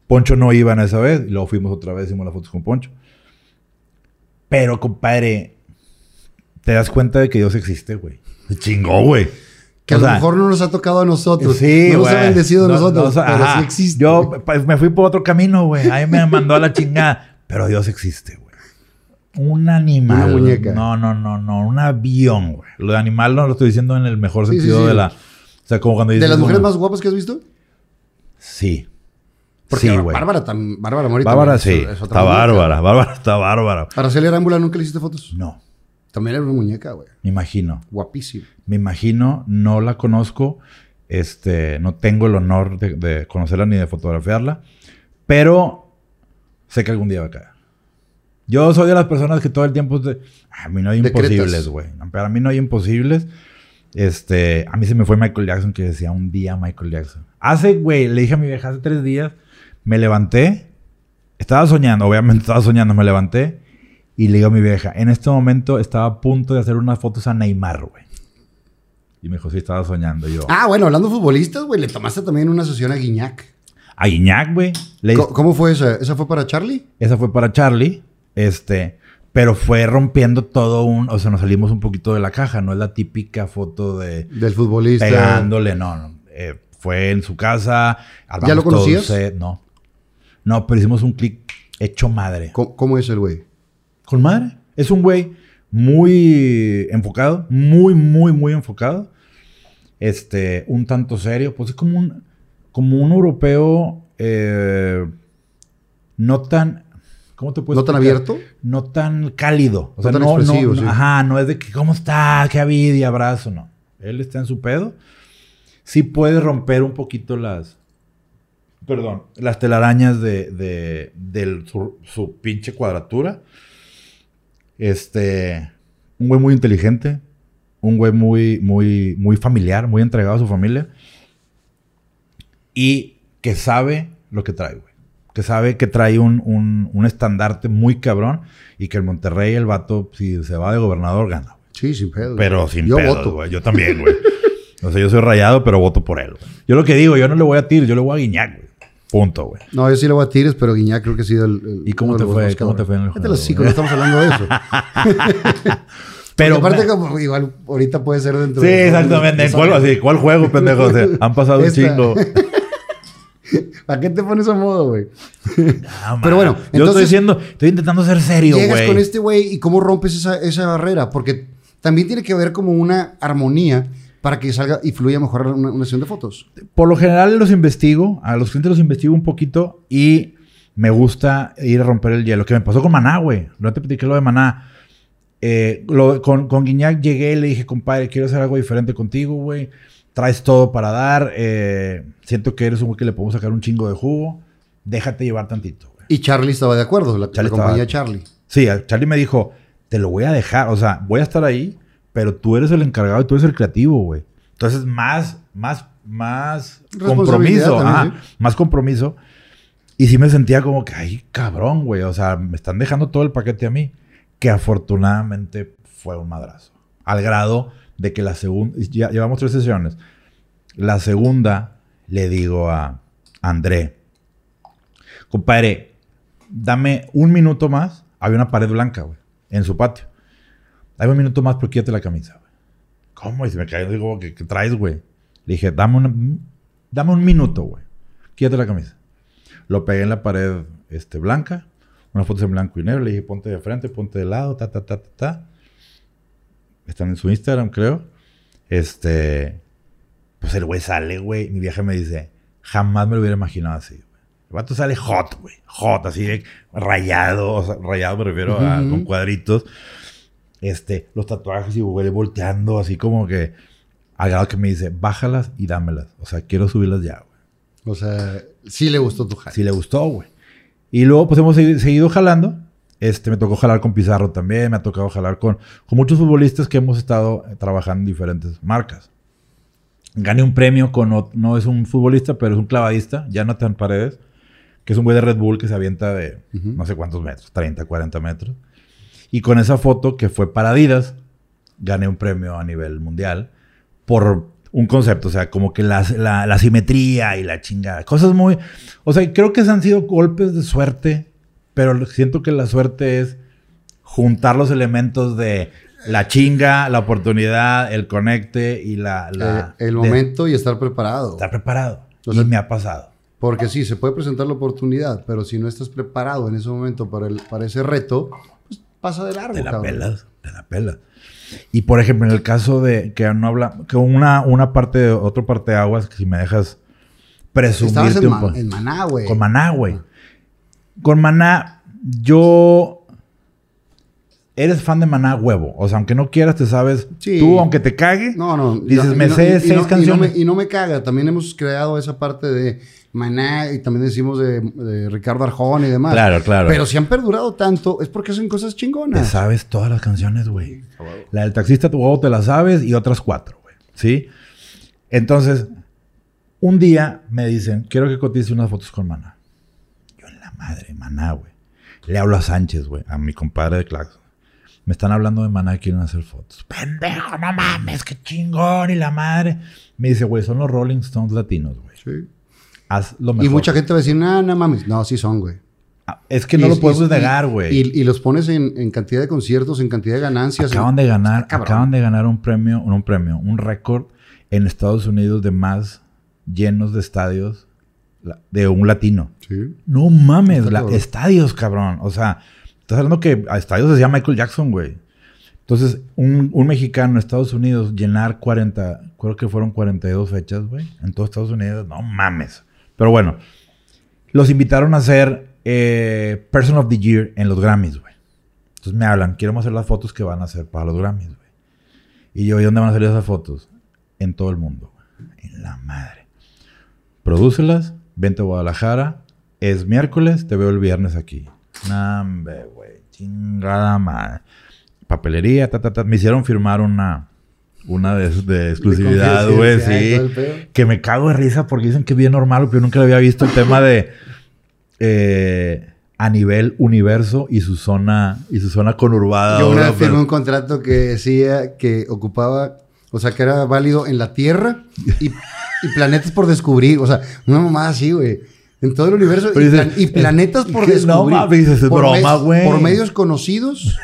Poncho no iba en esa vez y luego fuimos otra vez hicimos las fotos con Poncho. Pero compadre, te das cuenta de que Dios existe, güey. Se <laughs> Chingó, güey. Que O a sea, lo mejor no nos ha tocado a nosotros. Sí, no nos ha bendecido a No, nosotros, no, pero ajá. sí existe. Yo pues, me fui por otro camino, güey. Ahí me mandó a la chingada. <laughs> Pero Dios existe, güey. Un animal. Una muñeca. No, no, no, no. Un avión, güey. Lo de animal no lo estoy diciendo en el mejor Sí, sí, sentido sí. de la. O sea, como cuando dices. ¿De las mujeres más guapas que has visto? Sí. Porque sí, güey. Bárbara, tam- Bárbara Mori Bárbara, sí. es- es está bárbara. Bárbara está bárbara. Araceli Arámbula nunca le hiciste fotos. No. También era una muñeca, güey. Me imagino. Guapísima. Me imagino. No la conozco. Este. No tengo el honor de, de conocerla ni de fotografiarla. Pero sé que algún día va a caer. Yo soy de las personas que todo el tiempo... de, a mí no hay imposibles, güey. Para mí no hay imposibles. Este... A mí se me fue Michael Jackson que decía un día Michael Jackson. Hace, güey, le dije a mi vieja hace tres días, me levanté, estaba soñando, obviamente estaba soñando, me levanté y le digo a mi vieja, en este momento estaba a punto de hacer unas fotos a Neymar, güey. Y me dijo, sí, estaba soñando. Y yo, Ah, bueno, hablando de futbolistas, güey, le tomaste también una sesión a Guiñac. a Iñak, güey. Le- ¿Cómo fue esa? ¿Esa fue para Charlie? Esa fue para Charlie. Este, pero fue rompiendo todo un. O sea, nos salimos un poquito de la caja. No es la típica foto de Del futbolista. pegándole. No, no. Eh, fue en su casa. ¿Ya lo conocías? set, No. No, pero hicimos un clic hecho madre. ¿Cómo, cómo es el güey? Con madre. Es un güey muy enfocado. Muy, muy, muy enfocado. Este, un tanto serio. Pues es como un, como un europeo. eh, no tan. ¿Cómo te puedo ¿No tan abierto? no tan cálido. O No tan no, expresivo, no- sí. ajá, no es de que, ¿cómo está? ¿Qué habida y abrazo? No. Él está en su pedo. Sí puede romper un poquito las, perdón, las telarañas de, de, del- su, su pinche cuadratura. Este, un güey muy inteligente, un güey muy, muy, muy familiar, muy entregado a su familia y que sabe lo que trae, güey. que sabe que trae un, un, un estandarte muy cabrón y que el Monterrey, el vato, si se va de gobernador, gana. güey. Sí, sin pedo. Pero sin Yo pedos, voto. güey. Yo también, güey. o sea, yo soy rayado, pero voto por él. güey. Yo lo que digo, yo no le voy a Tigres, yo le voy a Guiñac, güey. Punto, güey. No, yo sí le voy a Tigres, pero Guiñac creo que ha sido el. el- ¿Y cómo te los fue? ¿Cómo te fue en el juego, los hocico, güey? no estamos hablando de eso. <laughs> Pero. Aparte, como igual ahorita puede ser dentro Sí, de- exactamente. ¿En no cuál, así, ¿Cuál juego, <laughs> pendejo? O sea, han pasado un chingo. <laughs> ¿A qué te pones a modo, güey? Ah, Pero bueno, man. yo estoy entonces- diciendo, estoy intentando ser serio, Llegas güey. con este güey y cómo rompes esa, esa barrera, porque también tiene que haber como una armonía para que salga y fluya mejor una, una sesión de fotos. Por lo general los investigo, a los clientes los investigo un poquito y me gusta ir a romper el hielo. Que me pasó con Maná, güey. No te platiqué lo de Maná. Eh, lo- con, con Guiñac llegué y le dije, compadre, quiero hacer algo diferente contigo, güey. Traes todo para dar. eh, siento que eres un güey que le podemos sacar un chingo de jugo. Déjate llevar tantito, güey. Y Charlie estaba de acuerdo, la, Charlie la compañía estaba- Charlie. Sí, Charlie me dijo, te lo voy a dejar, o sea, voy a estar ahí, pero tú eres el encargado y tú eres el creativo, güey. Entonces, más, más, más compromiso, también, ajá, más compromiso. Y sí me sentía como que, ay, cabrón, güey, o sea, me están dejando todo el paquete a mí, que afortunadamente fue un madrazo. Al grado de que la segunda, ya llevamos tres sesiones, la segunda le digo a André, compadre, dame un minuto más. Había una pared blanca, güey, en su patio. Dame un minuto más, pero quítate la camisa, güey. ¿Cómo? Y se me cayó. Digo, ¿qué, qué traes, güey? Le dije, dame, una- dame un minuto, güey. Quítate la camisa. Lo pegué en la pared este, blanca. Unas fotos en blanco y negro. Le dije, ponte de frente, ponte de lado, ta, ta, ta, ta, ta. Están en su Instagram, creo. Este. Pues el güey sale, güey. Mi vieja me dice, jamás me lo hubiera imaginado así, güey. El vato sale hot, güey. Hot, así de rayado. O sea, rayado me refiero a con cuadritos. Este, los tatuajes y güey volteando, así como que. Al grado que me dice, bájalas y dámelas. O sea, quiero subirlas ya, güey. O sea, sí le gustó tu jale. Sí le gustó, güey. Y luego, pues hemos segui- seguido jalando. Este, me tocó jalar con Pizarro también. Me ha tocado jalar con, con muchos futbolistas que hemos estado eh, trabajando en diferentes marcas. Gané un premio con, no es un futbolista, pero es un clavadista, Jonathan Paredes, que es un güey de Red Bull que se avienta de no sé cuántos metros, 30, 40 metros. Y con esa foto que fue para Adidas, gané un premio a nivel mundial por un concepto, o sea, como que la, la, la simetría y la chingada. Cosas muy... O sea, creo que han sido golpes de suerte, pero siento que la suerte es juntar los elementos de la chinga, la oportunidad, el conecte y la... la- Eh, el de momento y estar preparado. estar preparado. Sea- y me ha pasado. Porque sí, se puede presentar la oportunidad, pero si no estás preparado en ese momento para, el, para ese reto, pasa de largo. Te la cabrón. pelas, te la pelas. Y por ejemplo, en el caso de que no habla, que una, una parte de, otra parte de aguas, que si me dejas Estabas presumirte en, un Ma- poco. en Maná, güey. Con Maná, güey. Con Maná, yo. Eres fan de Maná huevo. O sea, aunque no quieras, te sabes. Sí. Tú, aunque te cague. No, no. Dices, no- me no- sé y- seis no- y no canciones. me- Y no, me, caga. También hemos creado esa parte de Maná y también decimos de, de Ricardo Arjón y demás. Claro, claro. Pero si han perdurado tanto, es porque hacen cosas Te chingonas. sabes todas las canciones, güey. La del taxista, tu huevo te la sabes y otras cuatro, güey. ¿Sí? Entonces, un día me dicen, quiero que cotice unas fotos con Maná. Yo en la madre, Maná, güey. Le hablo a Sánchez, güey, a mi compadre de Claxon. Me están hablando de Maná y quieren hacer fotos. Pendejo, no mames, qué chingón y la madre. Me dice, güey, son los Rolling Stones latinos, güey. Sí. Haz lo mejor. Y mucha gente va a decir, no, no mames. No, sí son, güey. Ah, Es que no Y- lo podemos y- negar, güey. Y, y los pones en, en cantidad de conciertos, en cantidad de ganancias. Acaban de ganar, acaban de ganar un premio, no un premio, un récord en Estados Unidos de más llenos de estadios de un latino. Sí. No mames, la- estadios, cabrón. O sea, estás hablando que a estadios llama Michael Jackson, güey. Entonces, un, un mexicano en Estados Unidos llenar 40, creo que fueron 42 fechas, güey, en todo Estados Unidos, no mames. Pero bueno, los invitaron a ser eh, Person of the Year en los Grammys, güey. Entonces me hablan, queremos hacer las fotos que van a hacer para los Grammys, güey. Y yo, ¿y dónde van a salir esas fotos? En todo el mundo, güey. En la madre. Prodúcelas, vente a Guadalajara. Es miércoles, te veo el viernes aquí. Nambe, güey. Chingada madre. Papelería, ta, ta, ta. Me hicieron firmar una, una de, de exclusividad, güey, sí. Que me cago de risa porque dicen que es bien normal, pero yo nunca lo había visto el tema de <laughs> eh, a nivel universo y su zona, y su zona conurbada. Yo una vez firmé un contrato que decía que ocupaba, o sea, que era válido en la Tierra y, y planetas por descubrir. O sea, una mamada así, güey. En todo el universo. Y, dices, plan- y planetas por no descubrir. dices, es por broma, güey. Por medios conocidos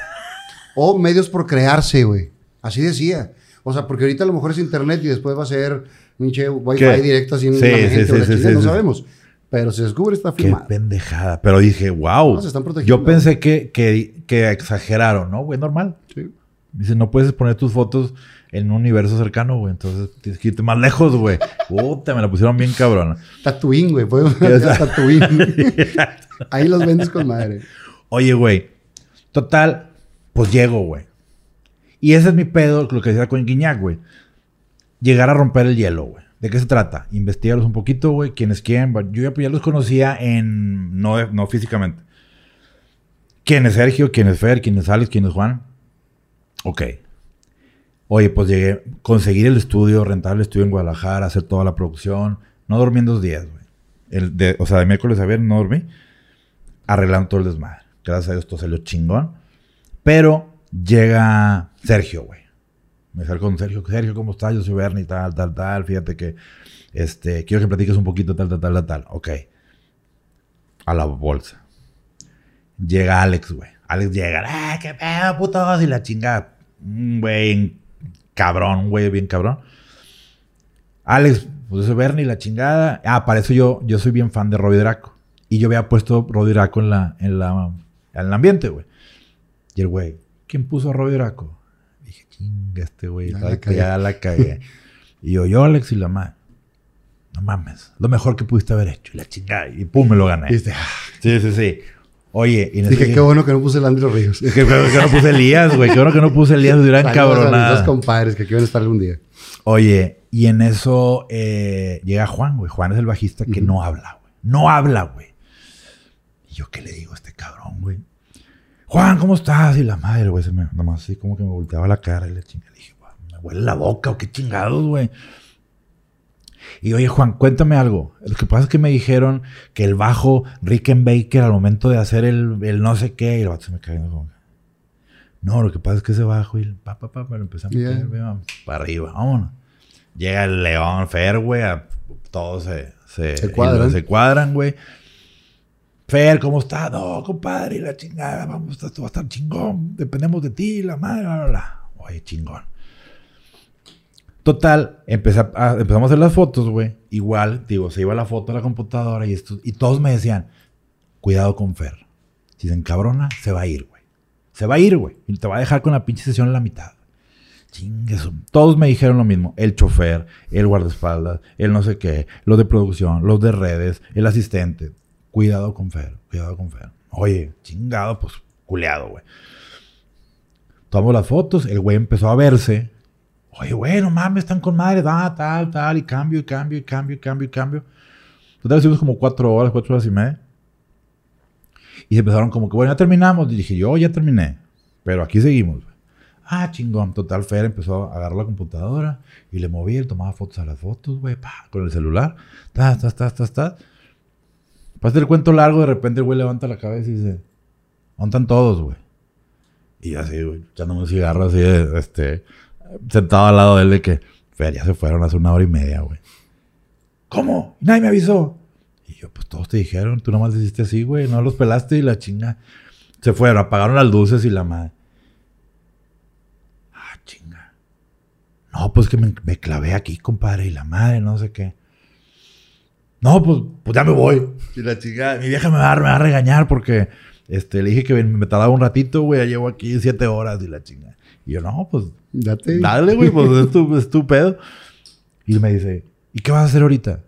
o medios por crearse, güey. Así decía. O sea, porque ahorita a lo mejor es internet y después va a ser un che wifi ¿Qué? directo así en Sí, la sí, mente sí, o la sí, no sabemos. Pero se descubre está Qué filmado. pendejada. Pero dije, wow. No, se están protegiendo. Yo pensé que, que, que exageraron, ¿no? Güey, normal. Sí. Dice, no puedes poner tus fotos en un universo cercano, güey. Entonces tienes que irte más lejos, güey. Puta, me la pusieron bien cabrona. Tatooine, güey. Podemos <laughs> Tatooine. <laughs> Ahí los vendes con madre. Oye, güey. Total, pues llego, güey. Y ese es mi pedo, lo que decía con Guiñac, güey. Llegar a romper el hielo, güey. ¿De qué se trata? Investigarlos un poquito, güey. ¿Quién es quién? Yo ya, pues, ya los conocía en... No, no físicamente. ¿Quién es Sergio? ¿Quién es Fer? ¿Quién es Alex? ¿Quién es Juan? Ok. Oye, pues llegué... Conseguir el estudio, rentar el estudio en Guadalajara, hacer toda la producción. No dormí en dos días, güey. O sea, de miércoles a viernes no dormí arreglando todo el desmadre. Gracias a Dios todo salió chingón. Pero llega Sergio, güey. Me acerco con Sergio. Sergio, ¿cómo estás? Yo soy Bernie, tal, tal, tal. Fíjate que este, quiero que platiques un poquito, tal, tal, tal, tal. Ok. A la bolsa. Llega Alex, güey. Alex llega. ¡Ah, qué pedo, putos! Y la chingada. Güey cabrón, güey, bien cabrón. Alex, pues ese Bernie, la chingada. Ah, para eso yo, yo soy bien fan de Robbie Draco. Y yo había puesto Robbie Draco en, la, en, la, en el ambiente, güey. Y el güey, ¿quién puso a Robbie Draco? Dije, chinga este güey, Ya la cagué. ya la cagué. y yo, yo, Alex y la madre. No mames, lo mejor que pudiste haber hecho. Y la chingada. Y pum, me lo gané. Ah. Sí, sí, sí. Oye, y Dije, qué bueno que no puse el Andrew Ríos. que, que- que no puse Elías, güey. Qué bueno que no puse Elías, hubieran cabronado. dos compadres que aquí van a estar algún día. Oye, y en eso eh, llega Juan, güey. Juan es el bajista que no habla, güey. No habla, güey. Y yo, ¿qué le digo a este cabrón, güey? Juan, ¿cómo estás? Y la madre, güey, se me, nomás así como que me volteaba la cara y le chinga. Le dije, "Guau, me huele la boca o qué chingados, güey. Y oye, Juan, cuéntame algo. Lo que pasa es que me dijeron que el bajo Rickenbacker al momento de hacer el, el no sé qué, y el vato se me cae como No, lo que pasa es que ese bajo y el pa, pa, pa, lo empecé a meter, Yeah. vamos, para arriba, vámonos. Llega el León Fer, güey, todos se, se, Se cuadran. Se cuadran, güey. Fer, ¿cómo está? No, compadre, la chingada, vamos, esto va a estar chingón. Dependemos de ti, la madre, bla, bla, bla. Oye, chingón. Total, empezamos a hacer las fotos, güey. Igual, digo, se iba la foto a la computadora y, esto, y todos me decían, cuidado con Fer. Si se encabrona, se va a ir, güey. Se va a ir, güey. Te va a dejar con la pinche sesión en la mitad. Chingue su- Todos me dijeron lo mismo. El chofer, el guardaespaldas, el no sé qué, los de producción, los de redes, el asistente. Cuidado con Fer, cuidado con Fer. Oye, chingado, pues culeado, güey. Tomamos las fotos, el güey empezó a verse. Oye, güey, no mames, están con madre, da, tal, tal, y cambio, y cambio, y cambio, y cambio, y cambio. Total, estuvimos como cuatro horas, cuatro horas y media. Y se empezaron como que, bueno, ya terminamos. Y dije, yo ya terminé. Pero aquí seguimos. Ah, chingón. Total, Fer empezó a agarrar la computadora y le movía, él tomaba fotos a las fotos, güey, con el celular. Ta, ta, ta, ta, ta. Pasa el cuento largo, de repente el güey levanta la cabeza y dice, ¿dónde están todos, güey? Y así, güey, echándome un cigarro así, este, sentado al lado de él de que, Fer, ya se fueron hace una hora y media, güey. ¿Cómo? Nadie me avisó. Y yo, pues todos te dijeron, tú nomás hiciste así, güey, no los pelaste y la chinga. Se fueron, apagaron las luces y la madre. Ah, chinga. No, pues que me, me clavé aquí, compadre, y la madre, no sé qué. No, pues, pues ya me voy. Y la chica, mi vieja me va, a- me va a regañar porque este, le dije que me tardaba un ratito, güey, ya llevo aquí siete horas y la chinga. Y yo, no, pues Date. Dale, güey, pues es tu, es tu pedo. Y me dice, ¿y qué vas a hacer ahorita?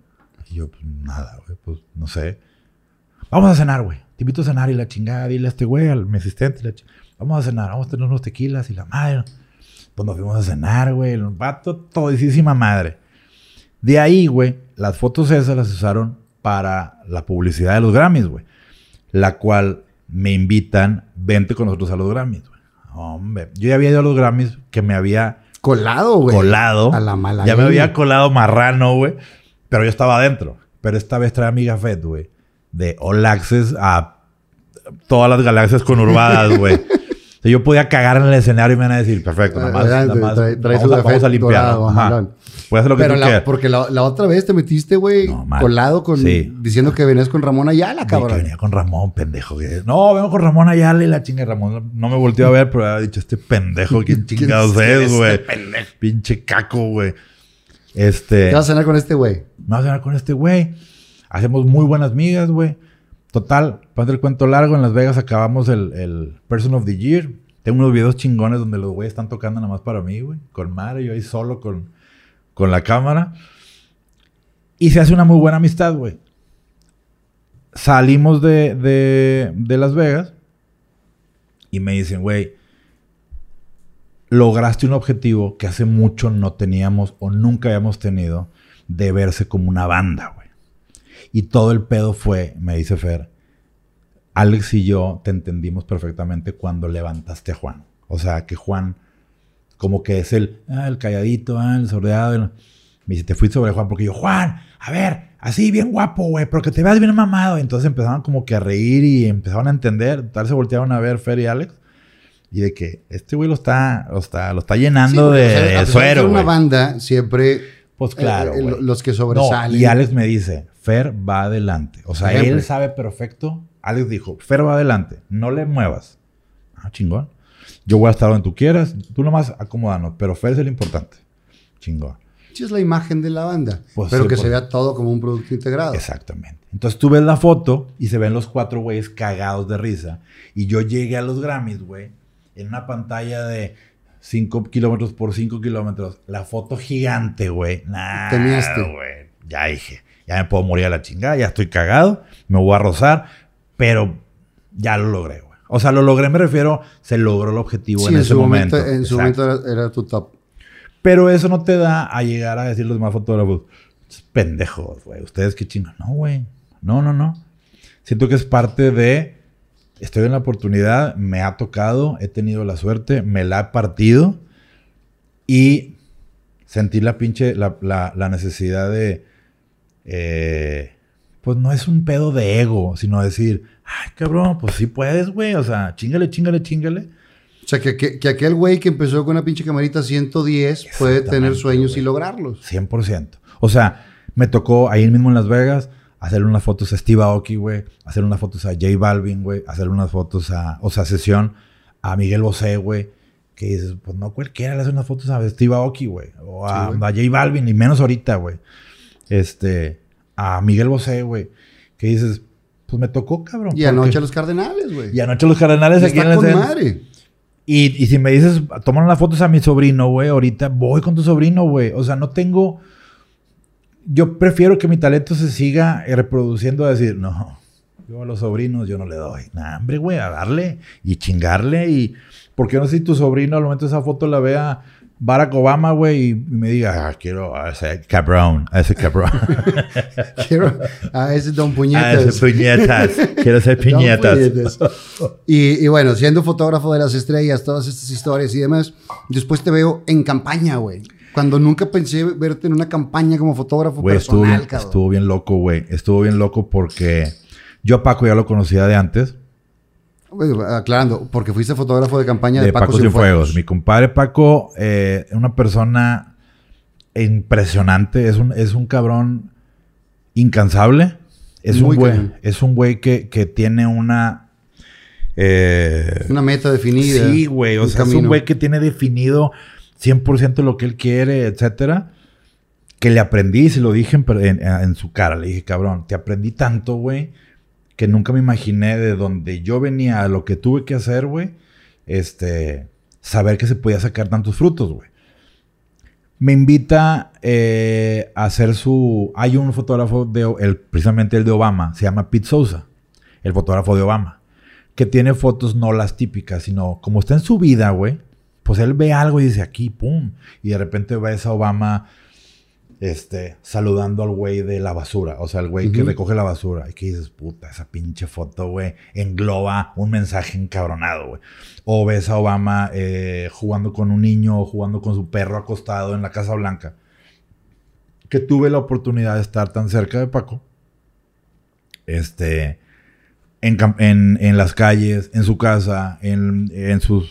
Y yo, pues nada, güey, pues no sé. Vamos a cenar, güey. Te invito a cenar y la chingada, dile a este güey, al mi asistente, la vamos a cenar, vamos a tener unos tequilas y la madre. Pues nos fuimos a cenar, güey, el vato, todísima madre. De ahí, güey, las fotos esas las usaron para la publicidad de los Grammys, güey. La cual me invitan, vente con nosotros a los Grammys, güey. Hombre, yo ya había ido a los Grammys que me había Colado, güey. colado. A la mala. Ya me había colado marrano, güey. Pero yo estaba adentro. Pero esta vez trae amiga Fed, güey. de All Access a todas las galaxias conurbadas, güey. <laughs> O sea, yo podía cagar en el escenario y me van a decir, perfecto, nada más, nada más trae- trae vamos, a, vamos a limpiar. Puedes hacer lo que Pero tú la, quieras. porque la, la otra vez te metiste, güey, No, colado con Sí. diciendo que venías con Ramón Ayala, Sí, que cabrón. venía con Ramón, pendejo. que- No, vengo con Ramón Ayala y la chinga Ramón. No me volteó a ver, pero había dicho, este pendejo, <laughs> ¿quién chingados es, es güey? este Pinche caco, güey. Este... ¿Qué vas a cenar con este güey? me voy a cenar con este güey. Hacemos muy buenas migas, güey. Total, para el cuento largo, en Las Vegas acabamos el, el Person of the Year. Tengo unos videos chingones donde los güeyes están tocando nada más para mí, güey. Con Mario, yo ahí solo con, con la cámara. Y se hace una muy buena amistad, güey. Salimos de, de, de Las Vegas y me dicen, güey, lograste un objetivo que hace mucho no teníamos o nunca habíamos tenido de verse como una banda, güey. Y todo el pedo fue, me dice Fer, Alex y yo te entendimos perfectamente cuando levantaste a Juan. O sea, que Juan como que es el, ah, el calladito, ah, el sordeado. el- Me dice, te fui sobre Juan porque yo, Juan, a ver, así bien guapo, güey, pero que te veas bien mamado. Y entonces empezaron como que a reír y empezaron a entender. Tal se voltearon a ver Fer y Alex. Y de que este güey lo está, lo está, lo está llenando Sí, de, o sea, de suero, ser una banda siempre Pues claro, eh, eh, güey. los que No, sobresalen. y Alex me dice, Fer va adelante. O sea, Siempre. él sabe perfecto. Alex dijo, Fer va adelante, no le muevas. Ah, chingón. Yo voy a estar donde tú quieras, tú nomás acomódanos, pero Fer es el importante. Chingón. Sí, es la imagen de la banda, Pues pero que se vea todo como un producto integrado. Exactamente. Entonces tú ves la foto y se ven los cuatro güeyes cagados de risa. Y yo llegué a los Grammys, güey, en una pantalla de 5 kilómetros por 5 kilómetros. La foto gigante, güey. Nah, güey. Ya dije, ya me puedo morir a la chingada, ya estoy cagado, me voy a rozar, pero ya lo logré, güey. O sea, lo logré, me refiero, se logró el objetivo Sí, en, en, ese momento. momento, en su momento era, era tu top. Pero eso no te da a llegar a decir los demás fotógrafos, pendejos, güey, ustedes qué chingan. No, güey. No, no, no. Siento que es parte de, estoy en la oportunidad, me ha tocado, he tenido la suerte, me la he partido y sentí la pinche, la, la- la necesidad de, eh, pues no es un pedo de ego, sino decir, ay, cabrón, pues sí puedes, güey, o sea, chingale, chingale, chingale. O sea, que, que- que aquel güey que empezó con una pinche camarita 110 puede tener sueños y lograrlos. 100%. O sea, me tocó ahí mismo en Las Vegas hacer unas fotos a Steve Aoki, güey. Hacer unas fotos a J Balvin, güey. Hacer unas fotos a... O sea, sesión a Miguel Bosé, güey. Que dices, pues no cualquiera le hace unas fotos a Steve Aoki, güey. O a, Sí, a J Balvin, y menos ahorita, güey. Este... A Miguel Bosé, güey. Que dices, pues me tocó, cabrón. Y anoche a los Cardenales, güey. Y anoche los cardenales Y aquí en Está el con madre. Y, y si me dices, toman las fotos a mi sobrino, güey, ahorita voy con tu sobrino, güey. O sea, no tengo. Yo prefiero que mi talento se siga reproduciendo a decir, no, yo a los sobrinos yo no le doy. Nah, hombre, güey, a darle y chingarle. Y. Porque no sé si tu sobrino al momento de esa foto la vea Barack Obama, güey, y me diga, ah, quiero a ese cabrón, a ese cabrón, <laughs> Quiero a ese Don a Puñetas. ese piñetas, quiero ser <laughs> piñetas. Puñetas. Y, y bueno, siendo fotógrafo de las estrellas, todas estas historias y demás, después te veo en campaña, güey. Cuando nunca pensé verte en una campaña como fotógrafo estuvo personal, bien, cabrón. estuvo bien loco, güey. Estuvo bien loco porque yo a Paco ya lo conocía de antes, Bueno, aclarando, porque fuiste fotógrafo de campaña de, de Paco Cienfuegos. Mi compadre Paco, eh, una persona impresionante, es un, es un cabrón incansable. Es Muy un güey, cañón. es un güey que, que tiene una... eh, Una meta definida. Sí, güey. O sea, es un güey que tiene definido 100% lo que él quiere, etcétera. Que le aprendí se lo dije en, en- en su cara. Le dije, cabrón, te aprendí tanto, güey, que nunca me imaginé de donde yo venía a lo que tuve que hacer, güey. Este, saber que se podía sacar tantos frutos, güey. Me invita eh, a hacer su... Hay un fotógrafo, de, el, precisamente el de Obama, se llama Pete Souza, el fotógrafo de Obama que tiene fotos no las típicas, sino como está en su vida, güey, pues él ve algo y dice aquí, pum, y de repente ves a Obama este, saludando al güey de la basura, o sea, el güey que recoge la basura, y que dices, puta, esa pinche foto, güey, engloba un mensaje encabronado, güey. O ves a Obama eh, jugando con un niño o jugando con su perro acostado en la Casa Blanca. Que tuve la oportunidad de estar tan cerca de Paco este, en, en, en las calles, en su casa, en, en su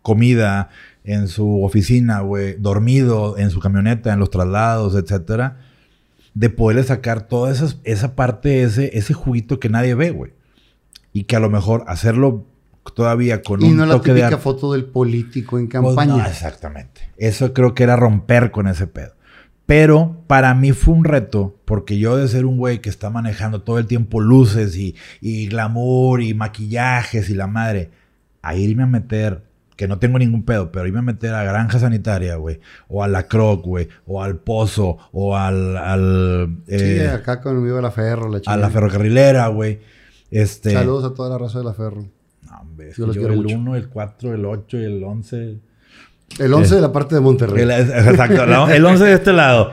comida, en su oficina, güey, dormido, en su camioneta, en los traslados, etcétera, de poderle sacar toda esas- esa parte, ese, ese juguito que nadie ve, güey. Y que a lo mejor hacerlo todavía con Y un no la toque de típica arte- foto del político en pues campaña. no, exactamente. Eso creo que era romper con ese pedo. Pero para mí fue un reto, porque yo de ser un güey que está manejando todo el tiempo luces y, y glamour y maquillajes y la madre, a irme a meter, que no tengo ningún pedo, pero irme a meter a Granja Sanitaria, güey, o a la Croc, güey, o al Pozo, o al, al, sí, eh, acá conmigo a la Ferro, la a chingada. la ferrocarrilera, güey. Este, Saludos a toda la raza de la Ferro. No, hombre, es Yo los yo quiero el mucho. 1, el 4, el 8 y el 11... El 11 de la parte de Monterrey. El, exacto, <laughs> el 11 de este lado.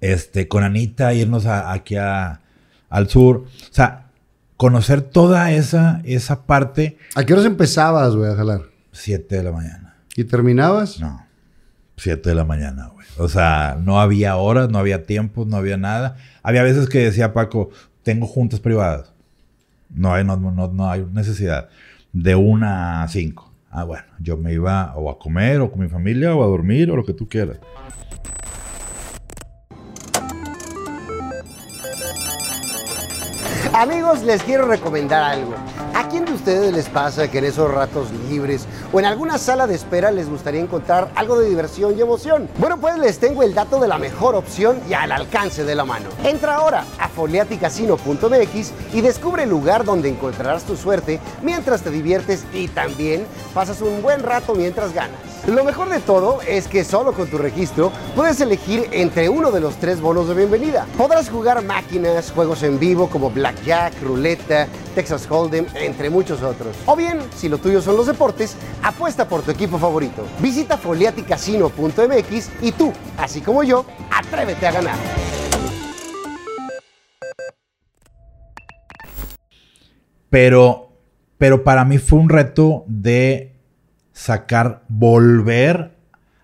Este, con Anita, irnos a- aquí a- al sur. O sea, conocer toda esa, esa parte, ¿A qué horas empezabas, güey, a jalar? 7 de la mañana. ¿Y terminabas? No, 7 de la mañana, güey. O sea, no había horas, no había tiempos, no había nada. Había veces que decía Paco, tengo juntas privadas. No hay, no, no, no hay necesidad. De una a cinco. Ah, bueno, yo me iba o a comer, o con mi familia, o a dormir, o lo que tú quieras. Amigos, les quiero recomendar algo. ¿A quién de ustedes les pasa que en esos ratos libres o en alguna sala de espera les gustaría encontrar algo de diversión y emoción? Bueno, pues les tengo el dato de la mejor opción y al alcance de la mano. Entra ahora a foliaticasino.mx y descubre el lugar donde encontrarás tu suerte mientras te diviertes y también pasas un buen rato mientras ganas. Lo mejor de todo es que solo con tu registro puedes elegir entre uno de los tres bonos de bienvenida. Podrás jugar máquinas, juegos en vivo como Blackjack, Ruleta, Texas Hold'em, entre muchos otros. O bien, si lo tuyo son los deportes, apuesta por tu equipo favorito. Visita foliaticasino.mx y tú, así como yo, atrévete a ganar. Pero, pero para mí fue un reto de sacar, volver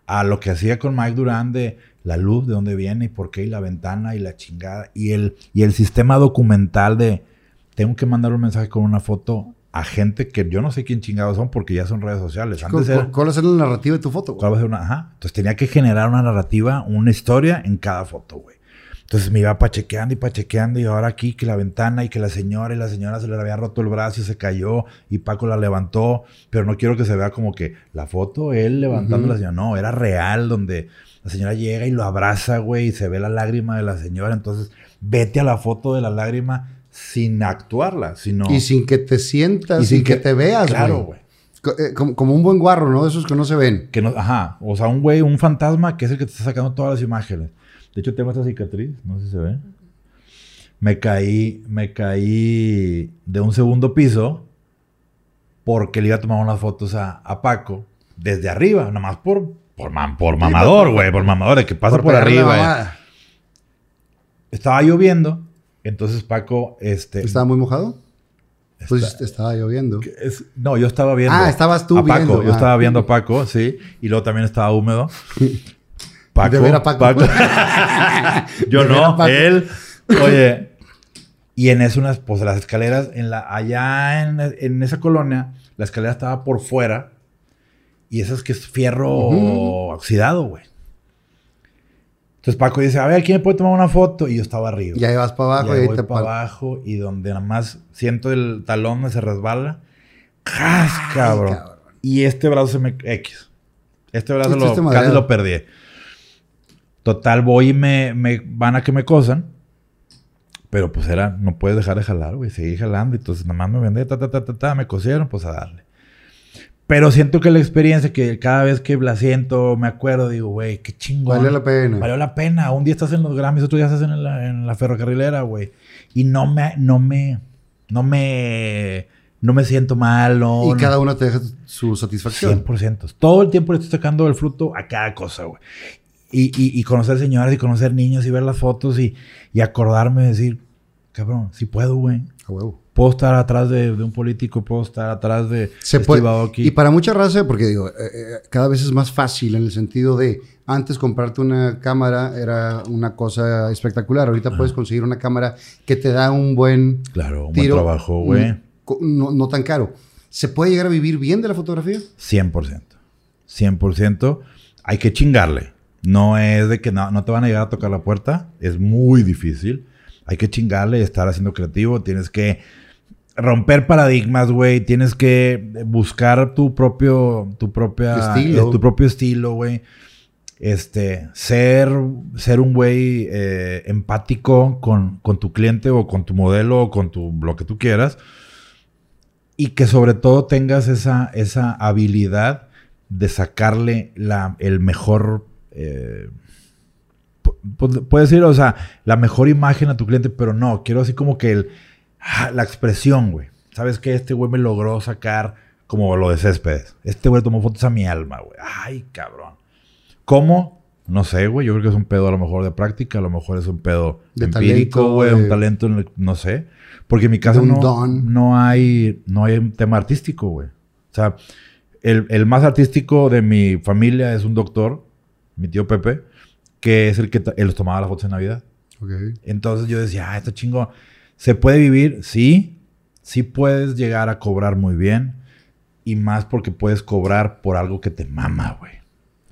a lo que hacía con Mike Durán de la luz, de dónde viene y por qué, y la ventana y la chingada. Y el, y el sistema documental de tengo que mandar un mensaje con una foto a gente que yo no sé quién chingados son porque ya son redes sociales. ¿Cuál, Antes era, cuál va a ser la narrativa de tu foto? güey? ¿Cuál va a ser una? Ajá. Entonces tenía que generar una narrativa, una historia en cada foto, güey. Entonces me iba pachequeando y pachequeando y ahora aquí que la ventana y que la señora y la señora se le había roto el brazo y se cayó y Paco la levantó, pero no quiero que se vea como que la foto él levantando a la señora, no, era real donde la señora llega y lo abraza, güey, y se ve la lágrima de la señora, entonces vete a la foto de la lágrima sin actuarla, sino Y sin que te sientas, y sin, sin que, que- te veas, claro, güey. eh, Como, como un buen guarro, ¿no? De esos que no se ven. Que no, ajá, o sea, un güey, un fantasma que es el que te está sacando todas las imágenes. De hecho, tengo esta cicatriz, no sé si se ve. Me caí, me caí de un segundo piso porque le iba a tomar unas fotos a, a Paco desde arriba, nomás por, por, mam- por mamador, güey, por mamador, de que pasa por, la arriba. eh. Estaba lloviendo, entonces Paco, este... ¿Estaba muy mojado? Pues estaba lloviendo. es- no, yo estaba viendo. Ah, estabas tú a Paco. viendo, Yo ah. estaba viendo a Paco, sí. Y luego también estaba húmedo. Paco. <laughs> De ver a Paco. <laughs> yo De ver no, Paco. él. Oye. Y en eso, unas, pues las escaleras, en la, allá en, en esa colonia, la escalera estaba por fuera. Y eso es que es fierro oxidado, güey. Entonces Paco dice, a ver, ¿quién me puede tomar una foto? Y yo estaba arriba. Ya vas para abajo Y y ahí ahí voy te para pa- abajo y donde nada más siento el talón me se resbala. ¡Jas, cabrón! cabrón. Y este brazo se me... X. Este brazo lo, madreado. casi lo perdí. Total, voy y me, me van a que me cosan. Pero pues era... No puedes dejar de jalar, güey. Seguí jalando. Entonces nada más me vendé, ta, ta, ta, ta, ta. Me cosieron, pues a darle. Pero siento que la experiencia, que cada vez que la siento, me acuerdo, digo, güey, qué chingón. Valió la pena. Valió la pena. Un día estás en los Grammys, otro día estás en la, en la ferrocarrilera, güey. Y no me, no me, no me, no me siento mal, no. Y no. cada uno te deja su satisfacción. 100%. Todo el tiempo le estoy sacando el fruto a cada cosa, güey. Y, y, y conocer señoras y conocer niños y ver las fotos y, y acordarme de decir, cabrón, sí puedo, güey. A huevo. Puedo estar atrás de, de un político, puedo estar atrás de Se Steve puede. Aoki. Y para mucha raza, porque digo, eh, eh, cada vez es más fácil en el sentido de antes comprarte una cámara era una cosa espectacular. Ahorita puedes conseguir una cámara que te da un buen Claro, un tiro, buen trabajo, güey. No, no tan caro. ¿Se puede llegar a vivir bien de la fotografía? 100%. 100%. Hay que chingarle. No es de que no, no te van a llegar a tocar la puerta. Es muy difícil. Hay que chingarle estar haciendo creativo. Tienes que romper paradigmas, güey. Tienes que buscar tu propio, tu propia, Estilo. eh, tu propio estilo, güey. Este, ser, ser un güey eh, empático con, con tu cliente o con tu modelo o con tu, lo que tú quieras. Y que sobre todo tengas esa, esa habilidad de sacarle la, el mejor, eh, puedes decir, o sea, la mejor imagen a tu cliente, pero no, quiero así como que el, ah, la expresión, güey. ¿Sabes qué? Este güey me logró sacar como lo de Céspedes. Este güey tomó fotos a mi alma, güey. Ay, cabrón. ¿Cómo? No sé, güey. Yo creo que es un pedo a lo mejor de práctica, a lo mejor es un pedo De empírico, güey. Un talento, en el- no sé. Porque en mi caso no, don. no hay no hay un tema artístico, güey. O sea, el, el más artístico de mi familia es un doctor, mi tío Pepe, que es el que él los tomaba las fotos en Navidad. Entonces yo decía, ah, esto chingo. ¿Se puede vivir? Sí. Sí puedes llegar a cobrar muy bien. Y más porque puedes cobrar por algo que te mama, güey.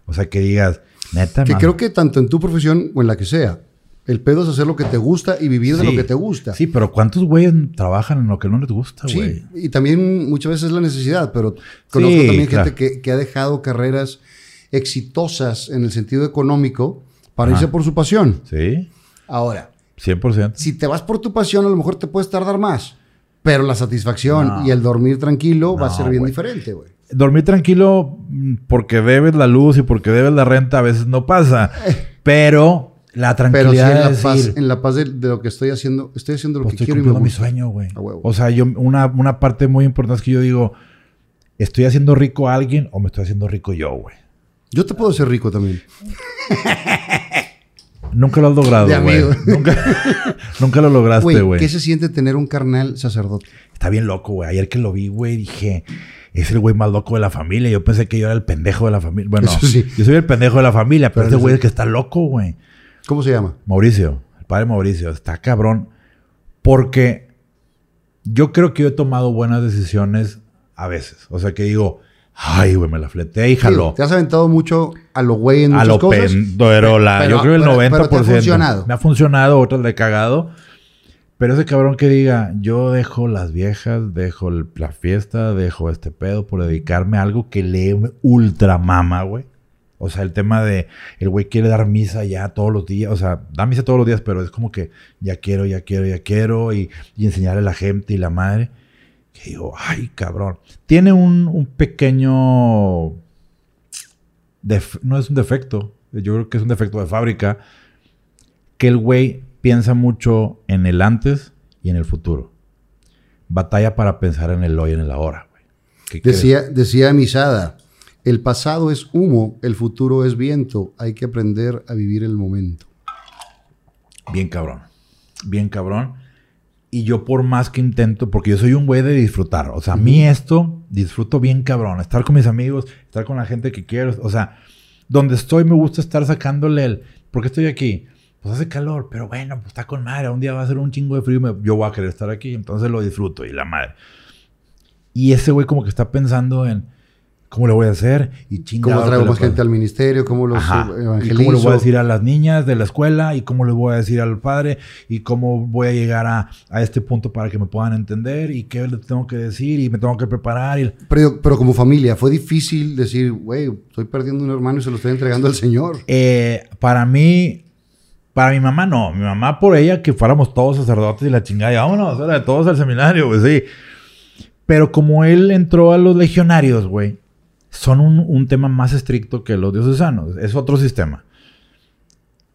O sea, que digas, neta, Que mama. creo que tanto en tu profesión o en la que sea, el pedo es hacer lo que te gusta y vivir de Sí. lo que te gusta. Sí, pero ¿cuántos güeyes trabajan en lo que no les gusta, Sí, güey? y también muchas veces es la necesidad, pero conozco Sí, también claro. gente que, que ha dejado carreras exitosas en el sentido económico para Ajá. irse por su pasión. Sí, Ahora, 100%. si te vas por tu pasión, a lo mejor te puedes tardar más, pero la satisfacción No. y el dormir tranquilo va a ser bien diferente, güey. Dormir tranquilo mm, porque debes la luz y porque debes la renta a veces no pasa. Pero la Pero sí tranquilidad en la de paz, decir, en la paz de, de lo que estoy haciendo, estoy haciendo lo pues que estoy quiero y me mi sueño, güey. O sea, yo una, una parte muy importante es que yo digo, ¿estoy haciendo rico a alguien o me estoy haciendo rico yo, güey? Yo te puedo hacer rico también. Nunca lo has logrado, güey. amigo. Nunca, nunca lo lograste, Güey. ¿qué se siente tener un carnal sacerdote? Está bien loco, güey. Ayer que lo vi, güey, dije, es el güey más loco de la familia. Yo pensé que yo era el pendejo de la familia. Bueno, sí. yo soy el pendejo de la familia, pero Pero este güey sí. es que está loco, güey. ¿Cómo se llama? Mauricio, el padre Mauricio, está cabrón. Porque yo creo que yo he tomado buenas decisiones a veces. O sea, que digo, ay, güey, me la fleté y jaló. Sí, te has aventado mucho a lo güey en a muchas lo cosas. penderola. Pero- Yo creo el pero- 90%. pero te ha funcionado. Me ha funcionado, otras le he cagado. Pero ese cabrón que diga, yo dejo las viejas, dejo el- la fiesta, dejo este pedo por dedicarme a algo que le ultra mama, güey. O sea, el tema de el güey quiere dar misa ya todos los días. O sea, da misa todos los días, pero es como que ya quiero, ya quiero, ya quiero. Y, y enseñarle a la gente y la madre. Que digo, ay, cabrón. Tiene un, un pequeño no es un defecto, yo creo que es un defecto de fábrica, que el güey piensa mucho en el antes y en el futuro. Batalla para pensar en el hoy y en el ahora. Decía, decía Misada, el pasado es humo, el futuro es viento. Hay que aprender a vivir el momento. Bien cabrón. Bien cabrón. Y yo por más que intento, porque yo soy un güey de disfrutar. O sea, a mí esto disfruto bien cabrón. Estar con mis amigos, estar con la gente que quiero. O sea, donde estoy me gusta estar sacándole el... ¿Por qué estoy aquí? Pues hace calor, pero bueno, pues está con madre. Un día va a ser un chingo de frío y me- yo voy a querer estar aquí. Entonces lo disfruto y la madre. Y ese güey como que está pensando en... ¿Cómo le voy a hacer? Y chingado. ¿Cómo traigo más gente al ministerio? ¿Cómo los Ajá. ¿Y evangelizo? cómo le voy a decir a las niñas de la escuela? ¿Y cómo le voy a decir al padre? ¿Y cómo voy a llegar a, a este punto para que me puedan entender? ¿Y qué le tengo que decir? ¿Y me tengo que preparar? Y... Pero, pero como familia, fue difícil decir, güey, estoy perdiendo un hermano y se lo estoy entregando al Señor. Eh, para mí, para mi mamá no. Mi mamá por ella que fuéramos todos sacerdotes y la chingada. Y vámonos, órale, todos al seminario, güey, sí. Pero como él entró a los legionarios, güey, son un, un tema más estricto que los diocesanos. Es otro sistema.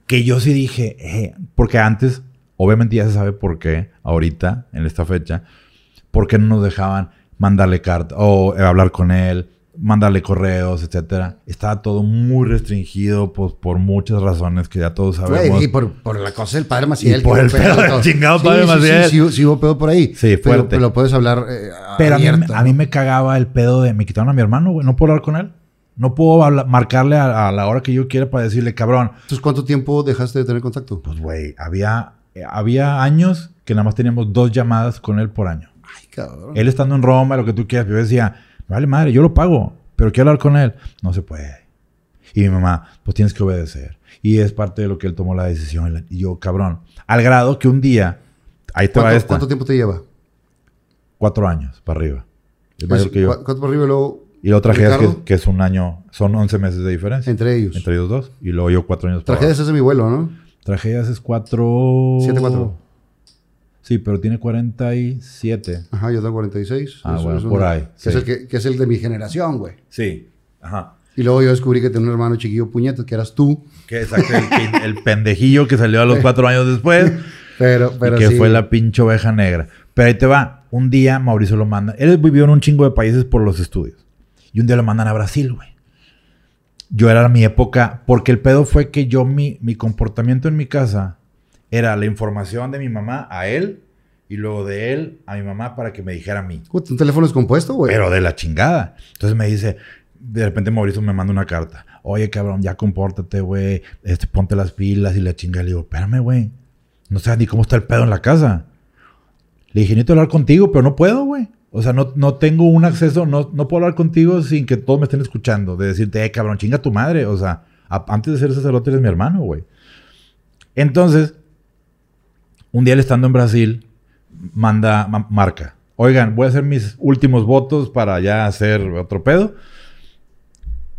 Que yo sí dije, eh, porque antes, obviamente ya se sabe por qué, ahorita, en esta fecha, por qué no nos dejaban mandarle carta o hablar con él, mandarle correos, etcétera. Estaba todo muy restringido pues, por muchas razones que ya todos sabemos. Güey, y por, por la cosa del padre Maciel. Y por el pedo del chingado Sí, padre sí, Maciel. Sí, sí, sí hubo pedo por ahí. Sí, fuerte. Pero, puedes hablar eh, Pero a mí, a mí me cagaba el pedo de me quitaron a mi hermano, güey. No puedo hablar con él. No puedo hablar- marcarle a, a la hora que yo quiera para decirle, cabrón. Entonces, ¿cuánto tiempo dejaste de tener contacto? Pues, güey, había, eh, había años que nada más teníamos dos llamadas con él por año. Ay, cabrón. Él estando en Roma, lo que tú quieras. Yo decía, vale madre, yo lo pago, pero quiero hablar con él. No se puede. Y mi mamá, pues tienes que obedecer. Y es parte de lo que él tomó la decisión. Y yo, cabrón. Al grado que un día, ahí te va ¿Cuánto, esta, cuánto tiempo te lleva? cuatro años para arriba. Es mayor que yo. ¿cu- ¿Cuánto por arriba y luego? Y otra tragedia que, que es un año, son 11 meses de diferencia. Entre ellos. Entre ellos dos. Y luego yo cuatro años para Tragedias es de mi vuelo, ¿no? Tragedias es cuatro... Siete, cuatro. Sí, pero tiene 47. Ajá, yo tengo 46. Ah, Eso bueno, es por ahí, Que, es sí. el que, que es el de mi generación, güey. Sí. Ajá. Y luego yo descubrí que tenía un hermano chiquillo puñeto, que eras tú. Que exacto, el, el pendejillo que salió a los cuatro años después. <laughs> Pero, pero y que sí. fue la pinche oveja negra. Pero ahí te va. Un día Mauricio lo manda. Él vivió en un chingo de países por los estudios. Y un día lo mandan a Brasil, güey. Yo era mi época. Porque el pedo fue que yo, mi, mi comportamiento en mi casa era la información de mi mamá a él. Y luego de él a mi mamá para que me dijera a mí. ¿Un teléfono descompuesto, güey? Pero de la chingada. Entonces me dice, de repente Mauricio me manda una carta. Oye, cabrón, ya compórtate, güey. Este, ponte las pilas y la chingada. Le digo, espérame, güey. No sabes ni cómo está el pedo en la casa. Le dije, necesito hablar contigo, pero no puedo, güey. O sea, no, no tengo un acceso, no, no puedo hablar contigo sin que todos me estén escuchando. De decirte, eh, cabrón, chinga tu madre. O sea, a- antes de ser sacerdote eres mi hermano, güey. Entonces, un día él estando en Brasil, manda, ma- marca. Oigan, voy a hacer mis últimos votos para ya hacer otro pedo.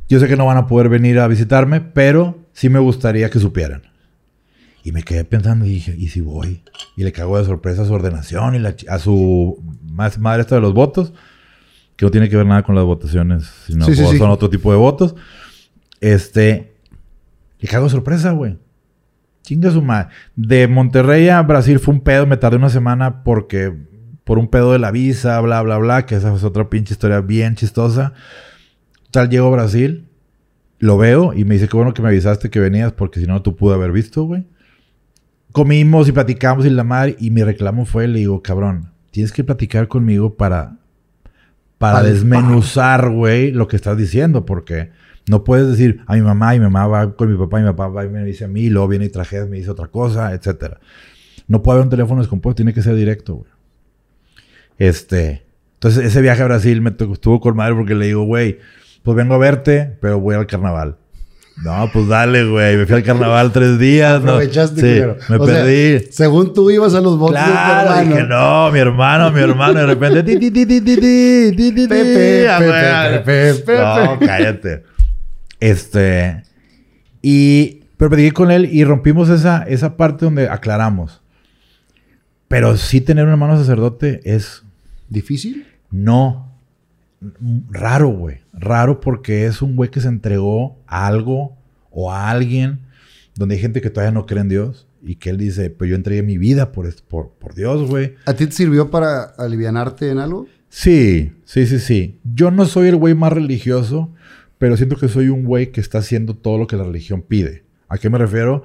Yo sé que no van a poder venir a visitarme, pero sí me gustaría que supieran. Y me quedé pensando y dije, ¿y si voy? Y le cago de sorpresa a su ordenación y la a su más madre esta de los votos, que no tiene que ver nada con las votaciones, sino Sí, sí, sí. son otro tipo de votos. Este, le cago de sorpresa, güey. Chinga su madre. De Monterrey a Brasil fue un pedo. Me tardé una semana porque... Por un pedo de la visa, bla, bla, bla. Que esa es otra pinche historia bien chistosa. Tal, llego a Brasil. Lo veo y me dice que bueno que me avisaste que venías porque si no, tú pude haber visto, güey. Comimos y platicamos y la madre. Y mi reclamo fue, le digo, cabrón, tienes que platicar conmigo para... Para Para- desmenuzar, güey, lo que estás diciendo. Porque no puedes decir a mi mamá y mi mamá va con mi papá y mi papá va y me dice a mí, luego viene y traje, me dice otra cosa, etcétera. No puede haber un teléfono descompuesto, tiene que ser directo, güey. Este, entonces ese viaje a Brasil me estuvo con madre porque le digo, güey, pues vengo a verte, pero voy al carnaval. No, pues dale, güey. Me fui al carnaval tres días. Aprovechaste, no. sí. Me perdí. Según tú ibas a los botes claro, de tu. Dije, no, mi hermano, mi hermano. De repente, ti, ti, ti, ti, ti, ti, ti, No, cállate. Este. Y. Pero platiqué con él y rompimos esa, esa parte donde aclaramos. Pero sí tener un hermano sacerdote es ¿Difícil? no. Raro, güey. Raro porque es un güey que se entregó a algo o a alguien donde hay gente que todavía no cree en Dios y que él dice, pues yo entregué mi vida por, por, por Dios, güey. ¿A ti te sirvió para alivianarte en algo? Sí, sí, sí, sí. Yo no soy el güey más religioso, pero siento que soy un güey que está haciendo todo lo que la religión pide. ¿A qué me refiero?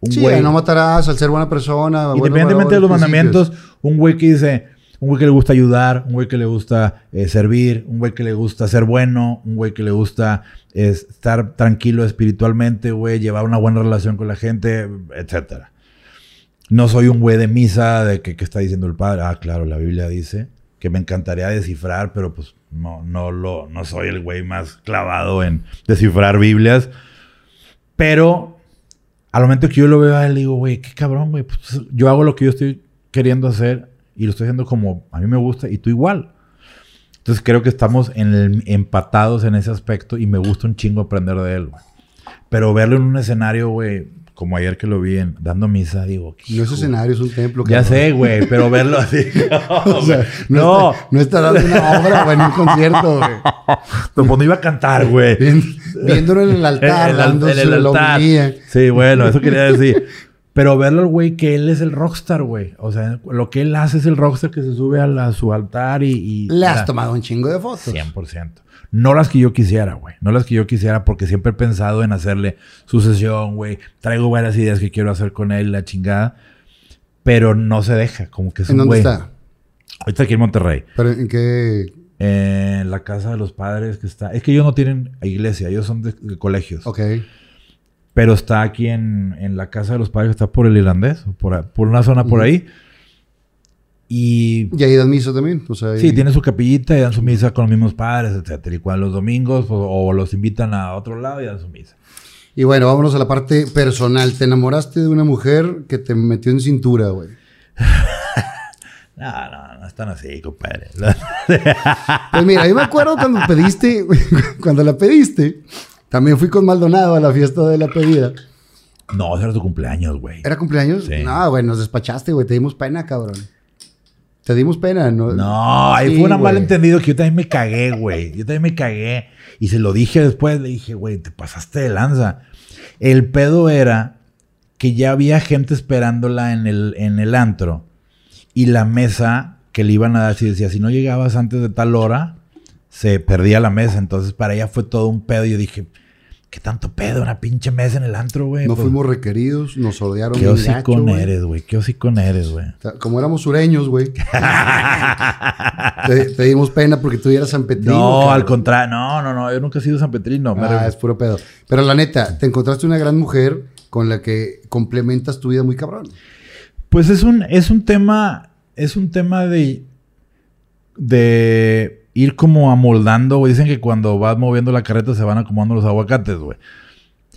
Un Sí, güey- no matarás, al ser buena persona. Independientemente de los mandamientos, un güey que dice, un güey que le gusta ayudar, un güey que le gusta eh, servir, un güey que le gusta ser bueno, un güey que le gusta eh, estar tranquilo espiritualmente, güey, llevar una buena relación con la gente, etcétera. No soy un güey de misa de que, que está diciendo el padre. Ah, claro, la Biblia dice que me encantaría descifrar, pero pues no, no lo, no soy el güey más clavado en descifrar Biblias. Pero al momento que yo lo veo a él, digo, güey, qué cabrón, güey. Pues, yo hago lo que yo estoy queriendo hacer y lo estoy haciendo como a mí me gusta y tú igual. Entonces creo que estamos en empatados en ese aspecto y me gusta un chingo aprender de él. Pero verlo en un escenario, güey, como ayer que lo vi en, dando misa, digo, No es escenario, es un templo. Ya sé, güey, pero <laughs> verlo así. O sea, <laughs> no, no, Está, no está dando una obra o en un concierto, güey. <laughs> no, no iba a cantar, güey. Viéndolo en el altar, En el dándose en el la altar. Sí, bueno, eso quería decir. Pero verlo, güey, que él es el rockstar, güey. O sea, lo que él hace es el rockstar que se sube a, la- a su altar y... y- Le has tomado un chingo de fotos. 100%. No las que yo quisiera, güey. No las que yo quisiera porque siempre he pensado en hacerle su sesión, güey. Traigo varias ideas que quiero hacer con él, la chingada. Pero no se deja. Como que es ¿En un dónde güey. está? Ahorita aquí en Monterrey. ¿Pero en qué? En la casa de los padres que está... Es que ellos no tienen iglesia. Ellos son de, de colegios. Ok. Pero está aquí en, en la casa de los padres está por el irlandés. Por, por una zona por ahí. Y Y ahí dan misa también. Sea, ahí- Sí, tiene su capillita y dan su misa con los mismos padres, etcétera. Y cuando los domingos o, o los invitan a otro lado y dan su misa. Y bueno, vámonos a la parte personal. ¿Te enamoraste de una mujer que te metió en cintura, güey? <laughs> No, no, no es tan así, compadre. <laughs> Pues mira, yo me acuerdo cuando pediste, <laughs> cuando la pediste, también fui con Maldonado a la fiesta de la pedida. no, ese era tu cumpleaños, güey. ¿Era cumpleaños? Sí. No, güey, nos despachaste, güey. Te dimos pena, cabrón. Te dimos pena, ¿no? No, ahí Sí, fue un malentendido que yo también me cagué, güey. Yo también me cagué. Y se lo dije después, le dije, güey, te pasaste de lanza. El pedo era que ya había gente esperándola en el, en el antro. Y la mesa que le iban a dar, si decía, si no llegabas antes de tal hora, se perdía la mesa. Entonces para ella fue todo un pedo. Y yo dije, ¿qué tanto pedo? Una pinche mesa en el antro, güey. No Pues, fuimos requeridos, nos orodearon Qué hocicón gacho, eres, güey. Qué hocicón eres, güey. O sea, Como éramos sureños, güey. <laughs> te, te dimos pena porque tú eras San Petrino. No, cabrón. al contrario. No, no, no. Yo nunca he sido San Petrino. Ah, es puro pedo. Pero la neta, te encontraste una gran mujer con la que complementas tu vida muy cabrón. Pues es un, es un tema, es un tema de, de ir como amoldando, güey. Dicen que cuando vas moviendo la carreta se van acomodando los aguacates, güey.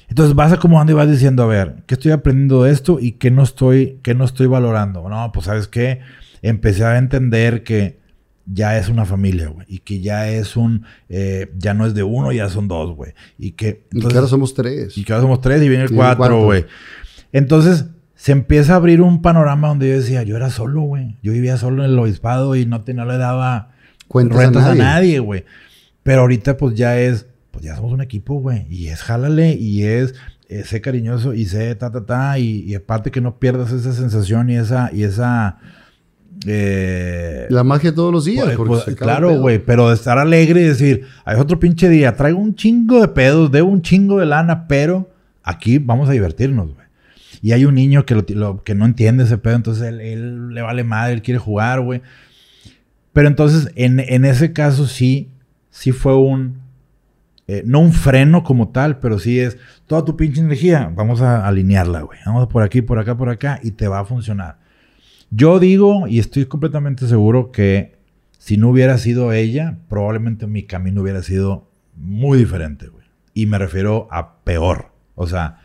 Entonces vas acomodando y vas diciendo, a ver, ¿qué estoy aprendiendo de esto y qué no estoy, qué no estoy valorando? No, pues sabes qué, empecé a entender que ya es una familia, güey. Y que ya es un, eh, ya no es de uno, ya son dos, güey. Y que... Y que ahora somos tres. Y que ahora somos tres y viene el Y cuatro. güey. Entonces, se empieza a abrir un panorama donde yo decía, yo era solo, güey. Yo vivía solo en el obispado y no, te, no le daba Cuentas a rentas a nadie. güey. Pero ahorita, pues ya es, pues ya somos un equipo, güey. Y es jálale y es, eh, sé cariñoso y sé ta, ta, ta. Y, y aparte que no pierdas esa sensación y esa, y esa, eh, La magia todos los días. pues, porque pues, claro, güey, pero de estar alegre y decir, hay otro pinche día, traigo un chingo de pedos, debo un chingo de lana, pero aquí vamos a divertirnos, güey. Y hay un niño que, lo, lo- que no entiende ese pedo, entonces él, él le vale madre, él quiere jugar, güey. Pero entonces, en, en ese caso sí, sí fue un, eh, no un freno como tal, pero sí es toda tu pinche energía, vamos a alinearla, güey. Vamos por aquí, por acá, por acá, y te va a funcionar. Yo digo, y estoy completamente seguro que si no hubiera sido ella, probablemente mi camino hubiera sido muy diferente, güey. Y me refiero a peor. O sea,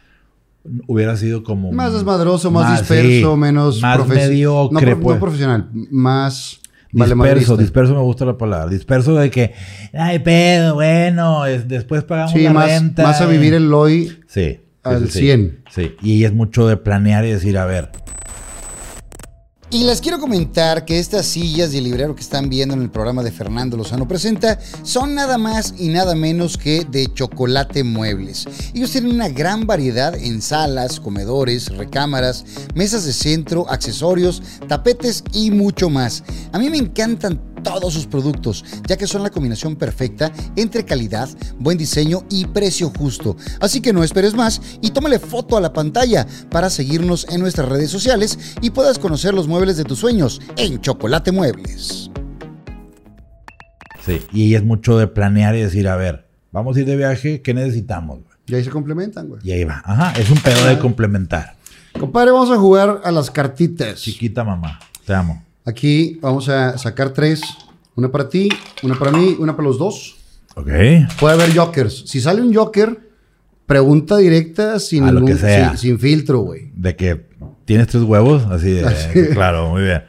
hubiera sido como... Más desmadroso, más, sí, disperso, menos Más mediocre, no, no pues. profesional, más Disperso, disperso me gusta la palabra. Disperso de que, ay, pedo, bueno, es- después pagamos Sí, la más, renta. más a vivir el hoy. Sí. al sí, 100. Sí. Y es mucho de planear y decir, a ver, Y les quiero comentar que estas sillas el librero que están viendo en el programa de Fernando Lozano Presenta son nada más y nada menos que de chocolate muebles. Ellos tienen una gran variedad en salas, comedores, recámaras, mesas de centro, accesorios, tapetes y mucho más. A mí me encantan todos sus productos, ya que son la combinación perfecta entre calidad, buen diseño y precio justo. Así que no esperes más y tómale foto a la pantalla para seguirnos en nuestras redes sociales y puedas conocer los muebles de tus sueños en Chocolate Muebles. sí. Y es mucho de planear y decir, a ver, vamos a ir de viaje, ¿qué necesitamos? güey? Y ahí se complementan, güey. Y ahí va. Ajá, es un pedo de complementar. Compadre, vamos a jugar a las cartitas. Chiquita mamá, te amo. Aquí vamos a sacar tres. Una para ti, una para mí, una para los dos. Ok. Puede haber jokers. Si sale un joker, pregunta directa sin, A lo ningún- que sea. sin, sin filtro, güey. De que tienes tres huevos, así de, Así. claro, muy bien.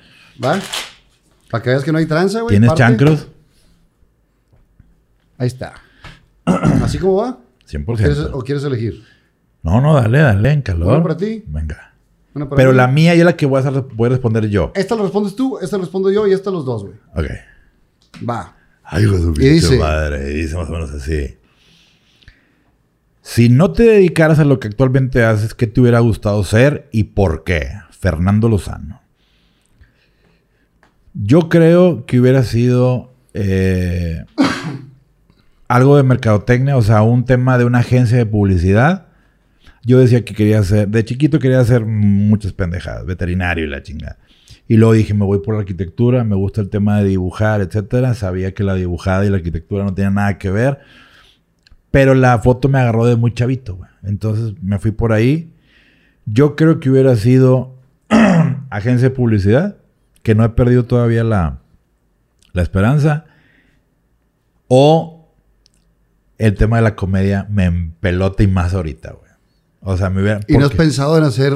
¿Va? Para que veas que no hay tranza, güey. ¿Tienes parte. chancros? Ahí está. <clears throat> ¿Así como va? ¿O quieres, 100%. o quieres elegir? No, no, dale, dale, en calor. ¿Uno para ti? Venga. Una para Pero mí. la mía yo la que voy a, hacer, voy a responder yo. Esta la respondes tú, esta la respondo yo y esta los dos, güey. Ok. Va. Ay, hijo de su Y dice- madre. Y dice más o menos así. Si no te dedicaras a lo que actualmente haces, ¿qué te hubiera gustado ser y por qué? Fernando Lozano. Yo creo que hubiera sido eh, <coughs> algo de mercadotecnia, o sea, un tema de una agencia de publicidad. Yo decía que quería ser, de chiquito quería hacer muchas pendejadas, veterinario y la chingada. Y luego dije, me voy por la arquitectura, me gusta el tema de dibujar, etcétera. Sabía que la dibujada y la arquitectura no tenían nada que ver. Pero la foto me agarró de muy chavito, güey. Entonces me fui por ahí. Yo creo que hubiera sido <clears throat> agencia de publicidad, que no he perdido todavía la, la esperanza. O el tema de la comedia me empelota y más ahorita, güey. O sea, me hubiera... ¿Y no has pensado en hacer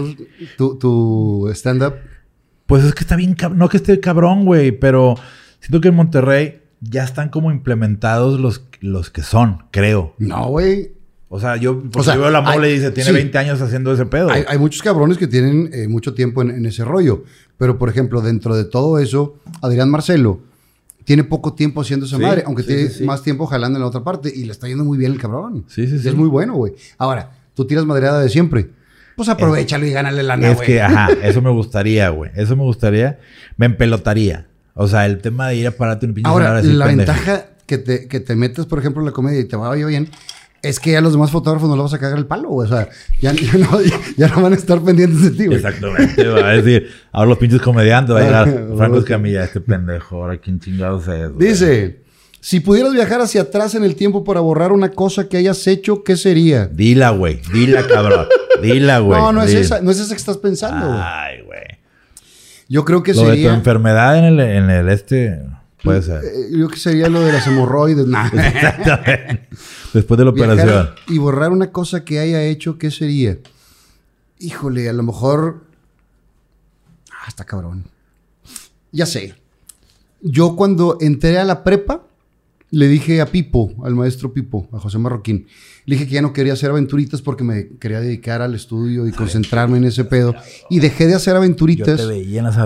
tu, tu stand-up? Pues es que está bien. No que esté cabrón, güey, pero siento que en Monterrey ya están como implementados los, los que son, creo. No, güey. O sea, yo, porque sea, yo veo la mole hay- y dice, tiene sí. 20 años haciendo ese pedo. Hay, hay muchos cabrones que tienen eh, mucho tiempo en, en ese rollo. Pero, por ejemplo, dentro de todo eso, Adrián Marcelo tiene poco tiempo haciendo esa Sí, madre, aunque sí, tiene más tiempo jalando en la otra parte. Y le está yendo muy bien el cabrón. Sí, sí, sí. Es muy bueno, güey. Ahora, tú tiras madreada de siempre. Pues aprovechalo y gánale lana, es güey. que, ajá, <laughs> eso me gustaría, güey. Eso me gustaría. Me empelotaría. O sea, el tema de ir a pararte un pinche Ahora, así, la pendejo. ventaja que te, que te metes, por ejemplo, en la comedia y te va bien, es que a los demás fotógrafos no le vas a cagar el palo, güey. O sea, ya, <laughs> ya no, ya- ya no van a estar pendientes de ti, güey. Exactamente, va a decir, ahora los pinches comediantes, va a llegar <laughs> Franco. Escamilla, este pendejo, ahora quién chingados es. güey? Dice, si pudieras viajar hacia atrás en el tiempo para borrar una cosa que hayas hecho, ¿qué sería? Dila, güey, dila, cabrón. Dila, güey. no, no es esa, no es esa que estás pensando, güey. Ay, güey. Yo creo que Lo de tu sería... enfermedad en el, en el este, puede ser. eh, yo creo que sería lo de las hemorroides. Nah. <laughs> Exactamente. Después de la Viajar operación. y borrar una cosa que haya hecho, ¿qué sería? Híjole, a lo mejor. Ah, está cabrón. Ya sé. Yo cuando entré a la prepa, le dije a Pipo, al maestro Pipo, a José Marroquín, le dije que ya no quería hacer aventuritas porque me quería dedicar al estudio y concentrarme en ese pedo. Y dejé de hacer aventuritas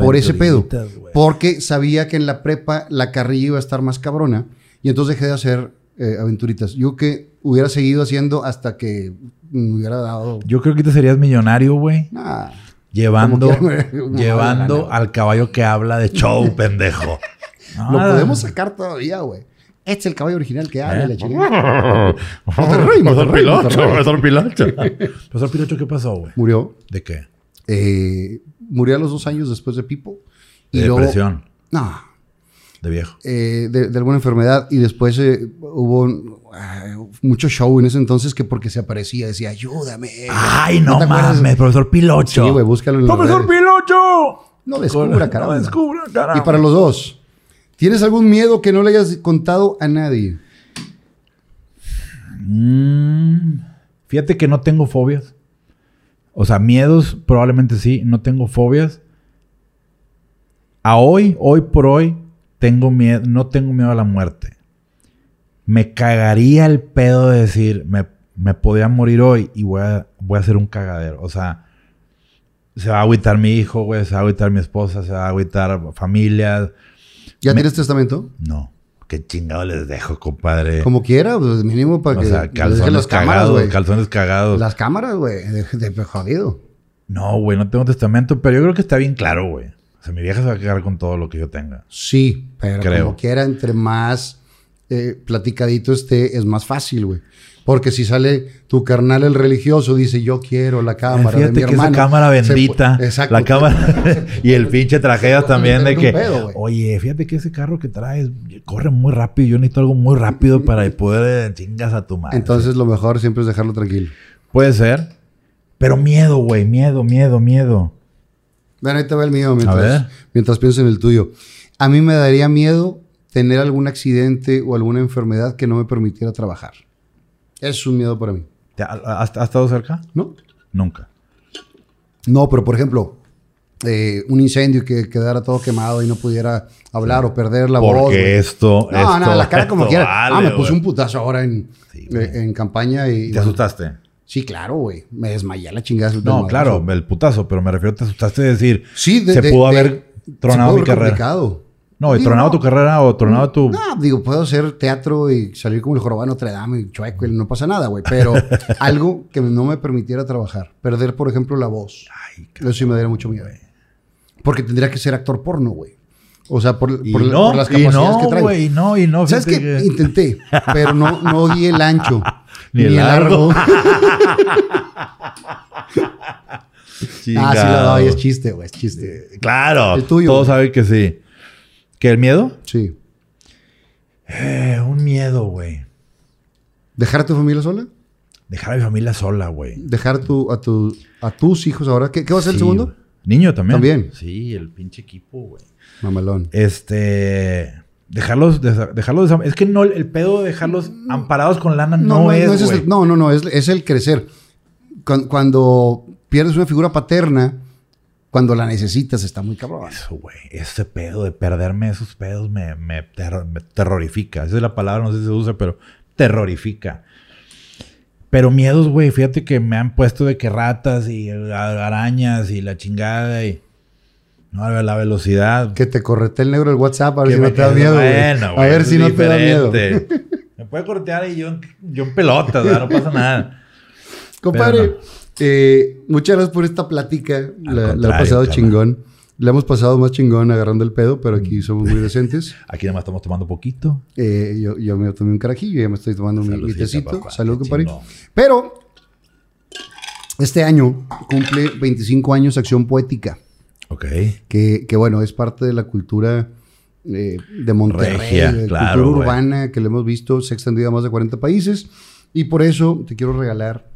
por ese pedo. Porque sabía que en la prepa la carrilla iba a estar más cabrona. Y entonces dejé de hacer eh, aventuritas. Yo que hubiera seguido haciendo hasta que me hubiera dado. Yo creo que te serías millonario, güey. Nah. Llevando, <laughs> me- llevando al caballo que habla de show, <laughs> pendejo. Lo podemos sacar todavía, güey. Este es el caballo original que habla, ¿Eh? la. Monterrey, Monterrey, Monterrey. Profesor Pilocho. Profesor Pilocho, <laughs> ¿qué pasó, güey? Murió. ¿De qué? eh, murió a los dos años después de Pipo. Y De luego- depresión. No, De viejo. eh, de, de alguna enfermedad y después eh, hubo ah, mucho show en ese entonces que porque se aparecía decía ayúdame. Ay, no, acuerdas? mames, profesor Pilocho. Sí, güey, búscalo en ¡Profesor. Pilocho! No descubra, caramba. No descubra, caramba. Y para los dos, ¿tienes algún miedo que no le hayas contado a nadie? Mm, fíjate que no tengo fobias. O sea, miedos probablemente sí, no tengo fobias. A hoy, hoy por hoy, tengo miedo, no tengo miedo a la muerte. Me cagaría el pedo de decir, me, me podría morir hoy y voy a, voy a hacer un cagadero. O sea, se va a agüitar mi hijo, güey, se va a agüitar mi esposa, se va a agüitar familia. ¿Ya Me- tienes testamento? No, qué chingado les dejo, compadre. Como quiera, pues mínimo para o que sea, les dejen calzones las cagados, calzones cagados. Las cámaras, güey, de, de jodido. No, güey, no tengo testamento, pero yo creo que está bien claro, güey. O sea, mi vieja se va a quedar con todo lo que yo tenga. Sí, pero Creo. como quiera, entre más eh, platicadito esté, es más fácil, güey. Porque si sale tu carnal el religioso, dice yo quiero la cámara de mi Fíjate que hermano. esa cámara Se bendita, Exacto. la cámara <laughs> <laughs> y el pinche puede también de que, pedo, oye, fíjate que ese carro que traes corre muy rápido, yo necesito algo muy rápido para poder chingas a tu madre. Entonces lo mejor siempre es dejarlo tranquilo. Puede ser, pero miedo, güey, miedo, miedo, miedo. Bueno, ahí te va el mío mientras, ver. mientras pienso en el tuyo. A mí me daría miedo tener algún accidente o alguna enfermedad que no me permitiera trabajar. Es un miedo para mí. ¿Te ha- ¿Has, has estado cerca? ¿No? Nunca. No, pero por ejemplo, eh, un incendio que quedara todo quemado y no pudiera hablar o perder la voz. Porque esto, No, esto, no, la cara como <laughs> quiera. vale, ah, me puse un putazo ahora en, Sí, eh, en campaña y... ¿Te asustaste? Sí, claro, güey. Me desmayé la chingada. No, claro, el putazo, pero me refiero, te asustaste de decir, Sí, de- se de- pudo de- haber se tronado pudo mi haber carrera. complicado. No, ¿y Digo, tronado no. tu carrera o tronado tu. No, digo, puedo hacer teatro y salir como el jorobado Notre Dame y chueco y no pasa nada, güey. Pero <laughs> algo que no me permitiera trabajar. Perder, por ejemplo, la voz. Ay, Eso sí me daría mucho miedo. Porque tendría que ser actor porno, güey. O sea, por, Y por- no, por las capacidades que traigo. güey, y no, y no. ¿Sabes qué? que- Intenté, pero no, no di el ancho. <laughs> Ni el largo. <laughs> ah, sí lo Chingado. doy, es chiste, güey, es chiste. Claro. El tuyo, Todos saben que sí. ¿Que el miedo? Sí. Eh, un miedo, güey. ¿Dejar a tu familia sola? Dejar a mi familia sola, güey. ¿Dejar tu, a, tu, a tus hijos ahora? ¿Qué, qué va a ser el segundo? Niño también. También. Sí, el pinche equipo, güey. Mamalón. Este. Dejarlos, dejarlos. Es que no, el pedo de dejarlos amparados con lana no, es. el- no, no, no, es, es el crecer. Cuando, cuando pierdes una figura paterna, cuando la necesitas, está muy cabrón. Eso, güey. Ese pedo de perderme esos pedos me, me, terro- me terrorifica. Esa es la palabra, no sé si se usa, pero terrorifica. Pero miedos, güey. Fíjate que me han puesto de que ratas y a- arañas y la chingada y. No, la velocidad. Que te correte el negro del WhatsApp a ver si no te da miedo, güey. bueno, A güey, ver eso si no te da miedo. <laughs> Me puede cortear y yo, en- yo en pelotas, ¿verdad? no pasa nada. <laughs> Compadre, Pero eh, muchas gracias por esta plática. La, la contrario, pasado chingón. La hemos pasado más chingón agarrando el pedo, pero aquí somos muy decentes. <laughs> Aquí nada más estamos tomando poquito. Eh, yo, yo me tomé un carajillo, ya me estoy tomando mi, mi tecito. papá, Salud, compadre. Pero este año cumple 25 años Acción Poética, Ok. que, que, bueno, es parte de la cultura eh, de Monterrey, Regia, de claro, cultura urbana que le hemos visto, se ha extendido a más de 40 países. Y por eso te quiero regalar,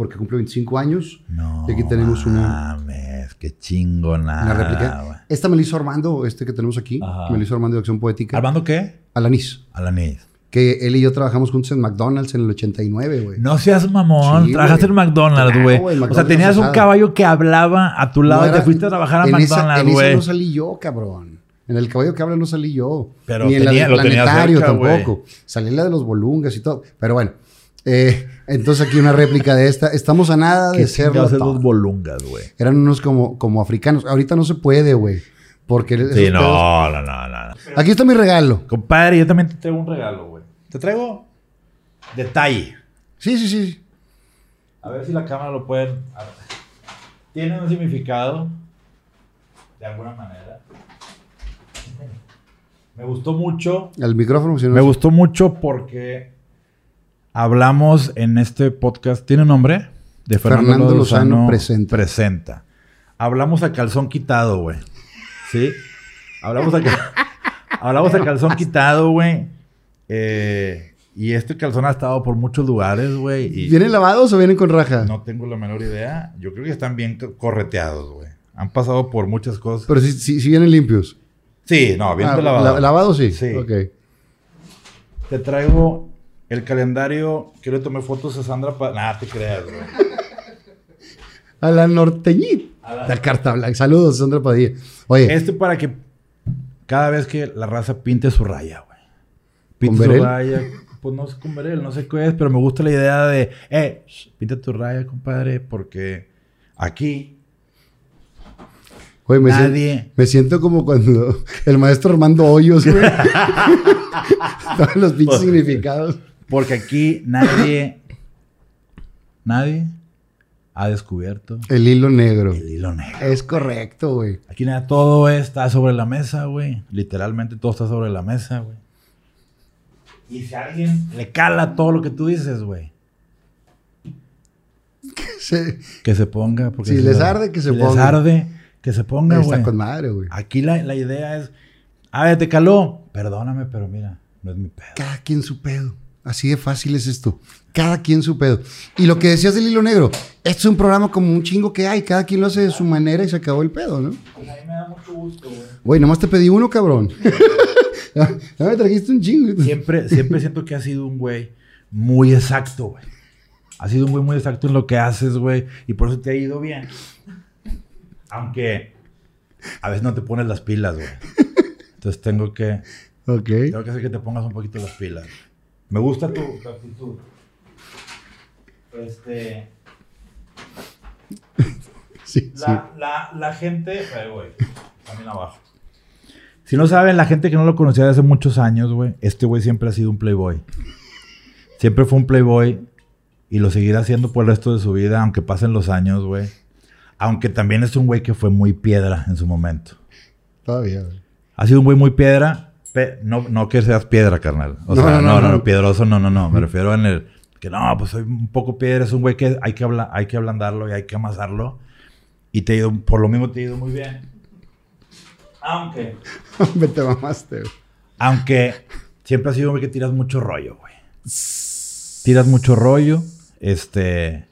porque cumple 25 años, No. Y aquí tenemos una- Mames, qué chingona. una réplica. Esta me la hizo Armando, este que tenemos aquí, Ajá. me la hizo Armando de Acción Poética. ¿Armando qué? Alanis. Alanis. Que él y yo trabajamos juntos en McDonald's en el 89, güey. No seas mamón. Sí, Trabajaste güey. en McDonald's, güey. güey, o sea, tenías un caballo que hablaba a tu lado No y te fuiste a trabajar a en McDonald's, en esa güey. no salí yo, cabrón. En el caballo que habla no salí yo. Pero Ni en la tenía- del tenía planetario cerca, güey. tampoco. Salí la de los bolungas y todo. Pero bueno. Eh, entonces aquí una réplica de esta. Estamos a nada ¿Qué de todo. los bolungas, güey? Eran unos como, como africanos. Ahorita no se puede, güey. Porque Sí, pedos- no, no, no, no. Aquí está mi regalo. Compadre, yo también te traigo un regalo, güey. Te traigo detalle. Sí, sí, sí. A ver si la cámara lo pueden. Tiene un significado. De alguna manera. Me gustó mucho. Al micrófono. No Me gustó mucho porque hablamos en este podcast. ¿Tiene nombre? De Fernando, Fernando Lozano Lozano, presenta. presenta. Hablamos a calzón quitado, güey. ¿Sí? Hablamos a, cal- <laughs> hablamos a calzón quitado, güey. Eh, y este calzón ha estado por muchos lugares, güey. y- ¿Vienen lavados o vienen con raja? no tengo la menor idea. Yo creo que están bien co- correteados, güey. Han pasado por muchas cosas. Pero sí, sí, sí vienen limpios. sí, no, bien Ah, de lavado. la- ¿Lavados sí? Sí. Ok. Te traigo el calendario que le tomé fotos a Sandra para... Nada, te creas, güey. A la norteñita. La carta blanca. Saludos, Sandra Padilla. Oye, Este para que cada vez que la raza pinte su raya, güey. Pinte ¿Con su raya. Pues no sé con verel, no sé qué es, pero me gusta la idea de, eh, sh, pinta tu raya, compadre, porque aquí Oye, me, Nadie. me siento como cuando el maestro Armando Hoyos, güey. <laughs> <laughs> Todos los pinches Pues- significados. Porque aquí nadie, nadie ha descubierto El hilo negro. el hilo negro. Es correcto, güey. Aquí nada, todo está sobre la mesa, güey. Literalmente todo está sobre la mesa, güey. Y si a alguien le cala todo lo que tú dices, güey, Se- que se ponga. Porque Si si les arde, que se si les ponga. arde, que se ponga, está güey. con madre, güey. Aquí la, la idea es, a ver, te caló. Perdóname, pero mira, no es mi pedo. Cada quien su pedo. Así de fácil es esto. Cada quien su pedo. Y lo que decías del hilo negro, esto es un programa como un chingo que hay. Cada quien lo hace de su manera y se acabó el pedo, ¿no? Pues a mí me da mucho gusto, güey. Güey, nomás te pedí uno, cabrón. <laughs> ya ya me trajiste un chingo. Siempre, siempre siento que has sido un güey muy exacto, güey. Has sido un güey muy exacto en lo que haces, güey. Y por eso te ha ido bien. Aunque a veces no te pones las pilas, güey. Entonces tengo que, Ok. tengo que hacer que te pongas un poquito las pilas. Me gusta tu, tu actitud. Este, <laughs> Sí, sí. la, la, la gente, güey, también abajo. Si no saben, la gente que no lo conocía de hace muchos años, güey, este güey siempre ha sido un playboy. Siempre fue un playboy y lo seguirá siendo por el resto de su vida, aunque pasen los años, güey. Aunque también es un güey que fue muy piedra en su momento. Todavía, güey. Ha sido un güey muy piedra. No, no que seas piedra, carnal. O No, sea, no, no, no, piedroso, no, no, no. Me refiero en el que no, pues soy un poco piedra. Es un güey que hay que, habla- hay que ablandarlo y hay que amasarlo. Y te ha ido, por lo mismo te ha ido muy bien. Aunque, <laughs> Vete mamaste, güey. aunque siempre has sido un güey que tiras mucho rollo, güey. Tiras mucho rollo, este,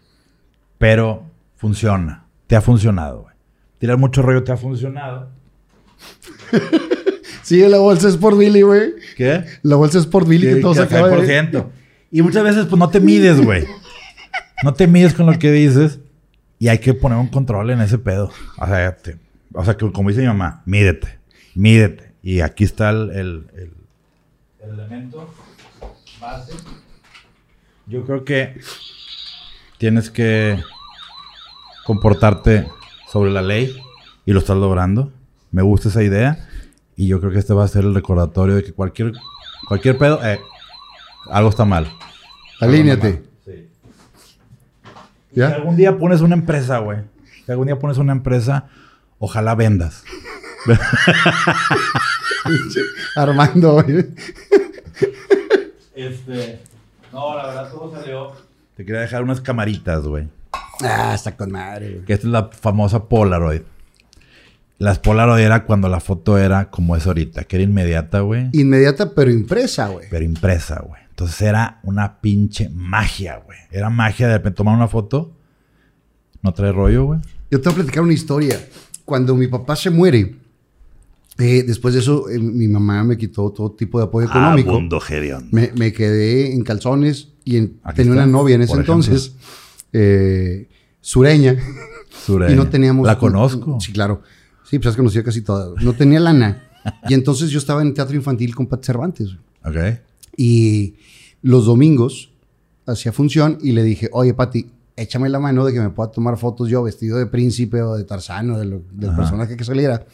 pero funciona. Te ha funcionado, güey. Tirar mucho rollo te ha funcionado. <laughs> Sigue la bolsa Sport Billy, güey. ¿Qué? La bolsa Sport Billy que, todo se acaba de... 100%. Y muchas veces, pues no te mides, güey. No te mides con lo que dices. Y hay que poner un control en ese pedo. O sea, te- o sea que como dice mi mamá, mídete, mídete. Y aquí está el, el- el- el elemento base. Yo creo que tienes que comportarte sobre la ley y lo estás logrando. Me gusta esa idea. Y yo creo que este va a ser el recordatorio de que cualquier, cualquier pedo, eh, algo está mal. Alíneate. Sí. Si algún día pones una empresa, güey. Si algún día pones una empresa, ojalá vendas. <laughs> Armando, güey. Este. No, la verdad todo salió. Te quería dejar unas camaritas, güey. Ah, está con madre, güey. Que esta es la famosa Polaroid. Las Polaroid era cuando la foto era como es ahorita, que era inmediata, güey. Inmediata, pero impresa, güey. Pero impresa, güey. Entonces era una pinche magia, güey. Era magia de repente tomar una foto. No trae rollo, güey. Yo te voy a platicar una historia. Cuando mi papá se muere, eh, después de eso, eh, mi mamá me quitó todo tipo de apoyo económico. Abundo. Me, me quedé en calzones y en- tenía está, una novia en ese entonces, eh, sureña, Sureña. <laughs> y no teníamos... La conozco. Sí, claro. Sí, pues has conocido casi todas. No tenía lana. y entonces yo estaba en teatro infantil con Pat Cervantes. Ok. Y los domingos hacía función y le dije, oye, Pati, échame la mano de que me pueda tomar fotos yo vestido de príncipe o de Tarzán o de lo- del Ajá. personaje que saliera.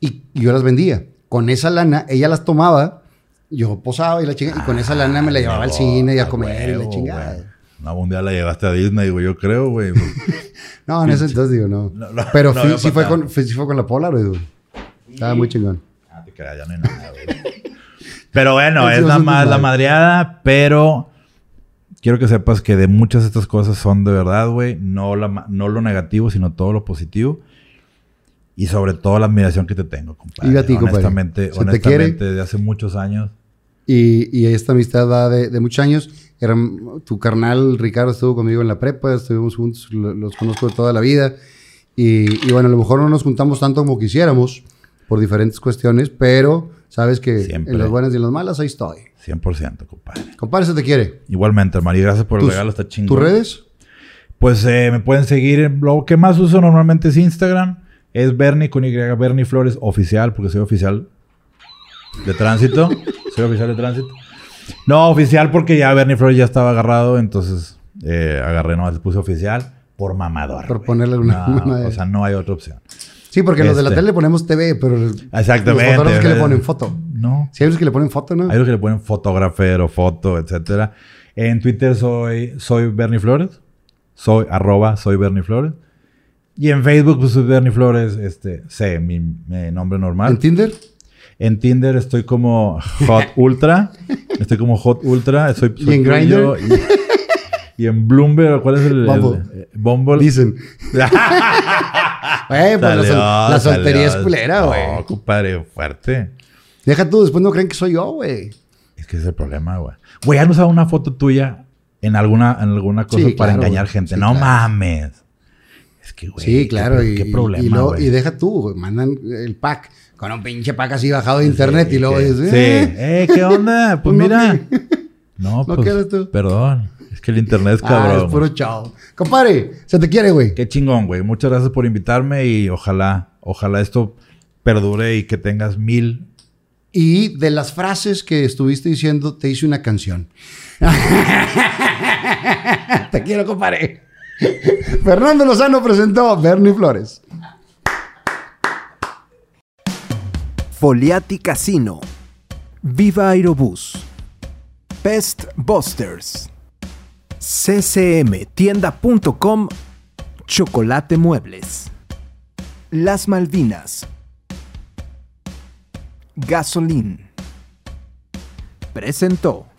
Y yo las vendía. Con esa lana, ella las tomaba, yo posaba y la chingada, y con esa lana me la llevaba al cine y a comer y la chingada. No, un día la llevaste a Disney, güey, yo creo, güey. <laughs> No, en ese entonces digo, no. <laughs> No, no, Pero no sí, fue con, sí fue con la Polaroid, güey. Estaba muy chingón. Ah, te creas, ya no hay nada, güey. Pero bueno, <laughs> es nada más la madreada, pero quiero que sepas que de muchas de estas cosas son de verdad, güey. No, la no lo negativo, sino todo lo positivo. Y sobre todo la admiración que te tengo, compadre. Y a ti, compadre. Honestamente, te quiere. honestamente, de hace muchos años. Y, y esta amistad va de, de muchos años. Tu carnal Ricardo estuvo conmigo en la prepa, estuvimos juntos, lo- los conozco de toda la vida. Y, y bueno, a lo mejor no nos juntamos tanto como quisiéramos por diferentes cuestiones, pero sabes que Siempre. en las buenas y en las malas ahí estoy. 100%, compadre. Compadre, se te quiere. Igualmente, Mari, gracias por el regalo, está chingón. ¿Tus redes? Pues eh, me pueden seguir. en- Lo que más uso normalmente es Instagram. Es Bernie con Y, Bernie Flores oficial, porque soy oficial de tránsito. soy oficial de tránsito. No, oficial porque ya Bernie Flores ya estaba agarrado, entonces eh, agarré, no, le puse oficial por mamador. Por ponerle alguna- No, una- O sea, no hay otra opción. Sí, porque los de la Este. tele le ponemos TV, pero los Exactamente. fotógrafos que le ponen foto. No. Sí, hay los que le ponen foto, ¿no? Hay los que le ponen fotografero, foto, etcétera. En Twitter soy, soy Bernie Flores. Soy arroba soy Bernie Flores. Y en Facebook, pues soy Bernie Flores, este, sé, mi, mi nombre normal. ¿En Tinder? En Tinder estoy como Hot <laughs> Ultra. Estoy como Hot Ultra. Soy, ¿Y soy en tuyo. Grindr? Y, y en Bloomberg, ¿cuál es el? eh, Bumble. Dicen. <laughs> Eh, pues la, Salió, la soltería salió. es culera, güey. No, compadre, fuerte. Deja tú, después no creen que soy yo, güey. Es que ese es el problema, güey. Güey, ¿han usado una foto tuya en alguna, en alguna cosa Sí, para claro, engañar gente? Sí, no claro. mames. Es que, güey. Sí, claro. Qué, y, qué y- problema, y, y deja tú, güey, mandan el pack con un pinche pack así bajado de internet Sí, y luego dices, Sí. eh, Eh, ¿qué onda? <laughs> Pues Pues no, mira. No, ¿No pues. tú? Perdón. Es que el internet es ah, cabrón. es puro chao. Compadre, se te quiere, güey. Qué chingón, güey. Muchas gracias por invitarme y ojalá, ojalá esto perdure y que tengas mil. Y de las frases que estuviste diciendo, te hice una canción. <laughs> te quiero, compadre. Fernando Lozano presentó Bernie Flores. Foliati Casino, Viva Aerobús, Pest Busters, ccmtienda.com, Chocolate Muebles, Las Malvinas, Gasolín. Presentó.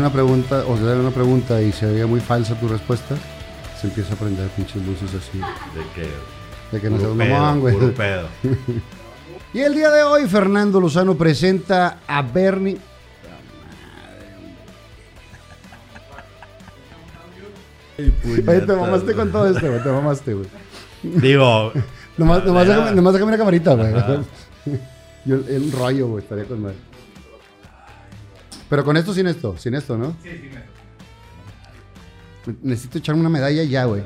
Una pregunta o te dan una pregunta y se veía muy falsa tu respuesta, se empieza a prender pinches luces así. ¿De qué? De que no Puro seas pedo, mamón, güey. puro pedo. <laughs> Y el día de hoy, Fernando Lozano presenta a Bernie. Oye, te mamaste con todo esto, güey. Te mamaste, güey. Digo, <laughs> Nomás, nomás, déjame, nomás déjame una camarita, güey. Un <laughs> rollo, güey, estaría con madre. Pero con esto, sin esto, sin esto, ¿no? Sí, sin esto. Necesito echarme una medalla ya, güey.